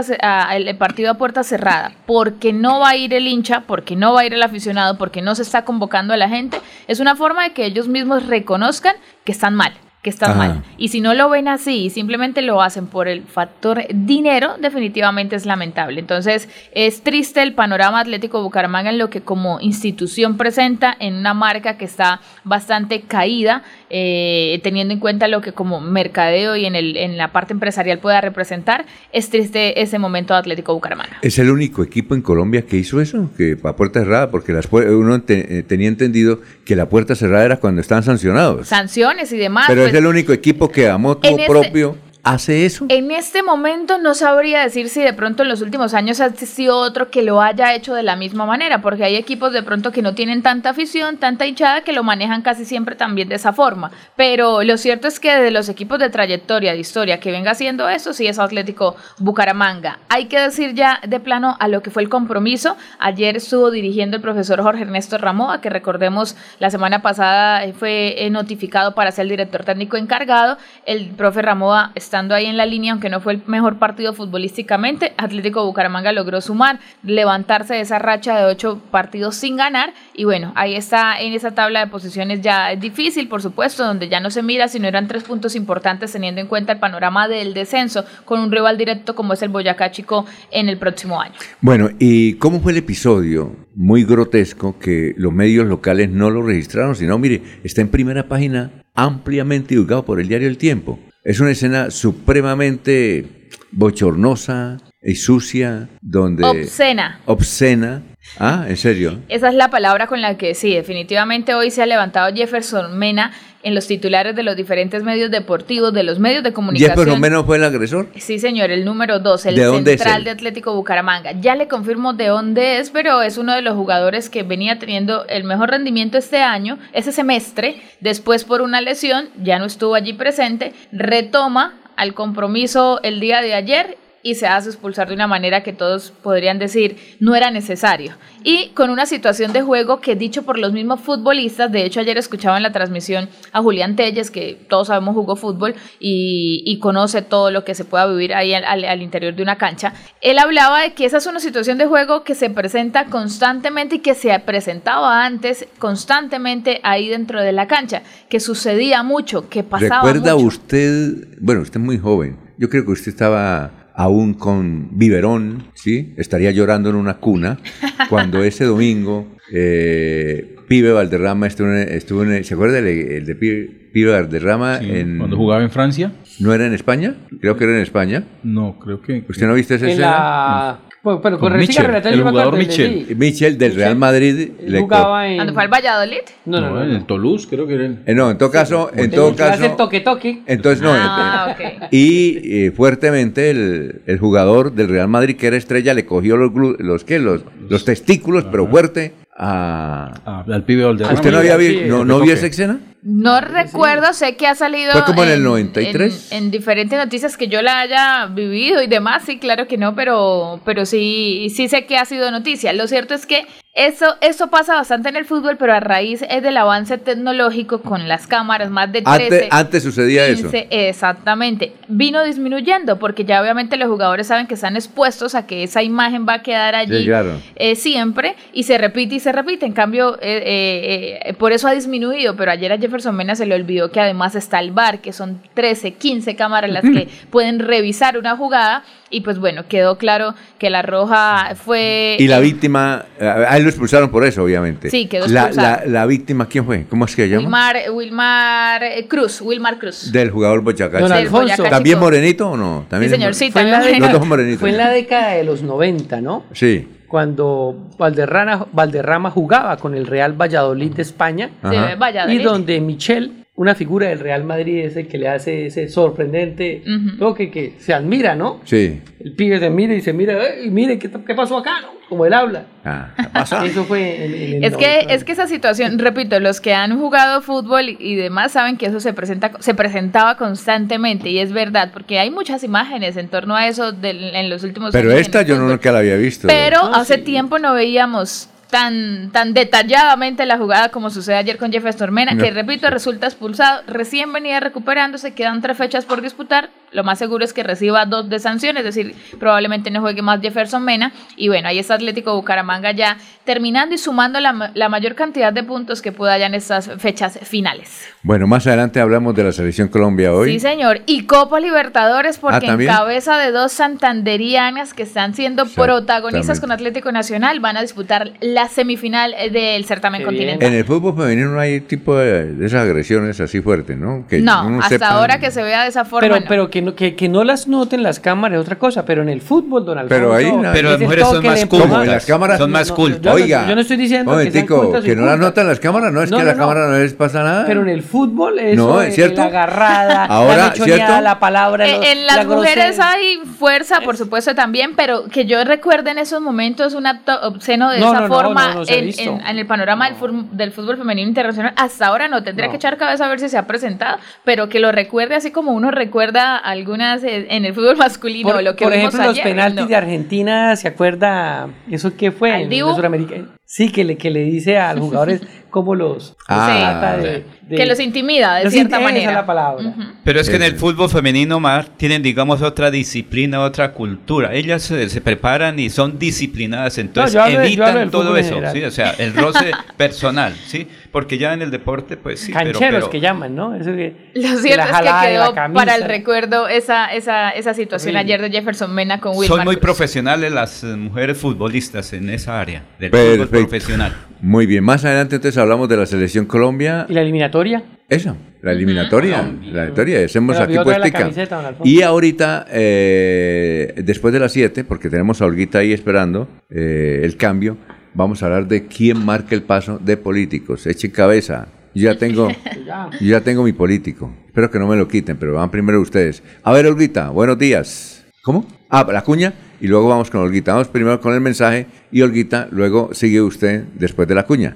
el partido a puerta cerrada, porque no va a ir el hincha, porque no va a ir el aficionado, porque no se está convocando a la gente, es una forma de que ellos mismos reconozcan que están mal que están Ajá. mal. Y si no lo ven así y simplemente lo hacen por el factor dinero, definitivamente es lamentable. Entonces, es triste el panorama Atlético Bucaramanga en lo que como institución presenta en una marca que está bastante caída, eh, teniendo en cuenta lo que como mercadeo y en, el, en la parte empresarial pueda representar. Es triste ese momento de Atlético Bucaramanga. ¿Es el único equipo en Colombia que hizo eso? Que a puerta cerrada, porque las puer- uno te- eh, tenía entendido que la puerta cerrada era cuando estaban sancionados. Sanciones y demás. Pero pues, es el único equipo que a moto En este- propio hace eso. En este momento no sabría decir si de pronto en los últimos años ha existido otro que lo haya hecho de la misma manera, porque hay equipos de pronto que no tienen tanta afición, tanta hinchada, que lo manejan casi siempre también de esa forma. Pero lo cierto es que de los equipos de trayectoria, de historia, que venga haciendo eso, sí es Atlético Bucaramanga. Hay que decir ya de plano a lo que fue el compromiso. Ayer estuvo dirigiendo el profesor Jorge Ernesto Ramoa, que recordemos la semana pasada fue notificado para ser el director técnico encargado. El profe Ramoa estando ahí en la línea, aunque no fue el mejor partido futbolísticamente, Atlético Bucaramanga logró sumar, levantarse de esa racha de ocho partidos sin ganar. Y bueno, ahí está en esa tabla de posiciones ya es difícil, por supuesto, donde ya no se mira si no eran tres puntos importantes teniendo en cuenta el panorama del descenso con un rival directo como es el Boyacá Chico en el próximo año. Bueno, ¿y cómo fue el episodio? Muy grotesco que los medios locales no lo registraron, sino, mire, está en primera página ampliamente divulgado por el diario El Tiempo. Es una escena supremamente bochornosa y sucia, donde... Obscena. Obscena. Ah, ¿en serio? Esa es la palabra con la que sí, definitivamente hoy se ha levantado Jefferson Mena en los titulares de los diferentes medios deportivos, de los medios de comunicación. ¿Jefferson Mena fue el agresor? Sí, señor, el número dos, el ¿De es central de Atlético Bucaramanga. Ya le confirmo de dónde es, pero es uno de los jugadores que venía teniendo el mejor rendimiento este año, ese semestre. Después, por una lesión, ya no estuvo allí presente. Retoma al compromiso el día de ayer y se hace expulsar de una manera que todos podrían decir no era necesario. Y con una situación de juego que dicho por los mismos futbolistas, de hecho ayer escuchaba en la transmisión a Julián Telles, que todos sabemos jugó fútbol y, y conoce todo lo que se pueda vivir ahí al, al- al interior de una cancha, él hablaba de que esa es una situación de juego que se presenta constantemente y que se presentaba antes constantemente ahí dentro de la cancha, que sucedía mucho, que pasaba ¿Recuerda mucho. usted, bueno, usted es muy joven, yo creo que usted estaba aún con biberón, ¿sí? Estaría llorando en una cuna cuando ese domingo eh, Pibe Valderrama estuvo en, estuvo en- ¿se acuerda el, el de Pibe, Pibe Valderrama en... Cuando jugaba en Francia. ¿No era en España? Creo que era en España. No, creo que... ¿Usted no viste esa En escena? la... Bueno, pero Con con Relatal el jugador sí. Mitchell del Real Madrid le jugaba en... ¿Cuándo fue al Valladolid? No, no, no. en el Toulouse creo que era el... Eh, no, en todo caso, en El todo que caso, toque toque. entonces no. Ah, eh, ok. Y eh, fuertemente el, el jugador del Real Madrid, que era estrella, le cogió los, glu- los, ¿qué? los, los testículos, pero fuerte, a... Ah, al pibe Valderrama. ¿Usted no, había vi- sí, no, no vio esa escena? No recuerdo, sé que ha salido. ¿Fue como en el 93? En, en diferentes noticias que yo la haya vivido y demás, sí, claro que no, pero, pero sí, sí sé que ha sido noticia. Lo cierto es que eso, eso pasa bastante en el fútbol, pero a raíz es del avance tecnológico con las cámaras, más de 13. Antes, antes sucedía eso. 15, exactamente. Vino disminuyendo porque ya obviamente los jugadores saben que están expuestos a que esa imagen va a quedar allí Sí, claro. eh, siempre y se repite y se repite. En cambio, eh, eh, eh, por eso ha disminuido, pero ayer a Jefferson Mena se le olvidó que además está el VAR, que son 13, 15 cámaras las que pueden revisar una jugada y pues bueno, quedó claro que la roja fue... Y la eh, víctima, a a él lo expulsaron por eso, obviamente. Sí, quedó la, expulsado. la, la víctima, ¿quién fue? ¿Cómo es que se llama? Wilmar, Wilmar eh, Cruz, Wilmar Cruz. Del jugador Boyacá. Don Chico. Alfonso. Boyacá ¿También morenito o no? ¿También Sí, señor, sí, Fue la también. Los década, dos morenitos. fue en la década de los 90, ¿no? Sí. Cuando Valderrama, Valderrama jugaba con el Real Valladolid de España Sí, Ajá. Valladolid. y donde Michel, una figura del Real Madrid, es el que le hace ese sorprendente toque que se admira, ¿no? Sí. El pibe se mira y se mira, "Ey, mire, ¿qué, qué pasó acá? ¿no? Como él habla. Ah, ¿qué pasa? Eso fue en, en el Es que, 90. es que esa situación, repito, los que han jugado fútbol y- y demás saben que eso se presenta, se presentaba constantemente y es verdad, porque hay muchas imágenes en torno a eso del- en los últimos Pero años. esta yo nunca la había visto. Pero No, hace sí. tiempo no veíamos tan, tan detalladamente la jugada como sucede ayer con Jefferson Mena, que repito, resulta expulsado, recién venía recuperándose, quedan tres fechas por disputar, lo más seguro es que reciba dos de sanción, es decir, probablemente no juegue más Jefferson Mena. Y bueno, ahí está Atlético Bucaramanga ya terminando y sumando la, la mayor cantidad de puntos que pueda ya en estas fechas finales. Bueno, más adelante hablamos de la selección Colombia hoy. Sí, señor. Y Copa Libertadores, porque en ¿también? cabeza de dos santanderianas que están siendo protagonistas con Atlético Nacional, van a disputar la semifinal eh, del certamen continental. En el fútbol femenino no hay tipo de, de esas agresiones así fuertes, ¿no? Que no, hasta sepa- ahora que se vea de esa forma. Pero, no. pero que, no, que, que no las noten las cámaras es otra cosa, pero en el fútbol, don Alfonso. Pero ahí no- Pero las mujeres son más cultas. empujón. Como en las cámaras. Son más cultas. yo no- Oiga, yo no estoy diciendo que sean momentico, cultas y que no las notan las cámaras, no es No, que no, la no. cámara no les pasa nada. Pero en el fútbol, eso No, es ¿es cierto? la agarrada, Ahora, la ¿cierto? la palabra. Eh, los- en las la mujeres hay fuerza, por supuesto, también, pero que yo recuerde en esos momentos un acto obsceno de esa forma no en, visto. en- en el panorama del, fútbol femenino internacional. Hasta ahora no, tendría que echar cabeza a ver si se ha presentado, pero que lo recuerde así como uno recuerda algunas eh, en el fútbol masculino, Por, lo que por vimos ejemplo, los ayer, penaltis no. de Argentina, ¿se acuerda? ¿Eso qué fue? ¿Al En Suramericana. Sí, que le, que le dice a los jugadores cómo los Ah, trata de, de- que los intimida de Los cierta intimida, manera. es la palabra. Pero es que en el fútbol femenino más tienen, digamos, otra disciplina, otra cultura. Ellas se, se preparan y son disciplinadas, entonces de- evitan todo eso. ¿sí? O sea, el roce personal, ¿sí? Porque ya en el deporte, pues sí, pero- Cancheros pero, que llaman, ¿no? Eso que, Lo que cierto la es que quedó para el recuerdo esa, esa, esa situación ayer de Jefferson Mena con Will son muy profesionales las eh, mujeres futbolistas en esa área del Perfecto. fútbol profesional. Muy bien, más adelante entonces hablamos de la selección Colombia. ¿Y la eliminatoria? Esa, la eliminatoria. La eliminatoria, hacemos aquí puestica. Y ahorita, eh, después de las 7, porque tenemos a Olguita ahí esperando eh, el cambio, vamos a hablar de quién marca el paso de políticos. Echen cabeza. Yo ya tengo, Ya. yo ya tengo mi político. Espero que no me lo quiten, pero van primero ustedes. A ver, Olguita, buenos días. ¿Cómo? Ah, la cuña y luego vamos con Olguita. Vamos primero con el mensaje y Olguita, luego sigue usted después de la cuña.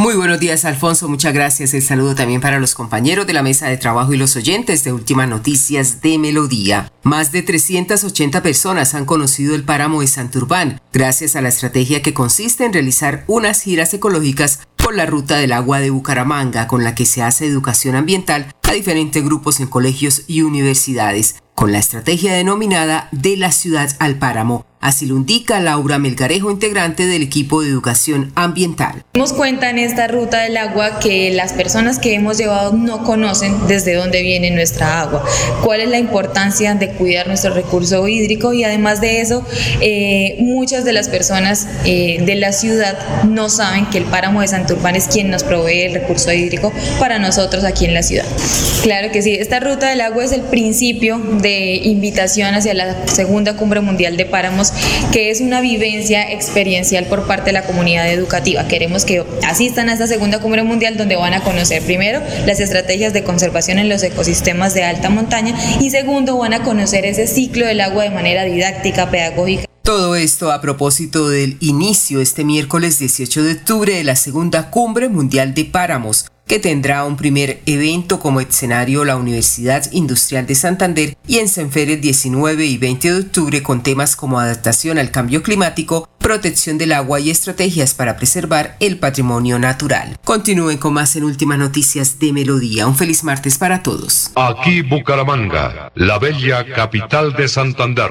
Muy buenos días, Alfonso. Muchas gracias. El saludo también para los compañeros de la mesa de trabajo y los oyentes de Últimas Noticias de Melodía. Más de 380 personas han conocido el páramo de Santurbán gracias a la estrategia que consiste en realizar unas giras ecológicas por la ruta del agua de Bucaramanga, con la que se hace educación ambiental a diferentes grupos en colegios y universidades, con la estrategia denominada De la ciudad al páramo. Así lo indica Laura Melgarejo, integrante del equipo de educación ambiental. Dimos cuenta en esta ruta del agua que las personas que hemos llevado no conocen desde dónde viene nuestra agua, cuál es la importancia de cuidar nuestro recurso hídrico y además de eso, eh, muchas de las personas eh, de la ciudad no saben que el páramo de Santurbán es quien nos provee el recurso hídrico para nosotros aquí en la ciudad. Claro que sí, esta ruta del agua es el principio de invitación hacia la segunda cumbre mundial de páramos, que es una vivencia experiencial por parte de la comunidad educativa. Queremos que asistan a esta segunda cumbre mundial donde van a conocer primero las estrategias de conservación en los ecosistemas de alta montaña y segundo van a conocer ese ciclo del agua de manera didáctica, pedagógica. Todo esto a propósito del inicio este miércoles 18 de octubre de la segunda cumbre mundial de páramos, que tendrá un primer evento como escenario la Universidad Industrial de Santander y en Senferes 19 y 20 de octubre con temas como adaptación al cambio climático, protección del agua y estrategias para preservar el patrimonio natural. Continúen con más en Últimas Noticias de Melodía. Un feliz martes para todos. Aquí Bucaramanga, la bella capital de Santander.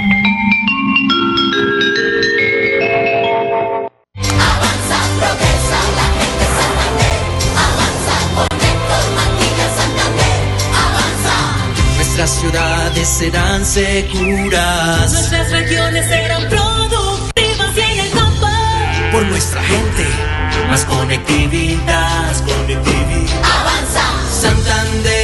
Avanza, conectos, maquillas Santander avanza. Nuestra ciudad calles serán seguras. Nuestras regiones serán productivas y en el campo. Por nuestra gente, más conectividad. Más conectividad. Avanza. Santander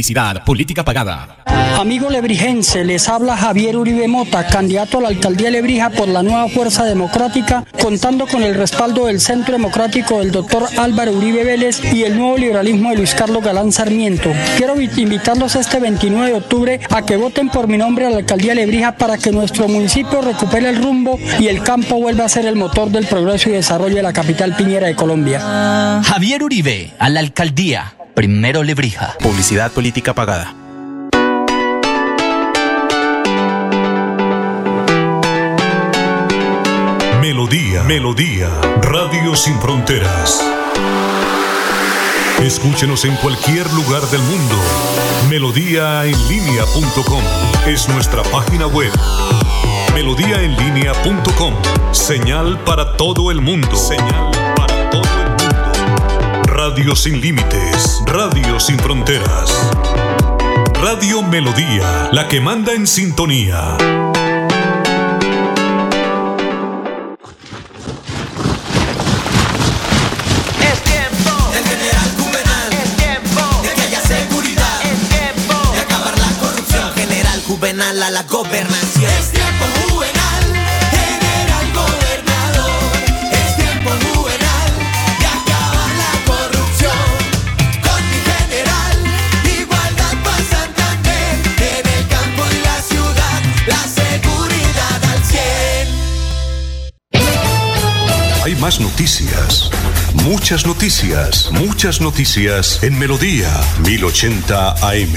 Publicidad, política pagada. Amigo lebrijense, les habla Javier Uribe Mota, candidato a la alcaldía de Lebrija por la nueva Fuerza Democrática, contando con el respaldo del Centro Democrático del doctor Álvaro Uribe Vélez y el nuevo liberalismo de Luis Carlos Galán Sarmiento. Quiero invitarlos este 29 de octubre a que voten por mi nombre a la alcaldía de Lebrija para que nuestro municipio recupere el rumbo y el campo vuelva a ser el motor del progreso y desarrollo de la capital piñera de Colombia. Javier Uribe, a la alcaldía. Primero Lebrija. Publicidad, política pagada. Melodía, Melodía, Radio Sin Fronteras. Escúchenos en cualquier lugar del mundo. Melodíaenlínea.com es nuestra página web. Melodíaenlínea.com, señal para todo el mundo. Señal Radio sin límites, Radio sin fronteras. Radio Melodía, la que manda en sintonía. Es tiempo del Muchas noticias, muchas noticias en Melodía 1080 AM.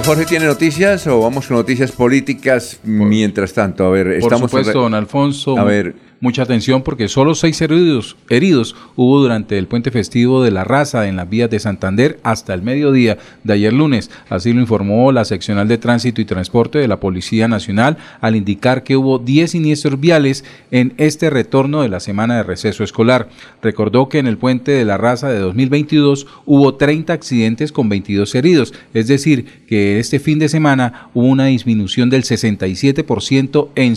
Jorge tiene noticias o vamos con noticias políticas mientras tanto. A ver, Por estamos supuesto, don Alfonso. A ver, Mucha atención porque solo seis heridos, heridos hubo durante el puente festivo de la raza en las vías de Santander hasta el mediodía de ayer lunes. Así lo informó la seccional de tránsito y transporte de la Policía Nacional al indicar que hubo 10 siniestros viales en este retorno de la semana de receso escolar. Recordó que en el puente de la raza de 2022 hubo 30 accidentes con 22 heridos, es decir, que este fin de semana hubo una disminución del 67% en,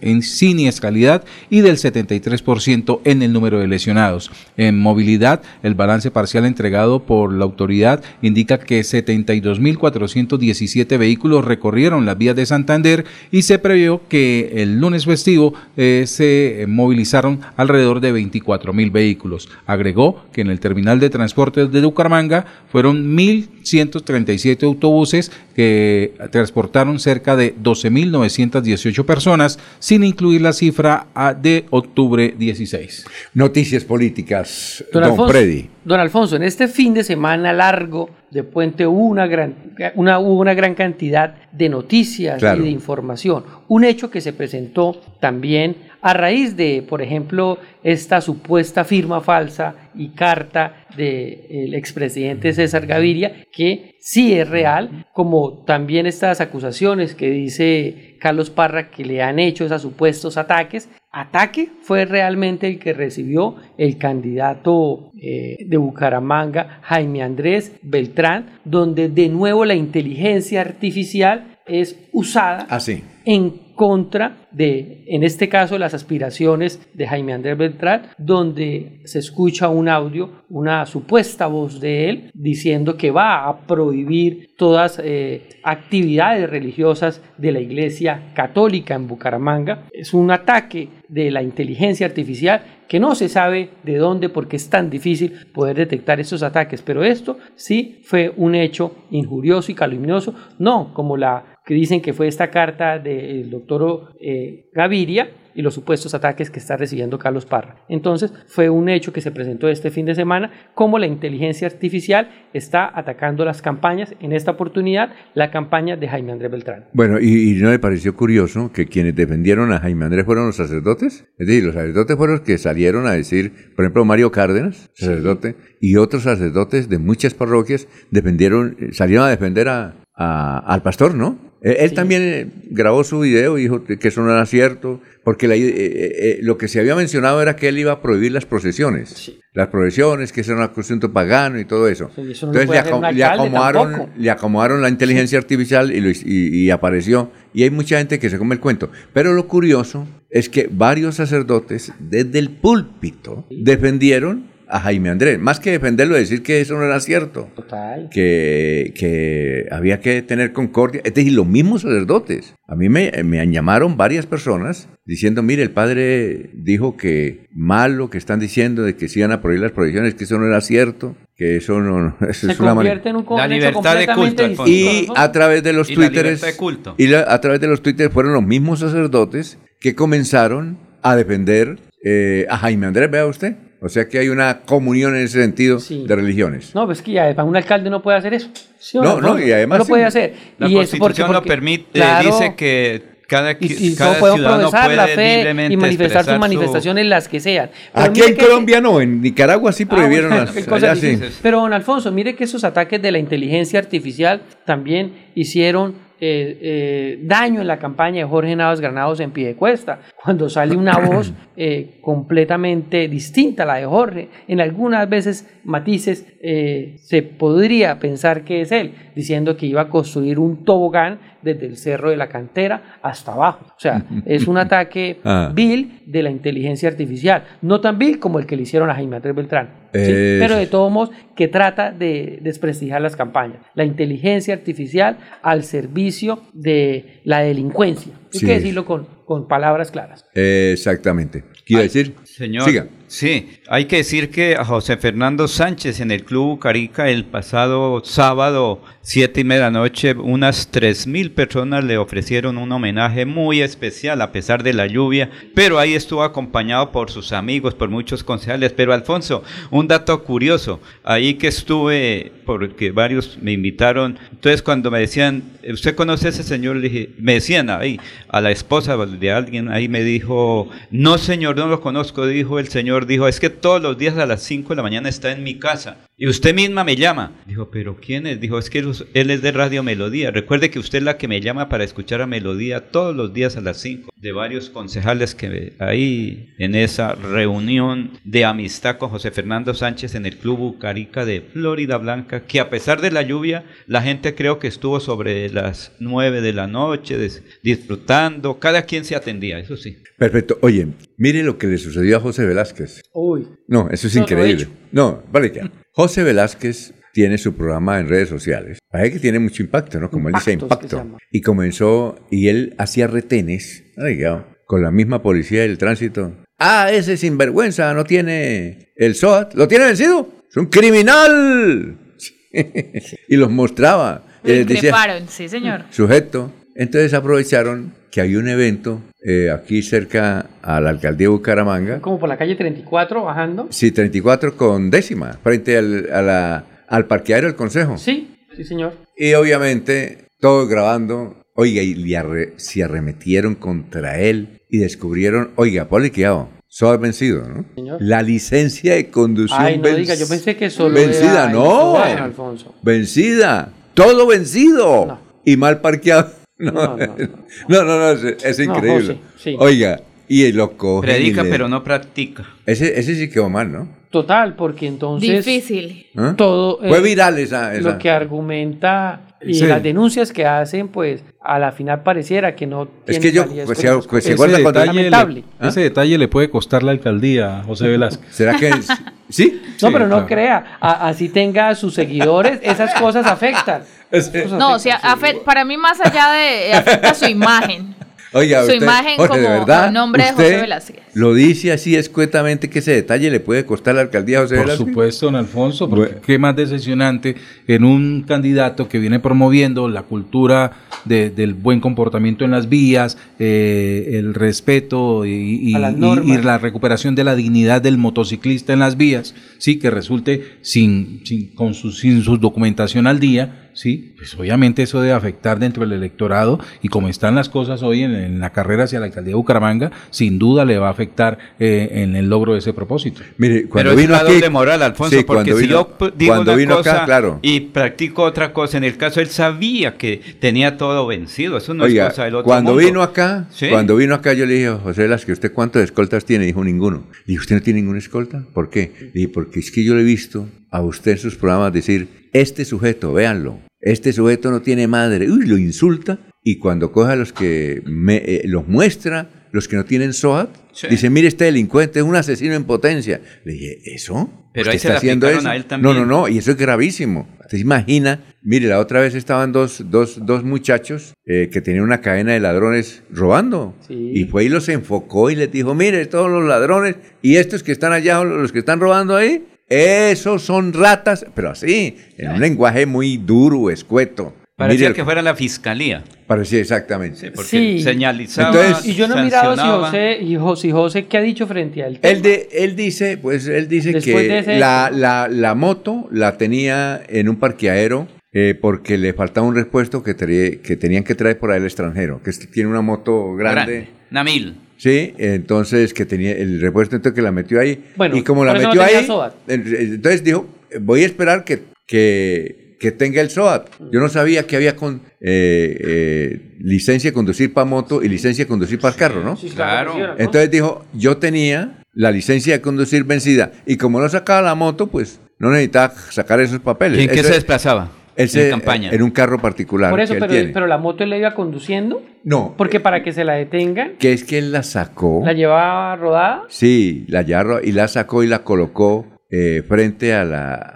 en siniestralidad y del 73% en el número de lesionados. En movilidad, el balance parcial entregado por la autoridad indica que 72.417 vehículos recorrieron las vías de Santander y se previó que el lunes festivo eh, se movilizaron alrededor de 24.000 vehículos. Agregó que en el terminal de transporte de Bucaramanga fueron 1.137 autobuses que transportaron cerca de 12.918 personas, sin incluir la cifra a- de octubre 16. Noticias políticas, Don, don, Alfonso, Freddy. don Alfonso, en este fin de semana largo de puente hubo una gran, una, hubo una gran cantidad de noticias Claro. y de información. Un hecho que se presentó también a raíz de, por ejemplo, esta supuesta firma falsa y carta del expresidente César Gaviria, que sí es real, como también estas acusaciones que dice Carlos Parra que le han hecho esos supuestos ataques. Ataque fue realmente el que recibió el candidato eh, de Bucaramanga, Jaime Andrés Beltrán, donde de nuevo la inteligencia artificial es usada Así. en contra de, en este caso, las aspiraciones de Jaime Andrés Beltrán, donde se escucha un audio, una supuesta voz de él, diciendo que va a prohibir todas eh, actividades religiosas de la Iglesia Católica en Bucaramanga. Es un ataque de la inteligencia artificial que no se sabe de dónde porque es tan difícil poder detectar estos ataques, pero esto sí fue un hecho injurioso y calumnioso, no como la que dicen que fue esta carta del doctor eh, Gaviria y los supuestos ataques que está recibiendo Carlos Parra. Entonces, fue un hecho que se presentó este fin de semana, como la inteligencia artificial está atacando las campañas, en esta oportunidad, la campaña de Jaime Andrés Beltrán. Bueno, y, y no le pareció curioso que quienes defendieron a Jaime Andrés fueron los sacerdotes. Es decir, los sacerdotes fueron los que salieron a decir, por ejemplo, Mario Cárdenas, sacerdote, y otros sacerdotes de muchas parroquias defendieron, eh, salieron a defender a, a- al pastor, ¿no? Él, también eh, grabó su video y dijo que eso no era cierto, porque la- eh, eh, lo que se había mencionado era que él iba a prohibir las procesiones. Las procesiones, que eso era un asunto pagano y todo eso. Sí, eso no lo Entonces le, acom- le acomodaron, le acomodaron la inteligencia artificial y, lo y apareció. Y hay mucha gente que se come el cuento. Pero lo curioso es que varios sacerdotes desde el púlpito defendieron a Jaime Andrés. Más que defenderlo, decir que eso no era cierto. Total. Que, que había que tener concordia. Es decir, los mismos sacerdotes. A mí me, me llamaron varias personas diciendo, mire, el padre dijo que mal lo que están diciendo de que se iban a prohibir las prohibiciones, que eso no era cierto, que eso no... Eso Se es una convierte en un co- La libertad de culto, y a través de los Y la twitteres libertad de culto. y la- a través de los twitters fueron los mismos sacerdotes que comenzaron a defender eh, a Jaime Andrés, vea usted. O sea que hay una comunión en ese sentido de religiones. No, pues que ya para un alcalde no puede hacer eso. ¿Sí o No, no, y además No sí. puede hacer. La y eso porque- Constitución lo porque- permite, claro, dice que cada, y, y cada ciudadano profesar la puede fe libremente y manifestar sus su- manifestaciones las que sean. Pero Aquí en que- Colombia no, en Nicaragua sí Ah, prohibieron bueno, las... qué cosa allá sí. difícil. Pero don Alfonso, mire que esos ataques de la inteligencia artificial también hicieron eh, eh, daño en la campaña de Jorge Navas Granados en Piedecuesta, cuando sale una voz eh, completamente distinta a la de Jorge. En algunas veces matices eh, se podría pensar que es él, diciendo que iba a construir un tobogán desde el cerro de la cantera hasta abajo. O sea, es un ataque Ah. vil de la inteligencia artificial, no tan vil como el que le hicieron a Jaime Andrés Beltrán. ¿Sí? Eso. Pero de todos modos, que trata de desprestigiar las campañas. La inteligencia artificial al servicio de la delincuencia. Hay Sí. que decirlo con, con palabras claras. Exactamente. ¿Quiere decir? Señor, Siga. Sí, hay que decir que a José Fernando Sánchez en el Club Carica el pasado sábado, siete y media noche, unas tres mil personas le ofrecieron un homenaje muy especial a pesar de la lluvia, pero ahí estuvo acompañado por sus amigos, por muchos concejales. Pero Alfonso, un dato curioso, ahí que estuve, porque varios me invitaron, entonces cuando me decían, ¿usted conoce a ese señor? Le dije, me decían ahí, a la esposa de alguien, ahí me dijo, no señor, no lo conozco, dijo el señor, dijo, es que todos los días a las 5 de la mañana está en mi casa. Y usted misma me llama. Dijo, ¿pero quién es? Dijo, es que él- es de Radio Melodía. Recuerde que usted es la que me llama para escuchar a Melodía todos los días a las 5. De varios concejales que ahí en esa reunión de amistad con José Fernando Sánchez en el Club Bucarica de Florida Blanca, que a pesar de la lluvia, la gente creo que estuvo sobre las 9 de la noche disfrutando. Cada quien se atendía, eso sí. Perfecto. Oye, mire lo que le sucedió a José Velázquez. Uy. No, eso es No, no he increíble. No, vale ya. José Velázquez tiene su programa en redes sociales. Parece que tiene mucho impacto, ¿no? Como él dice, Impacto. Y comenzó, y él hacía retenes, oiga, con la misma policía del tránsito. Ah, ese sinvergüenza no tiene el SOAT. ¿Lo tiene vencido? ¡Es un criminal! y los mostraba. Y les decía, increparon, sí, señor. sujeto. Entonces aprovecharon que hay un evento eh, aquí cerca a la alcaldía de Bucaramanga. Como por la calle 34 bajando. Sí, 34 con décima, frente al, a la- al parqueadero del consejo. Sí, sí, señor. Y obviamente, todos grabando. Oiga, y le arre- se arremetieron contra él y descubrieron, oiga, ponle cuidado, SOAT vencido, ¿no? Señor. La licencia de conducción Ay, no diga, yo pensé que solo Vencida, era no. Alfonso. Vencida. Todo vencido. Y mal parqueado. No, no, no, no, es, es No, increíble. José, sí. Oiga, y lo cogen y Predica, le- pero no practica. Ese, ese sí quedó mal, ¿no? Total, porque entonces... Difícil. ¿Ah? Todo... Fue eh, viral esa. esa. Lo que argumenta y Sí. las denuncias que hacen, pues a la final pareciera que no Es que yo, pues, se- pues, se cosas. acuerda cuando- lamentable. Le, ese detalle le puede costar la alcaldía a José Velázquez. ¿Será que sí? No, pero no claro. crea, a- así tenga sus seguidores, esas cosas afectan. No, o sea, sí. afe- para mí más allá de afecta su imagen. Oiga, su usted, imagen Jorge, como de verdad, el nombre de José Velázquez. Lo dice así escuetamente que ese detalle le puede costar a la alcaldía a José Por Velázquez. supuesto, don Alfonso, porque qué más decepcionante en un candidato que viene promoviendo la cultura de- del buen comportamiento en las vías, eh, el respeto y la recuperación de la dignidad del motociclista en las vías, sí, que resulte sin, sin, con su, sin su documentación al día. Sí, pues obviamente eso debe afectar dentro del electorado y como están las cosas hoy en, en la carrera hacia la alcaldía de Bucaramanga, sin duda le va a afectar eh, en el logro de ese propósito. Mire, Pero es una doble moral, Alfonso, Sí, porque cuando si vino- yo digo cuando una vino acá, claro. y practico otra cosa, en el caso él sabía que tenía todo vencido, eso no Oiga, es cosa del otro cuando mundo. vino acá, Sí. cuando vino acá yo le dije José Velázquez, ¿usted cuántos escoltas tiene? Dijo ninguno. Le dije, ¿usted no tiene ninguna escolta? ¿Por qué? Le dije, porque es que yo le he visto a usted en sus programas decir, este sujeto, véanlo, este sujeto no tiene madre, uy, lo insulta, y cuando coge a los que me- eh, los muestra, los que no tienen SOAT, Sí. dice, mire, este delincuente es un asesino en potencia. Le dije, ¿eso? Pero ¿Usted ahí se le aplicaron a él también. No, no, no, y eso es gravísimo. ¿Usted se imagina? Mire, la otra vez estaban dos, dos, dos muchachos eh, que tenían una cadena de ladrones robando. Sí. Y fue y los enfocó y les dijo, mire, todos los ladrones y estos que están allá, los que están robando ahí, esos son ratas, pero así, en un lenguaje muy duro, escueto. Parecía Mire, que fuera la fiscalía. Parecía exactamente. Porque Sí. señalizaba, Entonces- Y yo no he mirado si. José, y José, José, ¿qué ha dicho frente al tema? Él, de, él dice, pues él dice Después que ese la, la, la moto la tenía en un parqueadero eh, porque le faltaba un repuesto que, que tenían que traer por ahí el extranjero, que es- tiene una moto grande. Grande. Una mil. Sí, entonces que tenía el repuesto entonces que la metió ahí. Bueno, y como la no metió ahí, entonces dijo, voy a esperar que, que, que tenga el SOAT. Yo no sabía que había con eh, eh, licencia de conducir para moto y licencia de conducir para carro, ¿no? Sí, Claro. Entonces dijo, yo tenía la licencia de conducir vencida y como no sacaba la moto, pues no necesitaba sacar esos papeles. ¿Y en qué Eso- se desplazaba? él se- en campaña. En un carro particular Por eso, que él pero, tiene. pero la moto él la iba conduciendo, no, porque para que se la detengan, que es que él la sacó. la llevaba rodada. Sí, la yarra y la sacó y la colocó eh, frente a la,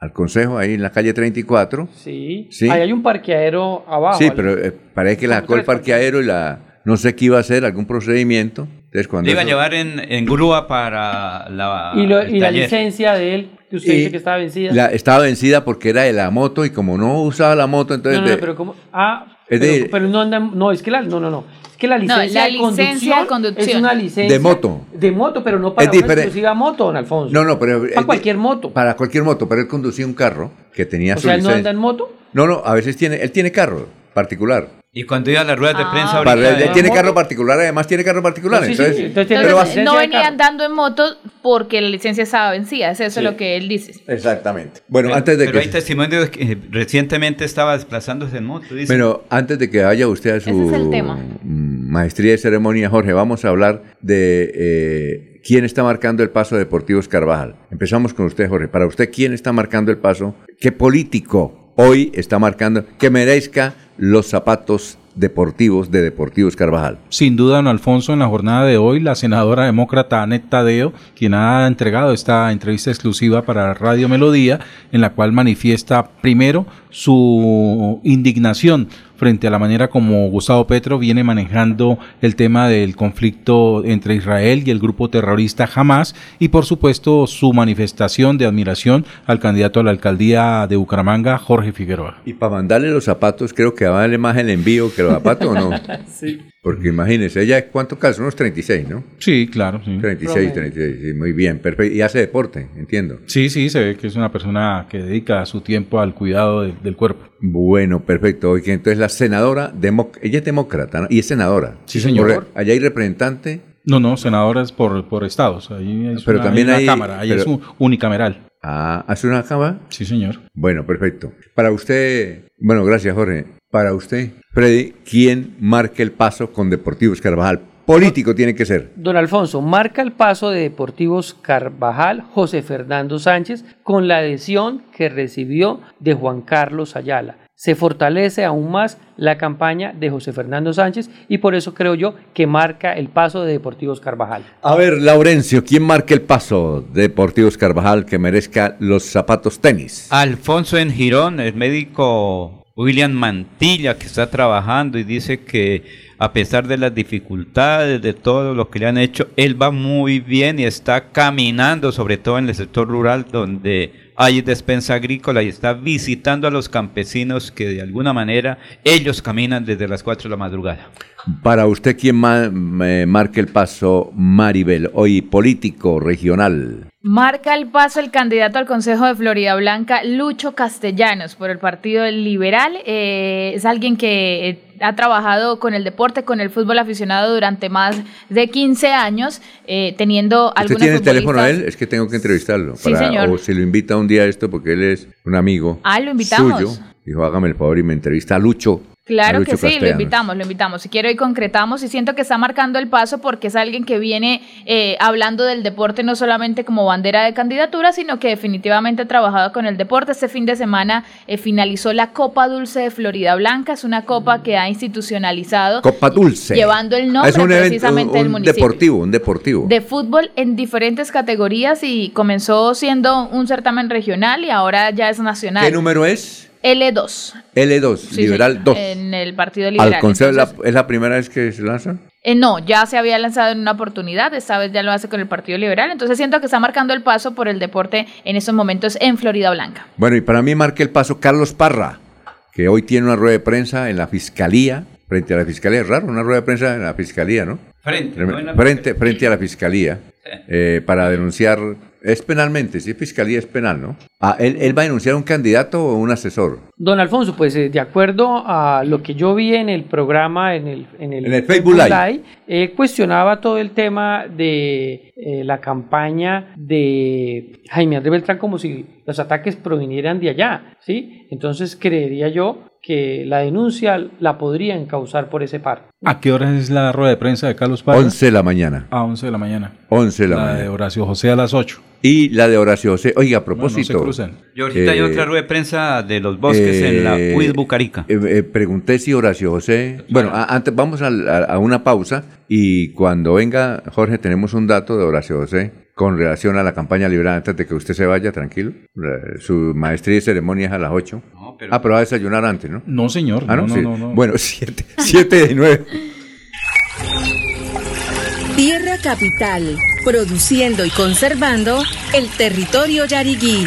al consejo ahí en la calle 34. Sí. Sí. Ahí hay un parqueadero abajo. Sí, pero eh, parece que la sacó el parqueadero y la no sé qué iba a hacer, algún procedimiento. Entonces cuando Le iba a eso- llevar en, en grúa para la, y, lo- y la licencia de él, que usted Y dice que estaba vencida. la- estaba vencida porque era de la moto y como no usaba la moto, entonces no, no, no, de- pero como... Ah, Es pero, de- pero no anda... No, es que la... No, no, no. Es que la No, licencia, la de, licencia conducción de conducción. es una licencia... De moto. De moto, pero no para Es una diferente. exclusiva moto, don Alfonso. no, no, pero Para es- cualquier moto. para cualquier moto, pero él conducía un carro que tenía O su sea, él no anda en moto. No, no, a veces tiene, él tiene carro particular. Y cuando iba a las ruedas de Ah. prensa ahorita... Para- él de- tiene carro particular, además tiene carro particular. No, sí, entonces, sí, pero la no venía andando en moto porque la licencia estaba vencida. Es eso Sí. lo que él dice. Exactamente. Bueno, pero, antes de pero que hay testimonio de que recientemente estaba desplazándose en moto. dice. Bueno, antes de que vaya usted a su es el tema. maestría de ceremonia, Jorge, vamos a hablar de eh, quién está marcando el paso de Deportivos Carvajal. Empezamos con usted, Jorge. Para usted, ¿quién está marcando el paso? ¿Qué político hoy está marcando que merezca los zapatos deportivos de Deportivos Carvajal? Sin duda, don Alfonso, en la jornada de hoy, la senadora demócrata Anet Tadeo, quien ha entregado esta entrevista exclusiva para Radio Melodía, en la cual manifiesta primero su indignación frente a la manera como Gustavo Petro viene manejando el tema del conflicto entre Israel y el grupo terrorista Hamas y por supuesto su manifestación de admiración al candidato a la alcaldía de Bucaramanga, Jorge Figueroa. Y para mandarle los zapatos, creo que vale más el envío que los zapatos, ¿o no? Sí. Porque imagínese, ella, ¿cuánto calza? Unos 36, ¿no? Sí, claro. Sí. 36, Promedio. 36, sí, muy bien, perfecto. Y hace deporte, entiendo. Sí, sí, se ve que es una persona que dedica su tiempo al cuidado de- del cuerpo. Bueno, perfecto. Oye, entonces la senadora, ella es demócrata ¿no? y es senadora. Sí, señor. Allá hay representante. No, no, senadores por, por estados. Ahí es Pero una, también una hay- cámara, ahí pero- es un unicameral. Ah, ¿hace una cama? Sí, señor. Bueno, perfecto. Para usted, bueno, gracias Jorge. Para usted, Freddy, ¿quién marca el paso con Deportivos Carvajal? Político tiene que ser. Don Alfonso, marca el paso de Deportivos Carvajal José Fernando Sánchez con la adhesión que recibió de Juan Carlos Ayala. Se fortalece aún más la campaña de José Fernando Sánchez y por eso creo yo que marca el paso de Deportivos Carvajal. A ver, Laurencio, ¿quién marca el paso de Deportivos Carvajal que merezca los zapatos tenis? Alfonso en Girón, el médico William Mantilla, que está trabajando y dice que a pesar de las dificultades, de todo lo que le han hecho, él va muy bien y está caminando, sobre todo en el sector rural, donde hay despensa agrícola y está visitando a los campesinos que de alguna manera ellos caminan desde las 4 de la madrugada. Para usted, ¿quién marca el paso, Maribel? Hoy político regional. Marca el paso el candidato al Consejo de Florida Blanca, Lucho Castellanos, por el Partido Liberal. Eh, es alguien que eh, ha trabajado con el deporte, con el fútbol aficionado durante más de 15 años, eh, teniendo ¿Usted tiene el teléfono de él? Es que tengo que entrevistarlo. Sí, señor. O si lo invita un día a esto, porque él es un amigo Ah, lo invitamos. suyo. Dijo, hágame el favor y me entrevista a Lucho. Claro que sí, lo invitamos, lo invitamos. Si quiere hoy concretamos y siento que está marcando el paso porque es alguien que viene eh, hablando del deporte no solamente como bandera de candidatura, sino que definitivamente ha trabajado con el deporte. Este fin de semana eh, finalizó la Copa Dulce de Florida Blanca, es una copa que ha institucionalizado. Copa Dulce. Llevando el nombre es un precisamente del un municipio. deportivo, un deportivo. De fútbol en diferentes categorías y comenzó siendo un certamen regional y ahora ya es nacional. ¿Qué número es? L2. L2, Sí, Liberal señor, 2. En el Partido Liberal. Al Consejo, Entonces, la- ¿Es la primera vez que se lanzan? eh, no, ya se había lanzado en una oportunidad, esta vez ya lo hace con el Partido Liberal, entonces siento que está marcando el paso por el deporte en estos momentos en Florida Blanca. Bueno, y para mí marca el paso Carlos Parra, que hoy tiene una rueda de prensa en la Fiscalía, frente a la Fiscalía. Es raro, una rueda de prensa en la Fiscalía, ¿no? Frente, no en la frente, frente a la Fiscalía, eh, para denunciar, es penalmente, si es Fiscalía es penal, ¿no? Ah, ¿él, él va a denunciar un candidato o un asesor? Don Alfonso, pues eh, de acuerdo a lo que yo vi en el programa, en el, en el, En el Facebook Live. eh, cuestionaba todo el tema de eh, la campaña de Jaime Andrés Beltrán como si los ataques provinieran de allá, ¿sí? Entonces creería yo que la denuncia la podrían causar por ese par. ¿A qué hora es la rueda de prensa de Carlos Parra? 11 de la mañana. A 11 de la mañana. 11 de la, La mañana. de Horacio José a las 8. Y la de Horacio José. Oiga, a No, no se propósito. crucen. Y ahorita hay eh, otra rueda de prensa de los bosques en la eh, UIS Bucarica. eh, eh, pregunté si Horacio José. Bueno, a- antes vamos a, a una pausa y cuando venga Jorge tenemos un dato de Horacio José con relación a la campaña liberal antes de que usted se vaya, tranquilo. Su maestría y ceremonia es a las 8. Ah, pero va a desayunar antes, ¿no? No, señor. Ah, no, no, no, sí. no, no. Bueno, 7 siete de 9. Tierra Capital, produciendo y conservando el territorio yariguí.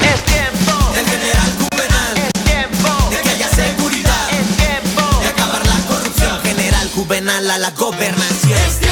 Es tiempo del general Juvenal. Es tiempo de que haya seguridad. Es tiempo de acabar la corrupción. General Juvenal a la gobernación.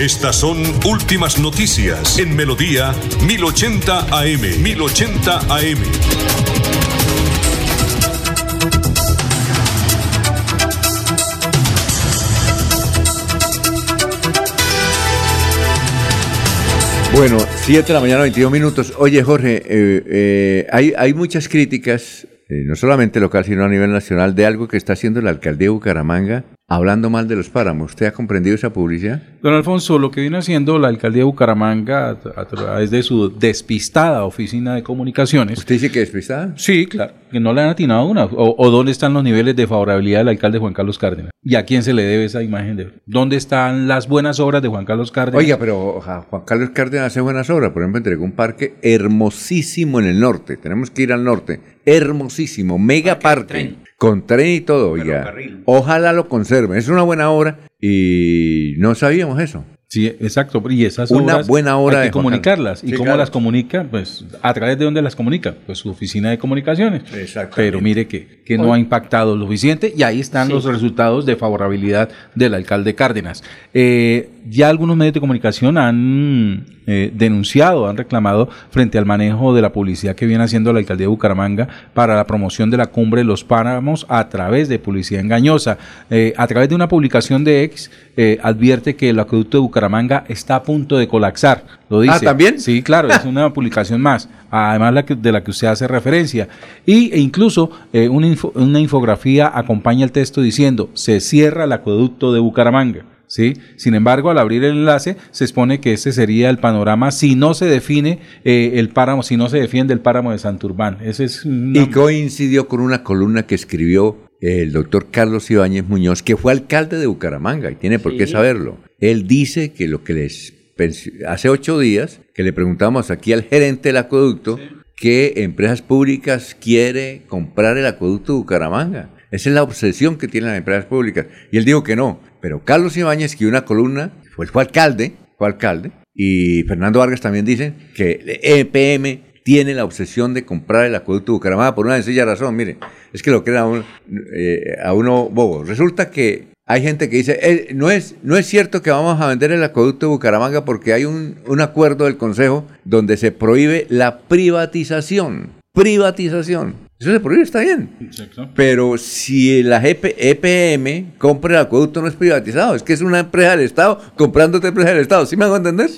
Estas son últimas noticias en Melodía 1080 AM. 1080 AM. Bueno, 7 de la mañana, 22 minutos. Oye, Jorge, eh, eh, hay, hay muchas críticas, eh, no solamente local, sino a nivel nacional, de algo que está haciendo la alcaldía de Bucaramanga hablando mal de los páramos. ¿Usted ha comprendido esa publicidad? Don Alfonso, lo que viene haciendo la alcaldía de Bucaramanga a, través de su despistada oficina de comunicaciones. ¿Usted dice que despistada? Sí, claro, que no le han atinado una. O, o dónde están los niveles de favorabilidad del alcalde Juan Carlos Cárdenas. ¿Y a quién se le debe esa imagen? de ¿Dónde están las buenas obras de Juan Carlos Cárdenas? Oiga, pero Juan Carlos Cárdenas hace buenas obras. Por ejemplo, entregó un parque hermosísimo en el norte. Tenemos que ir al norte. Hermosísimo, mega parque. Con tren y todo, oiga. Ojalá lo conserven. Es una buena obra y no sabíamos eso. Sí, exacto. Y esas Una obras buena obra hay de que comunicarlas. ¿Y Sí, cómo claro. las comunica? Pues a través de dónde las comunica. Pues su oficina de comunicaciones. Pero mire que, que no ha impactado lo suficiente y ahí están Sí. los resultados de favorabilidad del alcalde Cárdenas. Eh, ya algunos medios de comunicación han eh, denunciado, han reclamado frente al manejo de la publicidad que viene haciendo la alcaldía de Bucaramanga para la promoción de la cumbre de los páramos a través de publicidad engañosa. Eh, a través de una publicación de X eh, advierte que el acueducto de Bucaramanga está a punto de colapsar. Lo dice. Ah, ¿también? Sí, claro, es una publicación más, además la que- de la que usted hace referencia. Y, e incluso eh, una, info- una infografía acompaña el texto diciendo, se cierra el acueducto de Bucaramanga. ¿Sí? Sin embargo, al abrir el enlace, se expone que ese sería el panorama si no se define eh, el páramo, si no se defiende el páramo de Santurbán. Ese es una- Y coincidió con una columna que escribió el doctor Carlos Ibáñez Muñoz, que fue alcalde de Bucaramanga y tiene por qué saberlo. Él dice que lo que les hace ocho días que le preguntamos aquí al gerente del acueducto qué empresas públicas quiere comprar el acueducto de Bucaramanga. Esa es la obsesión que tienen las empresas públicas. Y él dijo que no. Pero Carlos Ibáñez escribió una columna, fue, fue alcalde, fue alcalde, y Fernando Vargas también dicen que el EPM tiene la obsesión de comprar el acueducto de Bucaramanga por una sencilla razón. Mire, es que lo uno, eh, a uno bobo. Resulta que hay gente que dice, "Eh, no, es, no es cierto que vamos a vender el acueducto de Bucaramanga porque hay un, un acuerdo del Consejo donde se prohíbe la privatización. Privatización. Eso se prohíbe, está bien. Pero si la GP EPM compra el acueducto no es privatizado, es que es una empresa del Estado comprando otra empresa del Estado. ¿Sí me hago entender?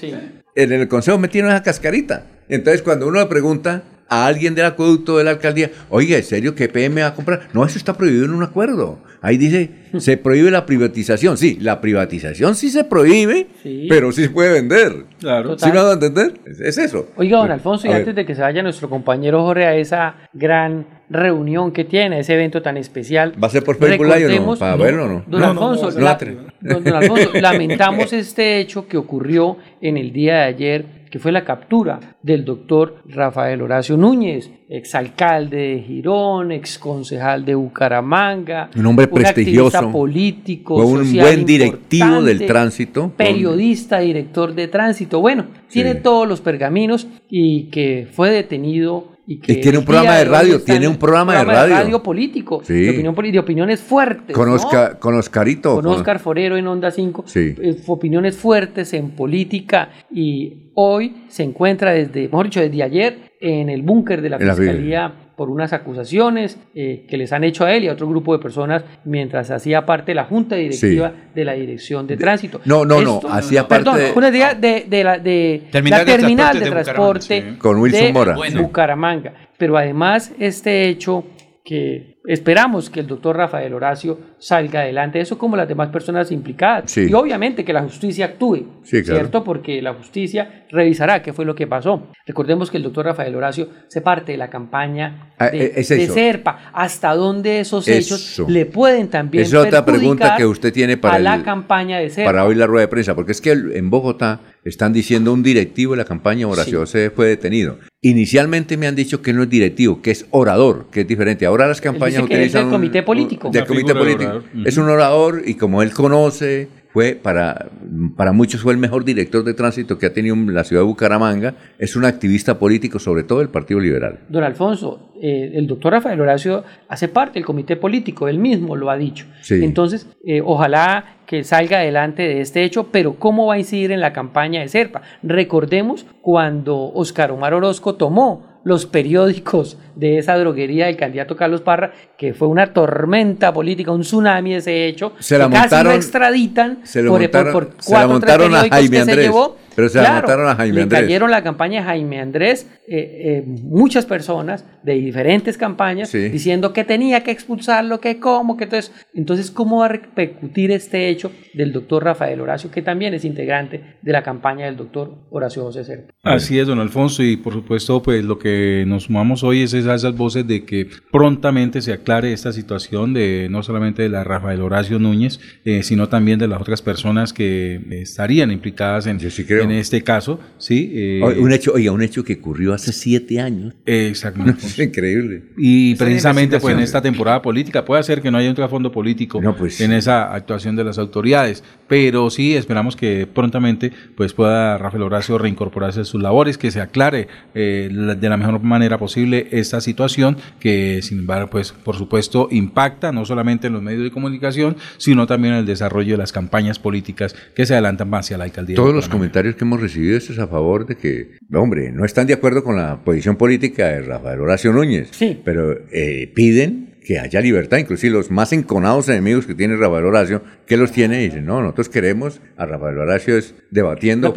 En el Consejo metieron esa cascarita. Entonces, cuando uno le pregunta a alguien del acueducto de la alcaldía, oiga, ¿en serio que EPM va a comprar? No, eso está prohibido en un acuerdo. Ahí dice, se prohíbe la privatización. Sí, la privatización sí se prohíbe, Sí. pero sí se puede vender. Claro. ¿Sí me hago entender? Es, es eso. Oiga, don Alfonso, y A ver. antes de que se vaya nuestro compañero Jorge a esa gran reunión que tiene, ese evento tan especial. ¿Va a ser por Facebook Live o no? ¿Para verlo o no? Don No, no, Alfonso, no, la- no, no. don- don Alfonso, lamentamos este hecho que ocurrió en el día de ayer, que fue la captura del doctor Rafael Horacio Núñez, exalcalde de Girón, exconcejal de Bucaramanga. Un hombre prestigioso. político, Fue un social buen directivo del tránsito. periodista, director de tránsito. Bueno, tiene todos los pergaminos y que fue detenido. Y, que Y tiene un programa de radio, tiene en un programa de radio. político, Sí. de, opinión, de opiniones fuertes. Con, ¿no? Oscar, con Oscarito. Con Oscar Forero en Onda 5, Sí. eh, opiniones fuertes en política y hoy se encuentra desde, mejor dicho, desde ayer en el búnker de la En la Fiscalía por unas acusaciones eh, que les han hecho a él y a otro grupo de personas mientras hacía parte de la Junta Directiva de la Dirección de Tránsito. No, no, no, hacía parte Perdón, de- de, de la, de Terminal la de terminal de transporte sí. Con Wilson de Mora. Bucaramanga. Pero además este hecho que esperamos que el doctor Rafael Horacio salga adelante, eso como las demás personas implicadas. Sí. Y obviamente que la justicia actúe, Sí, claro. ¿cierto? Porque la justicia revisará qué fue lo que pasó. Recordemos que el doctor Rafael Horacio se parte de la campaña Ah, de, es de eso. SERPA. ¿Hasta dónde esos hechos Eso. le pueden también Esa es otra pregunta que usted tiene para, a la el- campaña de SERPA? para hoy la rueda de prensa, porque es que en Bogotá están diciendo un directivo de la campaña Horacio José fue detenido. Inicialmente me han dicho que no es directivo, que es orador, que es diferente. Ahora las campañas dice que es utilizan del comité político. Del comité de político. Es un orador y como él conoce, fue para, para muchos fue el mejor director de tránsito que ha tenido la ciudad de Bucaramanga. Es un activista político, sobre todo del Partido Liberal. Don Alfonso, eh, el doctor Rafael Horacio hace parte del comité político, él mismo lo ha dicho. Sí. Entonces, eh, ojalá que salga adelante de este hecho, pero ¿cómo va a incidir en la campaña de SERPA? Recordemos cuando Oscar Omar Orozco tomó los periódicos de esa droguería del candidato Carlos Parra, que fue una tormenta política, un tsunami ese hecho, Se la que casi lo extraditan se lo por, montaron- por- por se la cuatro tres montaron a Jaime que se Andrés. llevó Pero se la mataron a Jaime le Andrés. cayeron la campaña de Jaime Andrés, eh, eh, muchas personas de diferentes campañas Sí. diciendo que tenía que expulsarlo, que cómo, que entonces, entonces cómo va a repercutir este hecho del doctor Rafael Horacio, que también es integrante de la campaña del doctor Horacio José Serpa. Así es, don Alfonso, y por supuesto, pues lo que nos sumamos hoy es esas, esas voces de que prontamente se aclare esta situación de no solamente de la Rafael Horacio Núñez, eh, sino también de las otras personas que estarían implicadas en, en este caso, sí. eh, Oye, un hecho, oiga, un hecho que ocurrió hace siete años. Exactamente. Es increíble. Y Esa precisamente pues, en esta temporada política puede ser que no haya un trasfondo político pues, en esa actuación de las autoridades, pero sí esperamos que prontamente pues pueda Rafael Horacio reincorporarse a sus labores, que se aclare eh, de la mejor manera posible esta situación que sin embargo pues por supuesto impacta no solamente en los medios de comunicación, sino también en el desarrollo de las campañas políticas que se adelantan hacia la alcaldía. Todos los comentarios que hemos recibido es a favor de que, hombre, no están de acuerdo con la posición política de Rafael Horacio Núñez, pero eh, piden que haya libertad, inclusive los más enconados enemigos que tiene Rafael Horacio, que los tiene y dicen, no, nosotros queremos a Rafael Horacio es debatiendo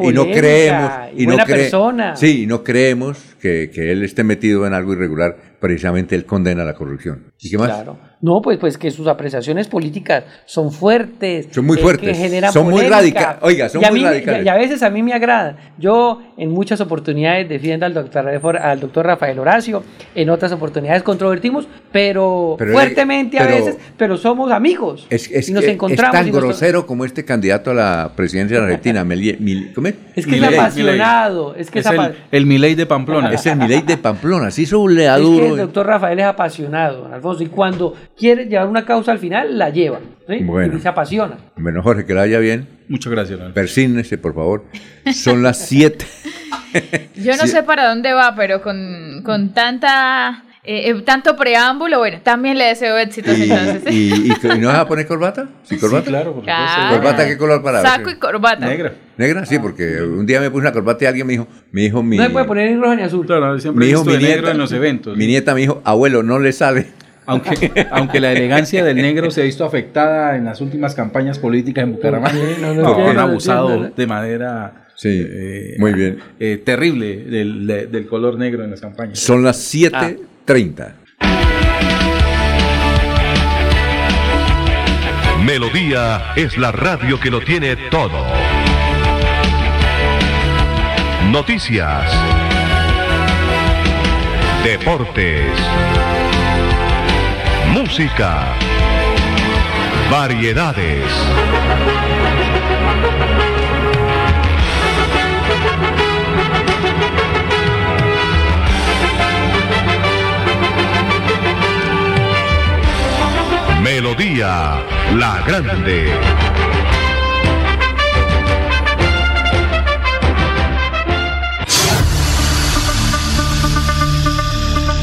y no creemos y no cre- persona. Sí, y no creemos que, que él esté metido en algo irregular, precisamente él condena la corrupción. ¿Y qué más? Claro. No, pues, pues que sus apreciaciones políticas son fuertes. Son muy eh, fuertes. que generan Son muy polémica. radica- oiga, son Y a muy mí radicales. Y a veces a mí me agrada. Yo en muchas oportunidades defiendo al doctor, al doctor Rafael Horacio, en otras oportunidades controvertimos, pero, Pero él- fuertemente a pero- veces, pero somos amigos. Es, es y nos que encontramos. es tan y grosero como este candidato a la presidencia de Argentina, Melie- Mil- ¿cómo es? Es que es apasionado. Es que es, Es el, el Milei de Pamplona. Es el Milei de Pamplona, sí, es leaduro. que el doctor Rafael es apasionado, don Alfonso, y cuando quiere llevar una causa al final, la lleva. ¿sí? Bueno. Y se apasiona. Bueno, Jorge, que le vaya bien. Muchas gracias. Leonardo. Persígnese, por favor. Son las 7. Yo no Sí. sé para dónde va, pero con, con tanta eh, eh, tanto preámbulo, bueno, también le deseo éxitos ¿Y, entonces. y, y- y no vas a poner corbata? ¿Sí, corbata? claro, por Claro. ¿Corbata qué color para ver? Saco y corbata. ¿Negra? Sí, porque un día me puse una corbata y alguien me dijo, mi hijo, mi, No se puede poner ni roja ni azul. siempre mi hijo, mi negro nieta, en los eventos. mi nieta me dijo, abuelo, no le sale. Aunque, aunque la elegancia del negro se ha visto afectada en las últimas campañas políticas en Bucaramanga, No, no, han abusado no. de manera Sí, eh, muy bien. eh, terrible del, de- del color negro en las campañas. Son las 7.30. Melodía es la radio que lo tiene todo. Noticias. Deportes. Música. Variedades. Melodía La Grande.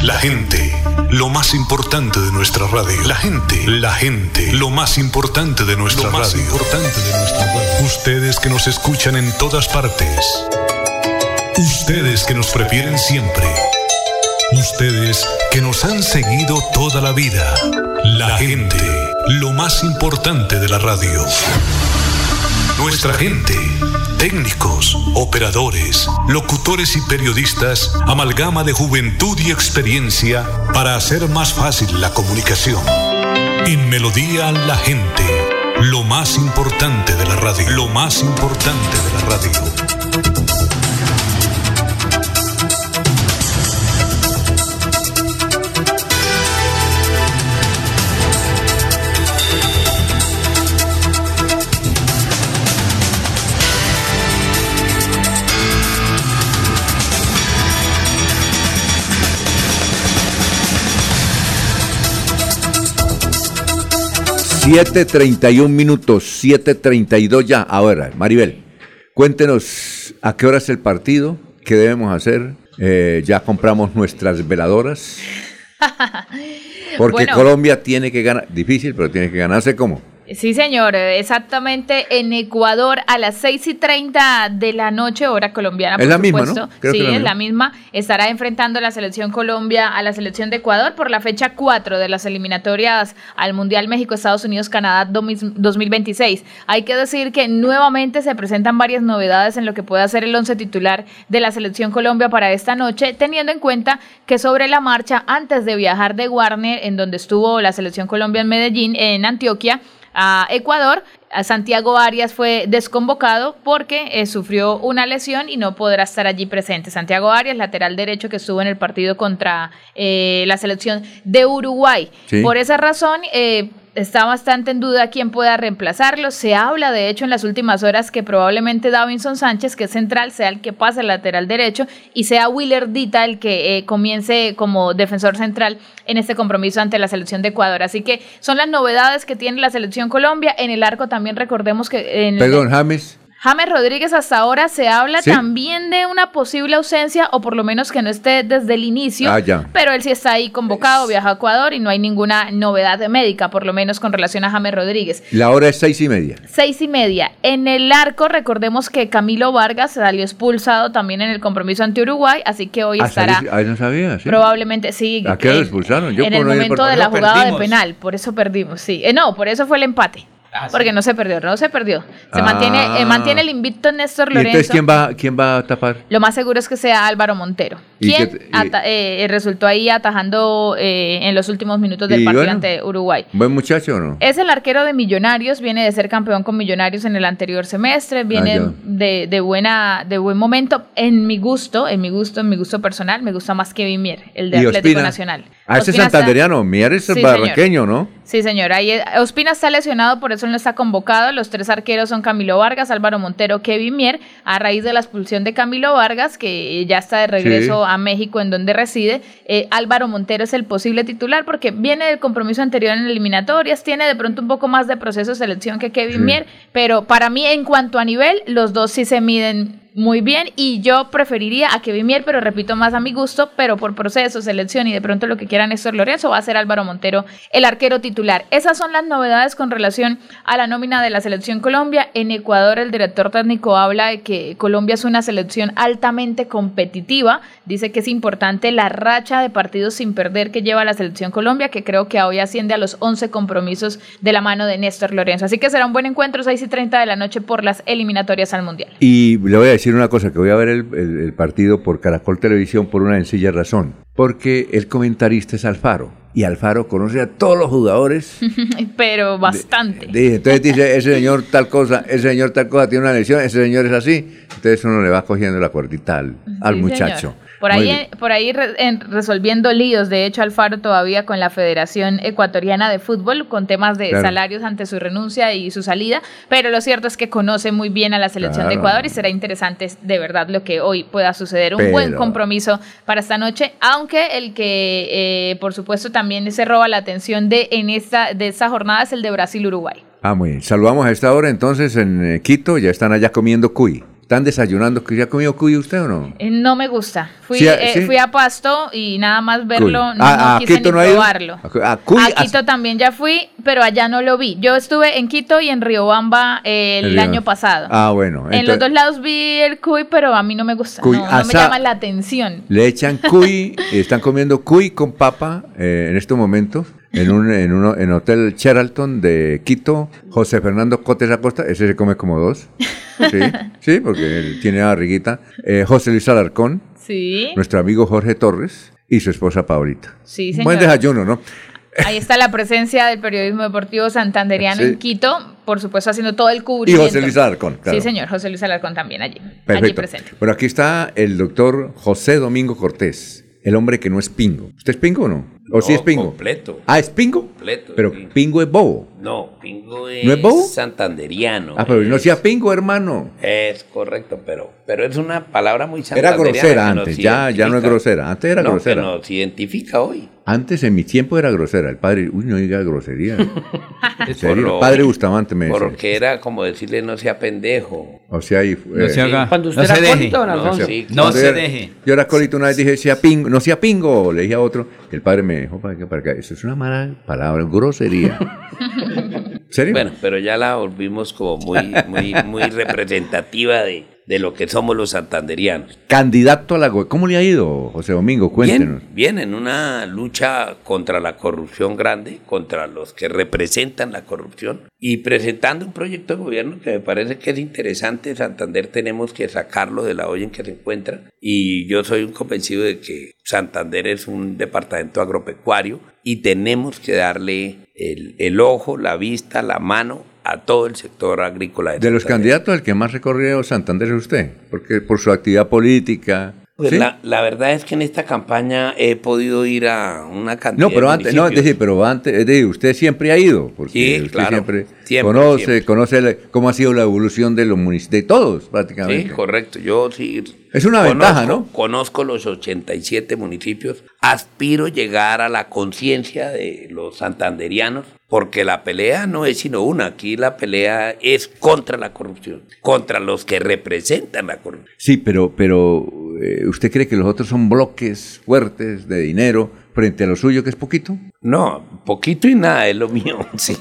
La gente, lo más importante de nuestra radio. La gente, la gente, lo más importante de nuestra Lo más radio. importante de nuestra radio. Ustedes que nos escuchan en todas partes. Ustedes que nos prefieren siempre. Ustedes que nos han seguido toda la vida. La gente, lo más importante de la radio. Nuestra gente, técnicos, operadores, locutores y periodistas, amalgama de juventud y experiencia para hacer más fácil la comunicación. En Melodía la gente, lo más importante de la radio, lo más importante de la radio. Siete treinta y un minutos, 7.32 ya. Ahora, Maribel, cuéntenos a qué hora es el partido, qué debemos hacer. Eh, ya compramos nuestras veladoras. Porque Bueno. Colombia tiene que ganar, difícil, pero tiene que ganarse como. Sí, señor, exactamente en Ecuador a las 6 y 30 de la noche, hora colombiana. Es por la misma, supuesto. ¿no? Creo sí, que es la es la misma. Estará enfrentando la selección Colombia a la selección de Ecuador por la fecha 4 de las eliminatorias al Mundial México, Estados Unidos, Canadá domis- 2026. Hay que decir que nuevamente se presentan varias novedades en lo que puede hacer el once titular de la selección Colombia para esta noche, teniendo en cuenta que sobre la marcha, antes de viajar de Warner, en donde estuvo la selección Colombia en Medellín, en Antioquia, a Ecuador. a Santiago Arias fue desconvocado porque eh, sufrió una lesión y no podrá estar allí presente. Santiago Arias, lateral derecho que estuvo en el partido contra eh, la selección de Uruguay. Sí. Por esa razón, eh, está bastante en duda quién pueda reemplazarlo. Se habla, de hecho, en las últimas horas que probablemente Davinson Sánchez, que es central, sea el que pase al lateral derecho y sea Willer Dita el que eh, comience como defensor central en este compromiso ante la selección de Ecuador. Así que son las novedades que tiene la selección Colombia. En el arco también recordemos que en Perdón, James. James Rodríguez hasta ahora se habla Sí. también de una posible ausencia o por lo menos que no esté desde el inicio, Ah, ya. pero él sí está ahí convocado, viaja a Ecuador y no hay ninguna novedad médica por lo menos con relación a James Rodríguez. La hora es seis y media. Seis y media. En el arco, recordemos que Camilo Vargas salió expulsado también en el compromiso ante Uruguay, así que hoy Ah, estará salí- ah, no sabía, sí. probablemente, sí. ¿A qué lo expulsaron? Yo en por el no ir por- momento de la jugada perdimos. de penal, por eso perdimos, sí. Eh, no, por eso fue el empate. Porque no se perdió, no se perdió. Se Ah. mantiene, eh, mantiene el invicto Néstor ¿Y entonces Lorenzo. quién va, quién va a tapar? Lo más seguro es que sea Álvaro Montero, ¿Y quien qué- y- ata- eh, resultó ahí atajando eh, en los últimos minutos del partido bueno. ante Uruguay. ¿Buen muchacho o no? Es el arquero de Millonarios, viene de ser campeón con Millonarios en el anterior semestre, viene Ah, de, de buena, de buen momento. En mi gusto, en mi gusto, en mi gusto personal, me gusta más que Mier, el de ¿Y Atlético Ospina? Nacional. Ah, ese es santanderiano. Mier es Sí, barranqueño, ¿no? Sí, señor. Ahí, eh, Ospina está lesionado, por eso no está convocado. Los tres arqueros son Camilo Vargas, Álvaro Montero, Kevin Mier, a raíz de la expulsión de Camilo Vargas, que ya está de regreso Sí. a México, en donde reside. eh, Álvaro Montero es el posible titular porque viene del compromiso anterior en eliminatorias, tiene de pronto un poco más de proceso de selección que Kevin Sí. Mier, pero para mí, en cuanto a nivel, los dos sí se miden muy bien y yo preferiría a Kevin Mier, pero repito más a mi gusto, pero por proceso, selección y de pronto lo que quiera Néstor Lorenzo va a ser Álvaro Montero el arquero titular. Esas son las novedades con relación a la nómina de la selección Colombia. En Ecuador el director técnico habla de que Colombia es una selección altamente competitiva, dice que es importante la racha de partidos sin perder que lleva la selección Colombia, que creo que hoy asciende a los 11 compromisos de la mano de Néstor Lorenzo. Así que será un buen encuentro 6 y 30 de la noche por las eliminatorias al Mundial. Y le voy a decir una cosa, que voy a ver el, el- el partido por Caracol Televisión por una sencilla razón. Porque el comentarista es Alfaro. Y Alfaro conoce a todos los jugadores. pero bastante. Dice, Entonces dice, ese señor tal cosa, ese señor tal cosa, tiene una lesión, ese señor es así. Entonces uno le va cogiendo la cuerdita al, muchacho. señor. Por ahí, por ahí re- en- resolviendo líos, de hecho Alfaro todavía con la Federación Ecuatoriana de Fútbol, con temas de Claro. salarios ante su renuncia y su salida, pero lo cierto es que conoce muy bien a la selección de. Ecuador y será interesante de verdad lo que hoy pueda suceder. Un Pero- buen compromiso para esta noche, aunque el que eh, por supuesto también se roba la atención de, en esta, de esta jornada es el de Brasil-Uruguay. Ah, muy bien. Saludamos a esta hora entonces en eh, Quito, ya están allá comiendo cuy. ¿Están desayunando? ¿Ya ha comido cuy usted o no? Eh, No me gusta. Fui, Sí, eh, sí. fui a Pasto y nada más verlo, no, Ah, no ah, quise Quito ni no probarlo. Ah, cuy, a Quito también ya fui, pero allá no lo vi. Yo estuve en Quito y en Riobamba eh, el El año pasado. Ah, bueno. en los dos lados vi el cuy, pero a mí no me gusta. Cuy no, no me llama la atención. Le echan cuy, están comiendo cuy con papa eh, en estos momentos en un en uno en Hotel Sheraton de Quito. José Fernando Cotes Acosta, ese se come como dos. Sí, sí, porque tiene barriguita. Eh, José Luis Alarcón, Sí, nuestro amigo Jorge Torres y su esposa Paulita. sí, señor. Buen desayuno, ¿no? Ahí está la presencia del periodismo deportivo santanderiano Sí. en Quito, por supuesto haciendo todo el Y cubrimiento. José Luis Alarcón, claro. Sí, señor, José Luis Alarcón también allí, allí Perfecto. presente. Bueno, aquí está el doctor José Domingo Cortés, el hombre que no es pingo. ¿Usted es pingo o no? ¿O sí No, es pingo? completo. Ah, ¿es pingo? Completo, Pero pingo. pingo es bobo. No, Pingo es, ¿No es bobo? santanderiano. Ah, pero no sea pingo, hermano. Es correcto, pero, pero es una palabra muy Era santanderiana. grosera que nos antes, ya, ya no es grosera. Antes era No, grosera. que nos identifica hoy. Antes en mi tiempo era grosera. El padre, uy, no diga grosería. Serio, el padre Bustamante me decía. Porque era como decirle no sea pendejo. O sea, y, No se haga- Cuando usted no era se deje. No, sí, No se yo- deje. Yo era colito una vez dije, sea pingo, no sea pingo, le dije a otro, el padre me dijo, para acá, para acá, eso es una mala palabra, grosería. ¿Serio? Bueno, pero ya la volvimos como muy, muy, muy representativa de, de lo que somos los santanderianos. Candidato a la ¿Cómo le ha ido, José Domingo? Cuéntenos. Bien, bien, en una lucha contra la corrupción grande, contra los que representan la corrupción y presentando un proyecto de gobierno que me parece que es interesante. Santander tenemos que sacarlo de la olla en que se encuentra y yo soy un convencido de que Santander es un departamento agropecuario y tenemos que darle el, el ojo, la vista, la mano a todo el sector agrícola. De los candidatos, el que más recorrió Santander es usted, porque por su actividad política. Pues ¿sí? la, la verdad es que en esta campaña he podido ir a una cantidad No, pero de antes, no, es decir, pero antes, es decir, usted siempre ha ido, porque Sí, usted claro, siempre, siempre, conoce, siempre. conoce la- cómo ha sido la evolución de los municipios, de todos Sí, prácticamente. correcto. Yo sí. Es una ventaja, ¿no? Conozco los 87 municipios. Aspiro llegar a la conciencia de los santanderianos, porque la pelea no es sino una. Aquí la pelea es contra la corrupción, contra los que representan la corrupción. Sí, pero, pero eh, ¿usted cree que los otros son bloques fuertes de dinero frente a lo suyo, que es poquito? No, poquito y nada es lo mío, sí.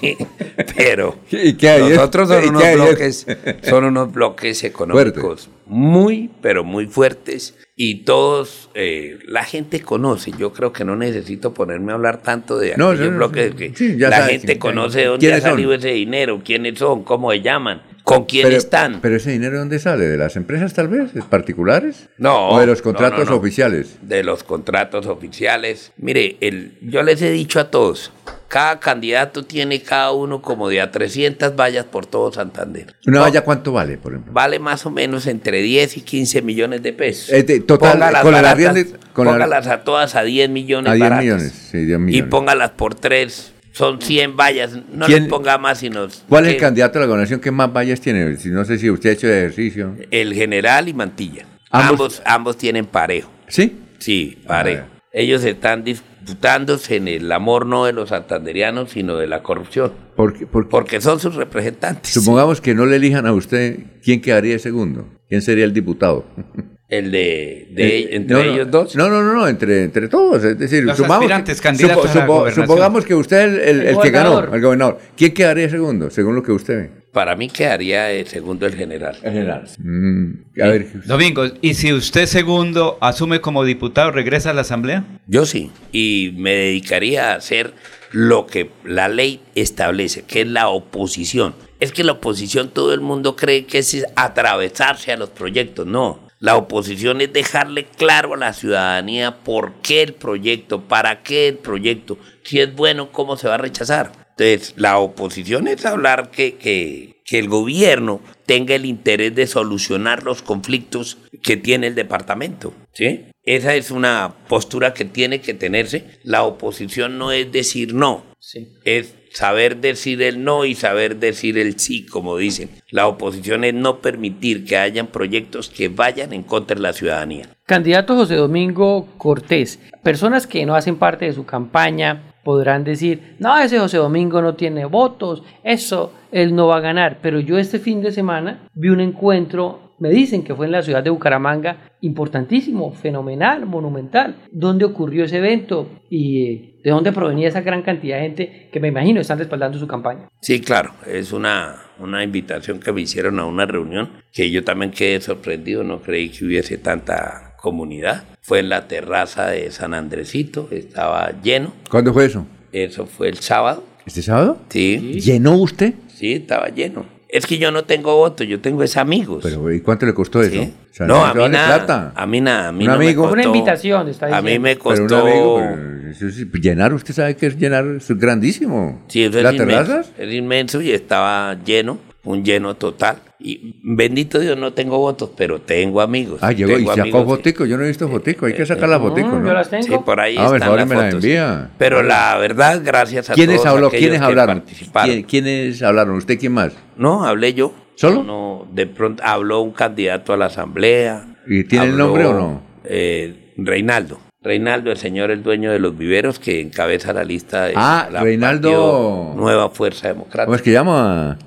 Pero ¿Y qué hay? nosotros ¿Y son unos bloques, son unos bloques económicos muy, pero muy fuertes y todos, eh, la gente conoce. Yo creo que no necesito ponerme a hablar tanto de No, aquellos no, no, bloques que Sí, ya la gente conoce de dónde ha son. salido ese dinero, quiénes son, cómo se llaman, con quién pero, están. Pero ese dinero, ¿de ¿dónde sale? ¿De las empresas tal vez? ¿De particulares? No. ¿O de los no, contratos no, no. oficiales? De los contratos oficiales. Mire, el, yo les he dicho a todos, cada candidato tiene cada uno como de a 300 vallas por todo Santander. ¿Una No, valla cuánto vale, por ejemplo? Vale más o menos entre 10 y 15 millones de pesos. Eh, de- total, póngalas con baratas, arriendo y- con la- póngalas a todas a 10 millones A 10 baratas. millones, sí, 10 Y millones. póngalas por 3, son 100 vallas. No ¿Quién- les ponga más sino ¿Cuál es el candidato a la gobernación que más vallas tiene? Si no sé si usted ha hecho ejercicio. el general y Mantilla. Ambos- Ambos, ambos, tienen parejo. ¿Sí? Sí, parejo. Ellos están disputándose en el amor no de los santanderianos, sino de la corrupción. Porque, porque Porque son sus representantes. supongamos que no le elijan a usted, ¿quién quedaría segundo? ¿Quién sería el diputado? El de, de Eh, entre no, no, ellos dos. No, no, no, no, entre, entre todos. Es decir, Los supongamos aspirantes, que, candidatos a la gobernación. supongamos que usted es el, el- El el que ganó, gobernador. el gobernador. ¿Quién quedaría segundo, según lo que usted ve? Para mí quedaría el segundo el general. El general. Mm, a ver, Domingo, ¿y si usted segundo asume como diputado, regresa a la asamblea? Yo sí. Y me dedicaría a hacer lo que la ley establece, que es la oposición. Es que la oposición todo el mundo cree que es atravesarse a los proyectos. No. La oposición es dejarle claro a la ciudadanía por qué el proyecto, para qué el proyecto, si es bueno, cómo se va a rechazar. Entonces, la oposición es hablar que, que, que el gobierno tenga el interés de solucionar los conflictos que tiene el departamento. ¿sí? Esa es una postura que tiene que tenerse. La oposición no es decir no, es saber decir el no y saber decir el sí, como dicen. La oposición es no permitir que hayan proyectos que vayan en contra de la ciudadanía. Candidato José Domingo Cortés, personas que no hacen parte de su campaña podrán decir, no, ese José Domingo no tiene votos, eso él no va a ganar, pero yo este fin de semana vi un encuentro, me dicen que fue en la ciudad de Bucaramanga, importantísimo, fenomenal, monumental, ¿dónde ocurrió ese evento y eh, de dónde provenía esa gran cantidad de gente que me imagino están respaldando su campaña? Sí, claro, es una, una invitación que me hicieron a una reunión que yo también quedé sorprendido, no creí que hubiese tanta comunidad. Fue en la terraza de San Andresito, estaba lleno. ¿Cuándo fue eso? Eso fue el sábado. ¿Este sábado? Sí. ¿Llenó usted? Sí, estaba lleno. Es que yo no tengo votos, yo tengo es amigos. Pero ¿y cuánto le costó eso? Sí. O sea, no, a mí nada. plata. A mí nada. A mí Un no me amigo. costó- Una invitación, está A mí diciendo. me Pero costó. un amigo, pero eso sí, llenar, usted sabe que es llenar, es grandísimo. Sí, eso es ¿Las inmenso. terrazas? Es inmenso y estaba lleno, un lleno total. Y bendito Dios, no tengo votos, pero tengo amigos. Ah, llegó y sacó amigos que- fotico, yo no he visto fotico, hay que sacar las fotico, ¿no? yo las tengo. Sí, por ahí Ah, están las me las fotos. envía. Pero la verdad, gracias a ¿Quiénes todos habló? aquellos ¿Quiénes que hablaron? participaron. ¿Quién- ¿Quiénes hablaron? ¿Usted quién más? No, hablé yo. ¿Solo? No, de pronto habló un candidato a la asamblea. ¿Y tiene el nombre o no? eh, Reinaldo. Reinaldo, el señor, el dueño de los viveros, que encabeza la lista de Ah, la Reinaldo. Nueva Fuerza ¿Cómo Democrática. es que llama?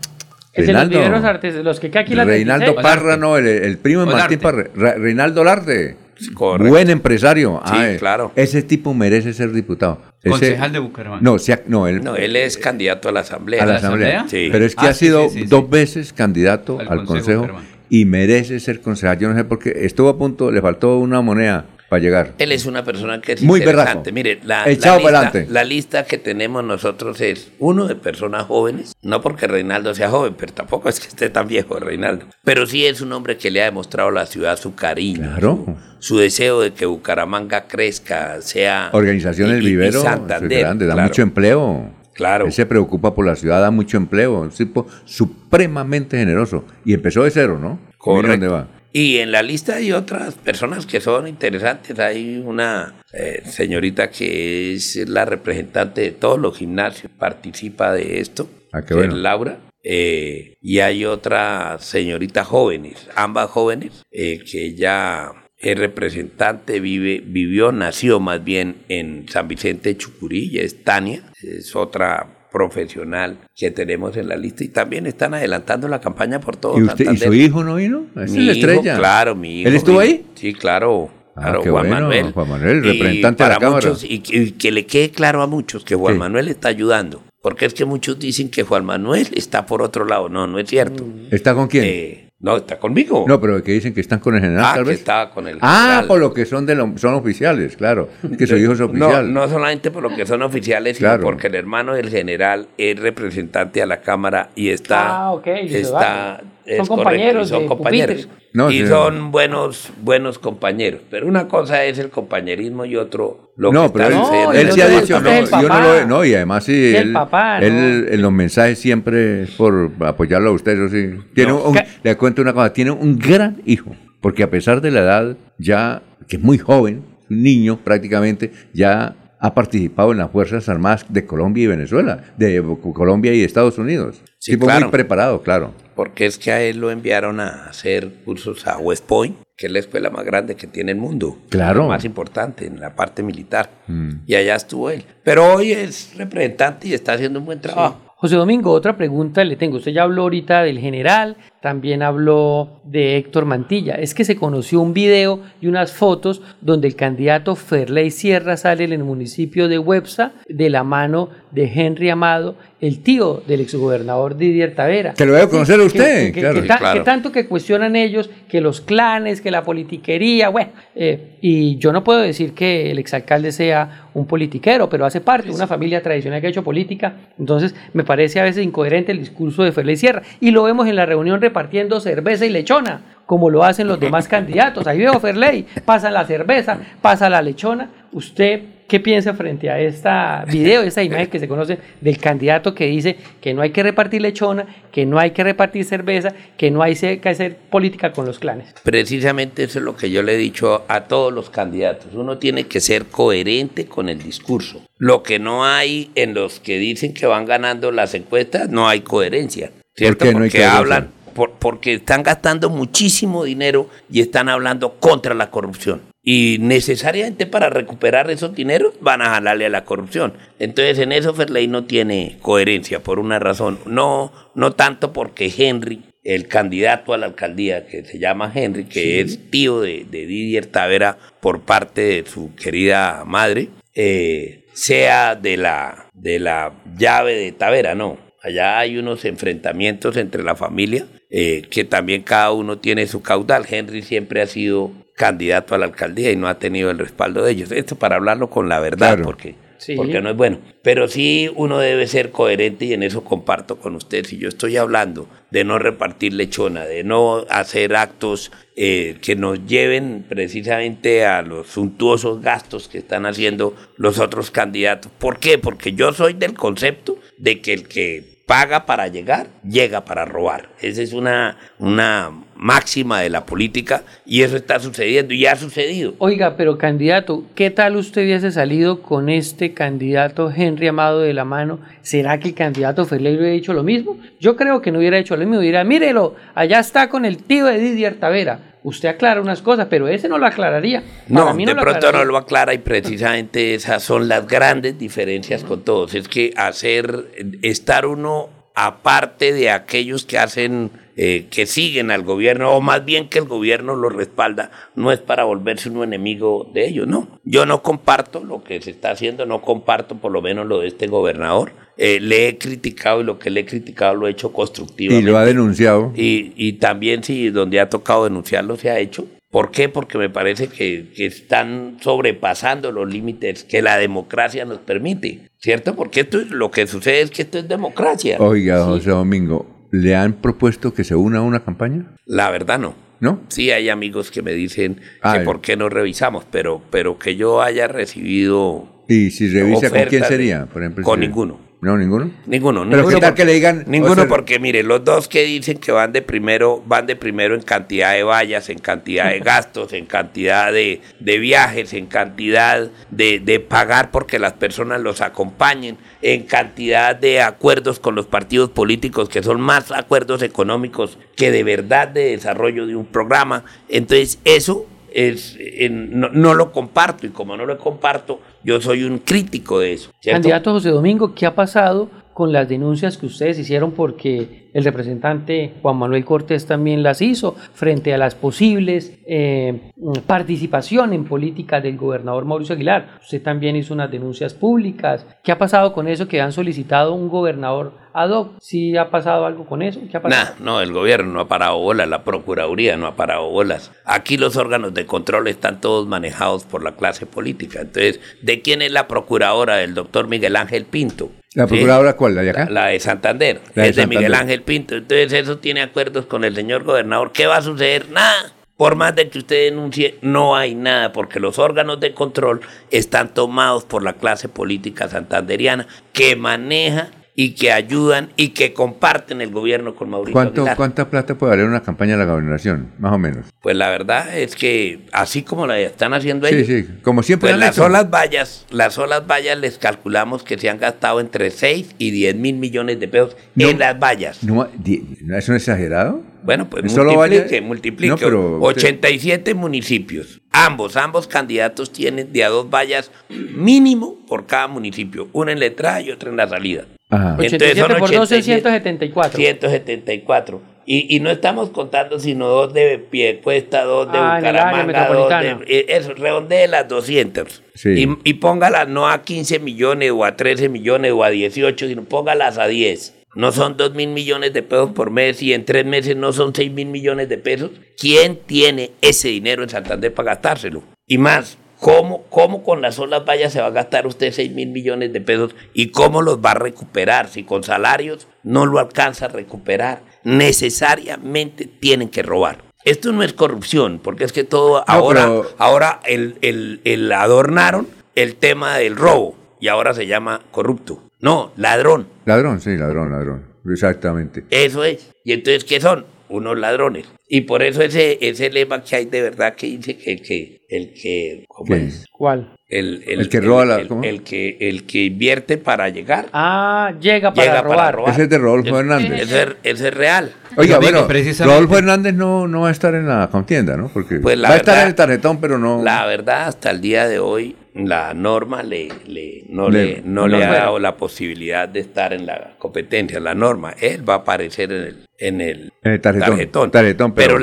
Es de los artes, los que aquí la Reinaldo 36. Parra, no, el, el primo de Martín Parra. Re- Reinaldo Larte. Correcto. Buen empresario. Sí, Ah, eh, claro. Ese tipo merece ser diputado. Ese- Concejal de Bucaramanga. No, sea- no, él, No, él es candidato a la asamblea. a la asamblea. Sí. Pero es que Ah, ha sí, sido sí, sí, dos sí. veces candidato Al al, Consejo y merece ser concejal. Yo no sé por qué estuvo a punto, le faltó una moneda para llegar. Él es una persona que es Muy interesante. berraco. Mire, la, Echado la para lista, la lista que tenemos nosotros es uno de personas jóvenes, no porque Reinaldo sea joven, pero tampoco es que esté tan viejo Reinaldo. Pero sí es un hombre que le ha demostrado a la ciudad su cariño, Claro. su deseo de que Bucaramanga crezca, sea Organización El y- Vivero, Santander, grande, da claro. mucho empleo. Claro. Él se preocupa por la ciudad, da mucho empleo. Un tipo supremamente generoso. Y empezó de cero, ¿no? Mira Correcto. dónde va. Y en la lista hay otras personas que son interesantes. Hay una eh, señorita que es la representante de todos los gimnasios, participa de esto, Ah, qué que bueno. es Laura. Eh, y hay otra señorita jóvenes, ambas jóvenes, eh, que ella es representante, vive, vivió, nació más bien en San Vicente de Chucurí, es Tania, es otra profesional que tenemos en la lista y también están adelantando la campaña por todo ¿Y, usted, ¿Y su hijo no vino? Es Mi la hijo, estrella. claro, mi hijo. ¿Él estuvo mi- ahí? Sí, claro. Ah, claro, qué Juan bueno, Manuel. Juan Manuel, Y representante de la para Cámara. muchos, y, que- y que le quede claro a muchos que Juan Sí. Manuel está ayudando. Porque es que muchos dicen que Juan Manuel está por otro lado. No, no es cierto. ¿Está con quién? Eh, no, está conmigo. no, pero que dicen que están con el general, ah, tal que vez. estaba con el Ah, general. por lo que son de lo- son oficiales, claro. Que su hijo es No, oficial. no solamente por lo que son oficiales, sino Claro. porque el hermano del general es representante a la Cámara y está... Ah, ok, Luis está Son compañeros y son de compañeros. No, y sí. son buenos, buenos compañeros. Pero una cosa es el compañerismo y otro lo no, que pero él, está él en sí ha dicho, no, yo no lo he- no, y además sí, él, papá, él en los mensajes siempre es por apoyarlo a usted, eso sí. Tiene No. un- le cuento una cosa, tiene un gran hijo, porque a pesar de la edad, ya, que es muy joven, un niño prácticamente, ya ha participado en las Fuerzas Armadas de Colombia y Venezuela, de Colombia y Estados Unidos. Sí, tipo claro. muy preparado, claro. Porque es que a él lo enviaron a hacer cursos a West Point, que es la escuela más grande que tiene el mundo. Claro. La más importante en la parte militar. Mm. Y allá estuvo él. Pero hoy es representante y está haciendo un buen trabajo. José Domingo, otra pregunta le tengo. Usted ya habló ahorita del general, también habló de Héctor Mantilla. Es que se conoció un video y unas fotos donde el candidato Ferley Sierra sale en el municipio de Websa de la mano de Henry Amado, el tío del exgobernador Didier Tavera. Que lo debe conocer a usted, que- que- claro. que ta- Claro. que tanto que cuestionan ellos que los clanes, que la politiquería, bueno, eh, y yo no puedo decir que el exalcalde sea un politiquero, pero hace parte de una familia tradicional que ha hecho política, entonces me parece a veces incoherente el discurso de Ferley Sierra, y lo vemos en la reunión repartiendo cerveza y lechona, como lo hacen los demás candidatos, ahí veo Ferley, pasa la cerveza, pasa la lechona, usted... ¿Qué piensa frente a esta video, esta imagen que se conoce del candidato que dice que no hay que repartir lechona, que no hay que repartir cerveza, que no hay que hacer política con los clanes? Precisamente eso es lo que yo le he dicho a todos los candidatos. Uno tiene que ser coherente con el discurso. Lo que no hay en los que dicen que van ganando las encuestas, no hay coherencia. ¿cierto? qué no hay Porque hablan, por- porque están gastando muchísimo dinero y están hablando contra la corrupción. Y necesariamente para recuperar esos dineros van a jalarle a la corrupción. Entonces en eso Ferley no tiene coherencia por una razón. No, no tanto porque Henry, el candidato a la alcaldía que se llama Henry, que es tío de, de Didier Tavera por parte de su querida madre, eh, sea de la, de la llave de Tavera, no. Allá hay unos enfrentamientos entre la familia, eh, que también cada uno tiene su caudal. Henry siempre ha sido candidato a la alcaldía y no ha tenido el respaldo de ellos. Esto para hablarlo con la verdad, Claro. porque, Sí. porque no es bueno. Pero sí uno debe ser coherente y en eso comparto con usted. Si yo estoy hablando de no repartir lechona, de no hacer actos eh, que nos lleven precisamente a los suntuosos gastos que están haciendo los otros candidatos. ¿Por qué? Porque yo soy del concepto de que el que paga para llegar, llega para robar. Esa es una, una máxima de la política y eso está sucediendo y ha sucedido. Oiga, pero candidato, ¿qué tal usted hubiese salido con este candidato Henry Amado de la mano? ¿Será que el candidato Ferley hubiera hecho lo mismo? Yo creo que no hubiera hecho lo mismo, hubiera, mírelo, allá está con el tío de Didier Tavera. Usted aclara unas cosas, pero ese no lo aclararía. Para No, mí de lo pronto aclararía. no lo aclara y precisamente esas son las grandes diferencias con todos. Es que hacer, estar uno aparte de aquellos que hacen eh, que siguen al gobierno, o más bien que el gobierno los respalda, no es para volverse un enemigo de ellos, no. Yo no comparto lo que se está haciendo, no comparto por lo menos lo de este gobernador. Eh, le he criticado y lo que le he criticado lo he hecho Y constructivamente. lo ha denunciado. Y, y también si donde ha tocado denunciarlo se ha hecho. ¿Por qué? Porque me parece que, que están sobrepasando los límites que la democracia nos permite, ¿cierto? Porque esto es, lo que sucede es que esto es democracia. Oiga, José Domingo, ¿le han propuesto que se una a una campaña? La verdad no. ¿No? Sí hay amigos que me dicen que por qué no revisamos, pero, pero que yo haya recibido Y si revisa, ¿con quién sería? Por ejemplo, Con si- ninguno. ¿No, ninguno? Ninguno, Pero ninguno ¿qué tal porque- que le digan? Ninguno o sea, porque mire, los dos que dicen que van de primero, van de primero en cantidad de vallas, en cantidad de gastos, en cantidad de, de viajes, en cantidad de, de pagar porque las personas los acompañen, en cantidad de acuerdos con los partidos políticos que son más acuerdos económicos que de verdad de desarrollo de un programa. Entonces eso es, en- no, no lo comparto y como no lo comparto, yo soy un crítico de eso. ¿cierto? Candidato José Domingo, ¿qué ha pasado con las denuncias que ustedes hicieron porque el representante Juan Manuel Cortés también las hizo frente a las posibles eh, participación en política del gobernador Mauricio Aguilar? Usted también hizo unas denuncias públicas. ¿Qué ha pasado con eso que han solicitado un gobernador ad hoc? ¿Sí ha pasado algo con eso? ¿Qué ha pasado? Nah, no, el gobierno no ha parado bolas, la Procuraduría no ha parado bolas. Aquí los órganos de control están todos manejados por la clase política. Entonces, ¿de quién es la procuradora? Del doctor Miguel Ángel Pinto. ¿La procuradora cuál? ¿La de acá? La, la de Santander. La de es de Santander. Miguel Ángel Pinto. Entonces, eso tiene acuerdos con el señor gobernador. ¿Qué va a suceder? Nada. Por más de que usted denuncie, no hay nada, porque los órganos de control están tomados por la clase política santanderiana que maneja y que ayudan y que comparten el gobierno con Mauricio ¿Cuánto, Aguilar. ¿Cuánta plata puede valer una campaña de la gobernación? Más o menos. Pues la verdad es que así como la están haciendo Sí, ellos, sí, como siempre pues las solas vallas, las solas vallas les calculamos que se han gastado entre 6 y 10 mil millones de pesos en las vallas. No, di- ¿no ¿Es un exagerado? Bueno, pues multiplique, multiplique. No, pero usted- 87 municipios. Ambos, ambos candidatos tienen de a dos vallas mínimo por cada municipio. Una en la entrada y otra en la salida. Ajá. 87 por 12 es 87. 174. 174. Y, y no estamos contando sino dos de Piedecuesta, dos de Ah, en el área Bucaramanga, dos de... metropolitana. Eso, redondee las 200. Sí. Y, y póngalas no a 15 millones o a 13 millones o a 18, sino póngalas a 10. No son 2 mil millones de pesos por mes y en tres meses no son 6 mil millones de pesos. ¿Quién tiene ese dinero en Santander para gastárselo? Y más, ¿cómo, cómo con las solas vallas se va a gastar usted 6 mil millones de pesos y cómo los va a recuperar? Si con salarios no lo alcanza a recuperar, necesariamente tienen que robar. Esto no es corrupción, porque es que todo ahora, pero- ahora el, el- el adornaron el tema del robo y ahora se llama corrupto. No, ladrón. Ladrón, sí, ladrón, ladrón. Exactamente. Eso es. ¿Y entonces qué son? Unos ladrones. Y por eso ese, ese lema que hay de verdad que dice que el que, el que, ¿cómo ¿Qué? es? ¿Cuál? El, El que roba la- el, ¿cómo? el que, el que invierte para llegar. Ah, llega para llega robar. para robar. Ese es de Rodolfo Hernández. Ese, es- ese es real. Oiga, bueno, precisamente- Rodolfo Hernández no, no va a estar en la contienda, ¿no? Porque Pues va a estar verdad- en el tarjetón, pero no. La verdad, hasta el día de hoy, la norma le, le- no Le- le, no le ha dado la posibilidad de estar en la competencia. La norma, él va a aparecer en el, en el, En el tarjetón, tarjetón. tarjetón, pero, pero-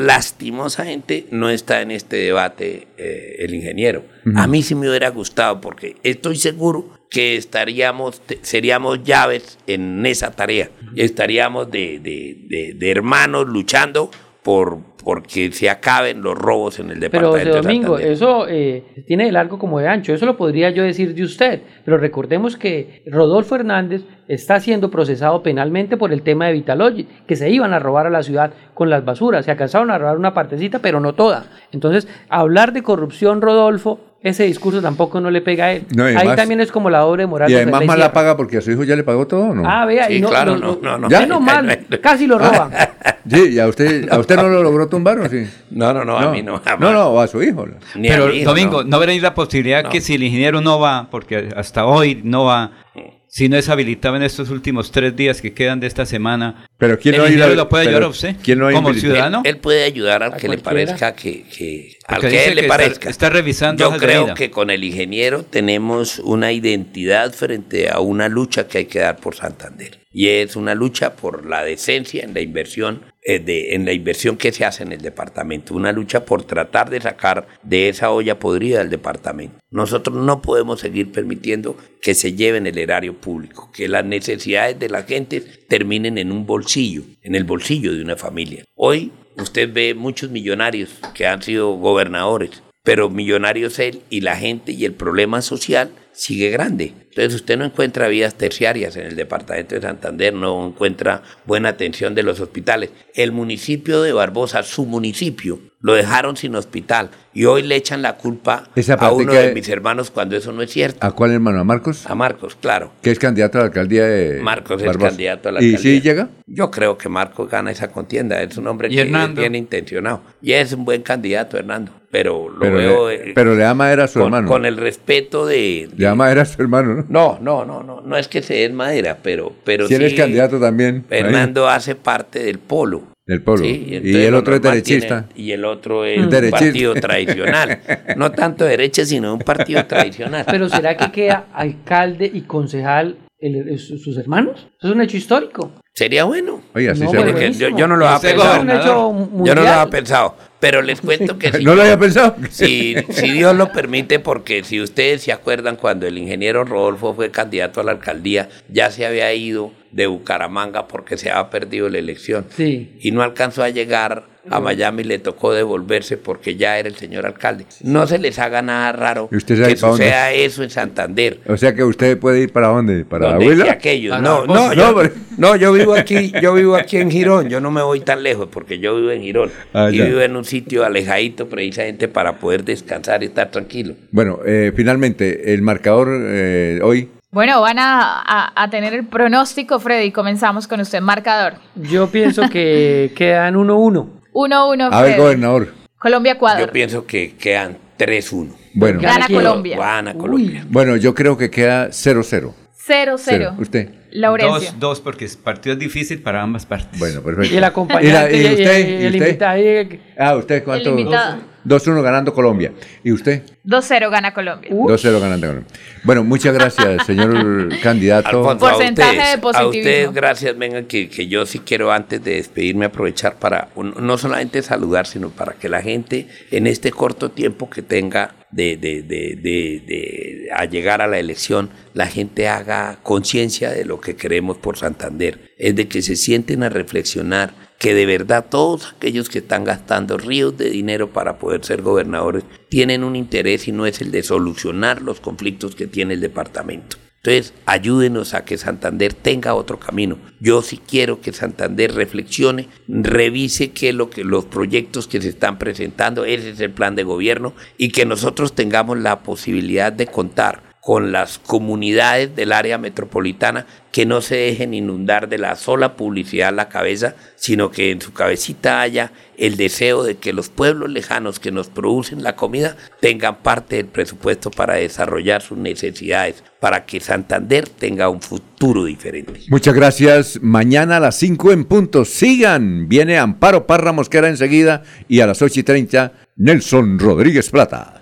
lastimosamente no está en este debate eh, el ingeniero. A mí sí me hubiera gustado porque estoy seguro que estaríamos, seríamos llaves en esa tarea. Estaríamos de, de- de- de hermanos luchando por porque se acaben los robos en el Pero José departamento de Domingo, eso eh, tiene de largo como de ancho, eso lo podría yo decir de usted, pero recordemos que Rodolfo Hernández está siendo procesado penalmente por el tema de Vitalogy, que se iban a robar a la ciudad con las basuras, se alcanzaron a robar una partecita, pero no toda. Entonces, hablar de corrupción, Rodolfo, ese discurso tampoco no le pega a él. No, Ahí también es como la obra de Moral y de además más la paga porque a su hijo ya le pagó todo, ¿no? Ah, vea, y no, claro, no, no, no, no. menos mal, casi lo roban. Sí, ¿y a usted, a usted no lo logró tumbar o sí? No, no, no, a mí no, jamás. No, no, a su hijo. Ni Pero, hijo, Domingo, no. ¿no, veréis la posibilidad No. que si el ingeniero no va, porque hasta hoy no va, si no es habilitado en estos últimos tres días que quedan de esta semana, Pero ¿quién el no lo puede ayudar a usted? ¿quién no como ciudadano. Él puede ayudar al ¿A que le parezca que, que al que él le que está- parezca. está revisando Yo creo que con el ingeniero tenemos una identidad frente a una lucha que hay que dar por Santander. Y es una lucha por la decencia en la inversión de- en la inversión que se hace en el departamento, una lucha por tratar de sacar de esa olla podrida del departamento. Nosotros no podemos seguir permitiendo que se lleven el erario público, que las necesidades de la gente terminen en un bolsillo, en el bolsillo de una familia. Hoy usted ve muchos millonarios que han sido gobernadores, pero millonarios él y la gente y el problema social sigue grande. Entonces usted no encuentra vías terciarias en el departamento de Santander, no encuentra buena atención de los hospitales. El municipio de Barbosa, su municipio, lo dejaron sin hospital y hoy le echan la culpa Esa a uno de mis hermanos cuando eso no es cierto. ¿A cuál hermano? ¿A Marcos? A Marcos, claro. Que es candidato a la alcaldía de Marcos es candidato a la ¿Y alcaldía. si llega? Yo creo que Marcos gana esa contienda. Es un hombre ¿Y que Hernando? es bien intencionado. Y es un buen candidato, Hernando. Pero lo Pero veo. le, eh, pero le da madera a su con, hermano. con el respeto de. Da madera a su hermano, ¿no? No, no, no, no. No es que se den madera, pero. pero si es sí, candidato también. ahí, Fernando hace parte del polo. Del polo. Sí, y entonces el otro es tiene- derechista. y el otro es Mm. un partido tradicional. No tanto derecha, sino un partido tradicional. Pero ¿será que queda alcalde y concejal el- sus hermanos? Eso es un hecho histórico. Sería bueno. Oiga, sí No, se yo, no lo había pensado. Yo no lo había pensado. Pero les cuento que si ¿No lo había pensado? Si, si Dios lo permite, porque si ustedes se acuerdan cuando el ingeniero Rodolfo fue candidato a la alcaldía, ya se había ido de Bucaramanga porque se había perdido la elección. Sí. Y no alcanzó a llegar a Miami, le tocó devolverse porque ya era el señor alcalde. No se les haga nada raro ¿Y usted sabe que dónde? suceda eso en Santander. O sea que usted puede ir para dónde? ¿Para Donde Huila? que aquellos. Para No, Barbosa. no, yo, no, yo vivo aquí, yo vivo aquí en Girón, yo no me voy tan lejos porque yo vivo en Girón Ah, y ya. vivo en un sitio alejadito precisamente para poder descansar y estar tranquilo. Bueno, eh, finalmente, el marcador eh, hoy. Bueno, van a, a- a tener el pronóstico, Freddy. Comenzamos con usted. Marcador. Yo pienso que quedan 1-1. 1-1, A ver, gobernador. Colombia-Ecuador. Yo pienso que quedan 3-1. Bueno, Gana Colombia. Gana Colombia. bueno, yo creo que queda 0-0. 0-0. Cero. ¿Usted? Laurencio. Dos, dos, porque el partido es difícil para ambas partes. Bueno, perfecto. Y el acompañante, ¿Y, la- y y- usted? y ¿Y el usted? invitado. Ah, ¿usted cuánto? El invitado. 2-1 ganando Colombia. ¿Y usted? 2-0 gana Colombia. 2-0 ganando Colombia. Bueno, muchas gracias, señor candidato. Alfonso, a Porcentaje ustedes, de A positivismo. ustedes, gracias, vengan, que, que yo sí quiero antes de despedirme aprovechar para un- no solamente saludar, sino para que la gente en este corto tiempo que tenga de, de, de, de- de- a llegar a la elección, la gente haga conciencia de lo que queremos por Santander. Es de que se sienten a reflexionar que de verdad todos aquellos que están gastando ríos de dinero para poder ser gobernadores tienen un interés y no es el de solucionar los conflictos que tiene el departamento. Entonces, ayúdenos a que Santander tenga otro camino. Yo sí quiero que Santander reflexione, revise qué es lo que los proyectos que se están presentando, ese es el plan de gobierno y que nosotros tengamos la posibilidad de contar con las comunidades del área metropolitana que no se dejen inundar de la sola publicidad a la cabeza, sino que en su cabecita haya el deseo de que los pueblos lejanos que nos producen la comida tengan parte del presupuesto para desarrollar sus necesidades, para que Santander tenga un futuro diferente. Muchas gracias. Mañana a las 5 en punto. Sigan. Viene Amparo Parra Mosquera enseguida y a las 8 y 30 Nelson Rodríguez Plata.